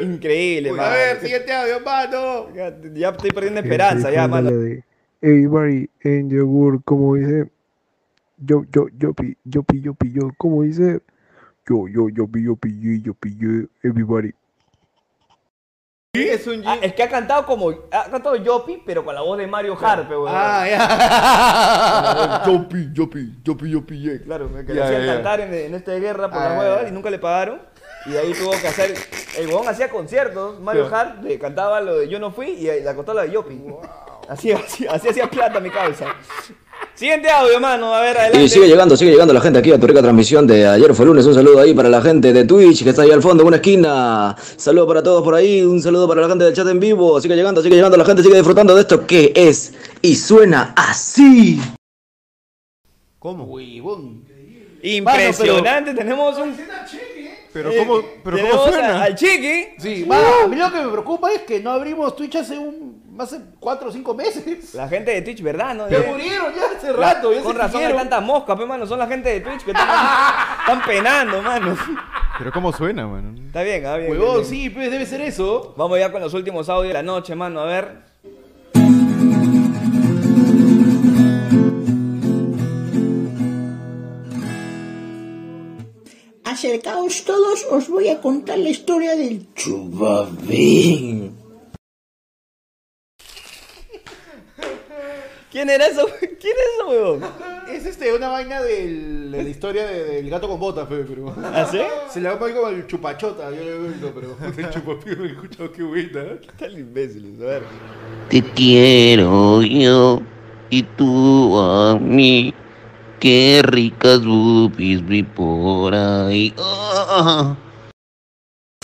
Increíble, A mano. ver, siguiente audio, mano. Ya, ya estoy perdiendo esperanza, ya, mano. Everybody en yogur, como dice. Yo, yo, yo, pi, yo, pi, yo, pi, yo, como dice. Yo, yo, yo, pi, yo, pi, yo, yo, pi, yo, everybody. Es un Ah, es que ha cantado como. Ha cantado Yopi, pero con la voz de Mario Harpe, weón. Ah, ya. Yopi, yopi, yopi, yopi, yeah. Claro, que le Ya, hacían ya, ya. cantar en, en esta guerra por Ah, las huevas ya. y nunca le pagaron. Y de ahí tuvo que hacer. El huevón hacía conciertos. Mario Ya. Hart le cantaba lo de Yo no fui y le cantó la de Yopi. Así, así, así hacía plata mi cabeza. Siguiente audio, mano. A ver, Y adelante. sigue llegando, sigue llegando la gente aquí a tu rica transmisión de ayer fue lunes. Un saludo ahí para la gente de Twitch que está ahí al fondo en una esquina. Saludo para todos por ahí, un saludo para la gente del chat en vivo. Sigue llegando, sigue llegando la gente, sigue disfrutando de esto que es y suena así. ¿Cómo? Huevón. Impresionante, tenemos un. Pero Eh, cómo, pero cómo suena. a- al chiqui. Sí, mano, a mí lo que me preocupa es que no abrimos Twitch hace un más de 4 o 5 meses. La gente de Twitch, ¿verdad? ¿No? Se murieron ya hace la- rato. Ya con razón hay tantas moscas, pe, mano. Son la gente de Twitch que están, están penando, mano. Pero cómo suena, mano. Está bien, está bien. Huevón, bien. sí, pues debe ser eso. Vamos ya con los últimos audios de la noche, mano. A ver. Acercaos todos, os voy a contar la historia del Chubabín. ¿Quién era eso? ¿Quién es eso, huevón? Es este, una vaina del- de la historia de- del gato con botas, pe, pero. ¿Ah, sí? Se le llama como el chupachota, yo le digo, pero el chupapío me he escuchado, qué buena. ¿Qué tal imbéciles? A ver. Te quiero yo y tú a mí. Qué ricas boobies vi por ahí. Ah.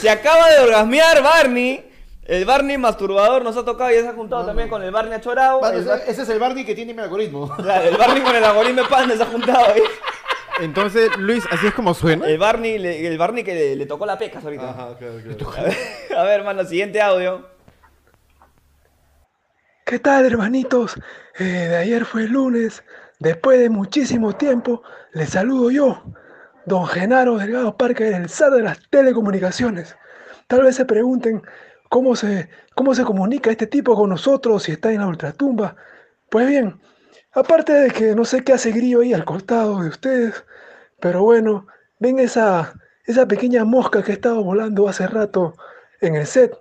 Se acaba de orgasmear Barney. El Barney masturbador nos ha tocado y ya se ha juntado también con el Barney achorado. Ese, Bar- ese es el Barney que tiene mi algoritmo. Claro, el Barney con el algoritmo de pan se ha juntado ahí. Entonces, Luis, ¿así es como suena? El Barney, le- el Barney que le, le tocó la peca ahorita. Ajá, claro, claro. A ver, a ver, hermano, siguiente audio. ¿Qué tal, hermanitos? Eh, de ayer fue el lunes. Después de muchísimo tiempo, les saludo yo, don Genaro Delgado Parker, el zar de las telecomunicaciones. Tal vez se pregunten cómo se, cómo se comunica este tipo con nosotros si está en la ultratumba. Pues bien, aparte de que no sé qué hace Grillo ahí al costado de ustedes, pero bueno, ven esa, esa pequeña mosca que estaba volando hace rato en el set.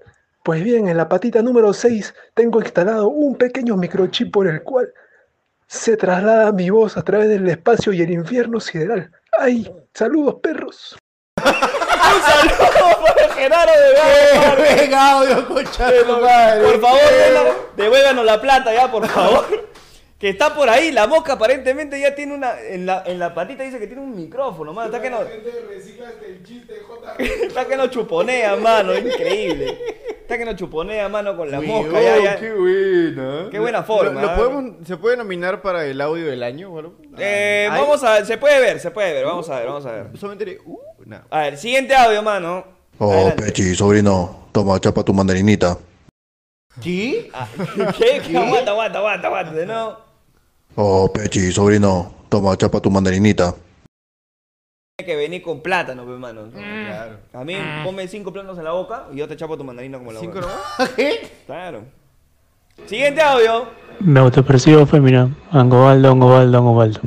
Pues bien, en la patita número 6 tengo instalado un pequeño microchip por el cual se traslada mi voz a través del espacio y el infierno sideral. ¡Ay! ¡Saludos, perros! ¡Un saludo para Genaro concha de madre. Por favor, devuélvanos la plata ya, por favor. Que está por ahí, la mosca aparentemente ya tiene una. En la, en la patita dice que tiene un micrófono, mano. Está que no. Está que no chuponea, mano. Increíble. Está que no chuponea, mano, con la mosca. Ya, ya. Qué buena. Qué buena Lo- forma, lo ¿eh? podemos- ¿Se puede nominar para el audio del año? o algo? Eh, Ay. vamos a ver, se puede ver, se puede ver. Vamos a ver, vamos a ver. Solamente uh, nada. A ver, siguiente audio, mano. Oh, Pechi, sobrino, toma, chapa tu mandarinita. ¿Sí? Ah, ¿Qué? ¿Qué? Aguanta, aguanta, aguanta, aguanta. Nuevo. Oh, Pechi, sobrino, toma, chapa tu mandarinita. Tiene que venir con plátano, pues, mano. Claro. A mí, ponme cinco plátanos en la boca y yo te chapo tu mandarina como la ¿Cinco boca. nomás? ¿Qué? Claro. Siguiente audio. Me autopercibo femenino. Angobaldo, Angobaldo, Angobaldo.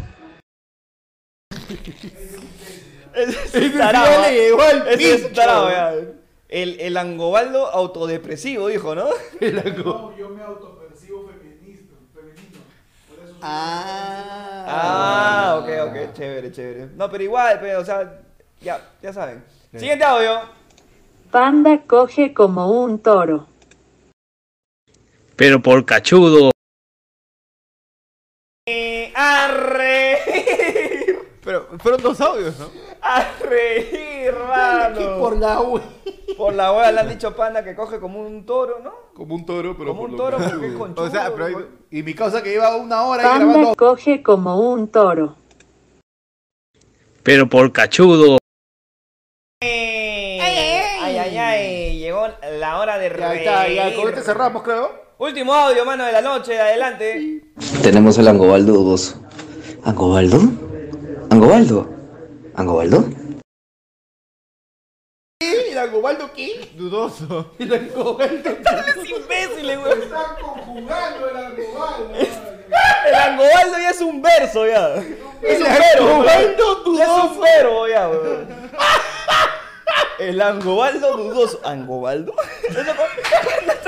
Ese es tarado. sí ya le llegó al Ese es pincho. tarado, ya. El, el angobaldo autodepresivo, dijo, ¿no? No, yo me. Eso Ah, ok, ok, chévere, chévere. No, pero igual, pero, o sea, ya, ya saben. Siguiente audio. Panda coge como un toro. Pero por cachudo. Eh, a reír. Pero fueron dos audios, ¿no? A reír, hermano. Por la wea. Por la wea le han dicho panda que coge como un toro, ¿no? Como un toro, pero Como por un lo toro porque es conchudo. O sea, pero hay- Y mi causa que lleva una hora ahí Panda grabando. coge como un toro. Pero por cachudo. Ay, ay, ay, llegó la hora de Ya reír. está, ya con este cerramos, creo. Último audio, mano, de la noche, adelante. Tenemos el Angobaldo dudoso. ¿Angobaldo? ¿Angobaldo? ¿Angobaldo? ¿Qué? ¿El Angobaldo qué? Dudoso. El Angobaldo. Es imbécil, güey. Están conjugando el angobaldo. El angobaldo ya es un verso, ya. Es un El verbo. Ya es un verbo, ya, güey. El angobaldo dudoso. ¿Angobaldo?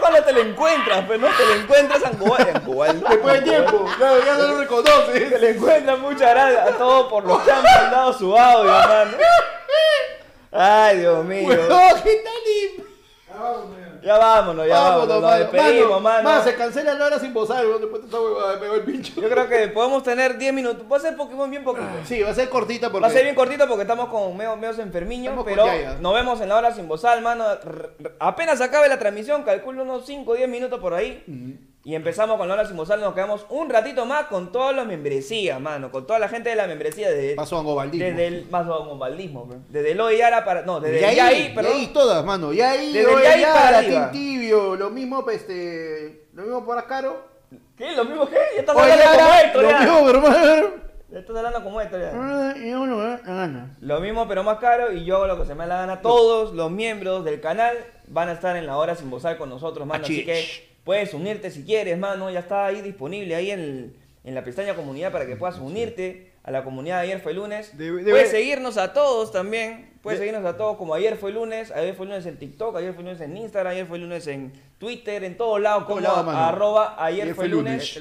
Cuando te, lo encuentras, pero no te lo encuentras angobaldo. Angobaldo. Después de tiempo. Claro, ya no lo reconoces. Te lo encuentras, muchas gracias a todos por los que han mandado su audio, hermano. Ay, Dios mío. ¿qué tal? Ya vámonos, ya vámonos. Nos mano. despedimos, mano. Mano, se cancela la hora sin bozar, después huevada, me pegó el pincho. Yo creo que podemos tener 10 minutos. Va a ser Pokémon bien poquito. Sí, va a ser cortita porque... Va a ser bien cortito porque estamos con medio, medio enfermiños, Estamos pero nos vemos en la hora sin bozal, mano. R- r- Apenas acabe la transmisión, calculo unos 5 o 10 minutos por ahí. Y empezamos con la hora sin bozal, nos quedamos un ratito más con todas las membresías, mano. Con toda la gente de la membresía. Desde, Paso Angobaldismo. Desde el paso Angobaldismo. Desde el Oyara para... No, desde y el ahí, Yaí, perdón. y ahí todas, mano. Y ahí, Desde hoy Yaí ya, para la. Team Tibio, lo mismo, pues, este, lo mismo para Caro. ¿Qué? ¿Lo mismo qué? Ya estás hablando como ahora, Héctor, lo ya. mismo, hermano. Ya estás hablando como Héctor, ya. Ah, y uno, eh, gana. Lo mismo pero más caro y yo hago lo que se me da la gana. Todos los miembros del canal van a estar en la hora sin bozar con nosotros, mano. Así que puedes unirte si quieres, mano. Ya está ahí disponible ahí en, en la pestaña comunidad para que puedas unirte a la comunidad de Ayer fue lunes. Puedes seguirnos a todos también. Puedes De- seguirnos a todos como Ayer fue lunes. Ayer fue lunes en TikTok, ayer fue lunes en Instagram, ayer fue lunes en Twitter, en todos lados como lados, mano. arroba ayer, fue lunes.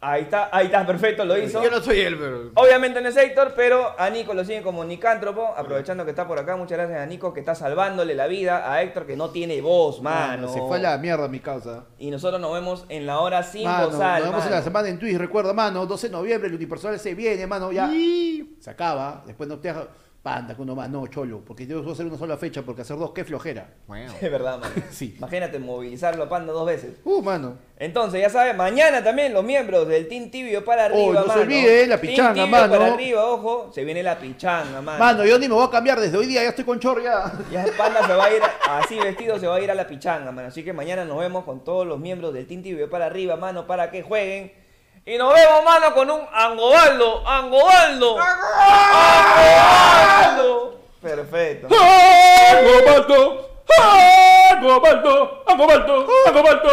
Ahí está, ahí está, perfecto, lo hizo. Yo no soy él, pero. Obviamente no es Héctor, pero a Nico lo siguen como Nicántropo. Aprovechando que está por acá, muchas gracias a Nico que está salvándole la vida a Héctor que no tiene voz, mano. Se fue a la mierda mi causa. Y nosotros nos vemos en la hora sin Mano, bozal, nos vemos en la semana en Twitch, recuerda, mano, 12 de noviembre, el unipersonal se viene, mano, ya. Se acaba, después no te panda que uno más, no, cholo, porque yo voy a hacer una sola fecha, porque hacer dos, qué flojera. Es verdad, mano. Sí. Imagínate movilizarlo a Panda dos veces. Uh, mano. Entonces, ya sabes, mañana también los miembros del Team Tibio para arriba, Oh, no se mano. olvide, la Team pichanga, Tibio mano. para arriba, ojo, se viene la pichanga, mano. Mano, yo ni me voy a cambiar desde hoy día, ya estoy con chor ya. Ya Panda se va a ir así vestido, se va a ir a la pichanga, mano. Así que mañana nos vemos con todos los miembros del Team Tibio para arriba, mano, para que jueguen. Y nos vemos, mano, con un Angobaldo, Angobaldo. Angobaldo. Perfecto. Angobaldo, Angobaldo, Angobaldo, Angobaldo.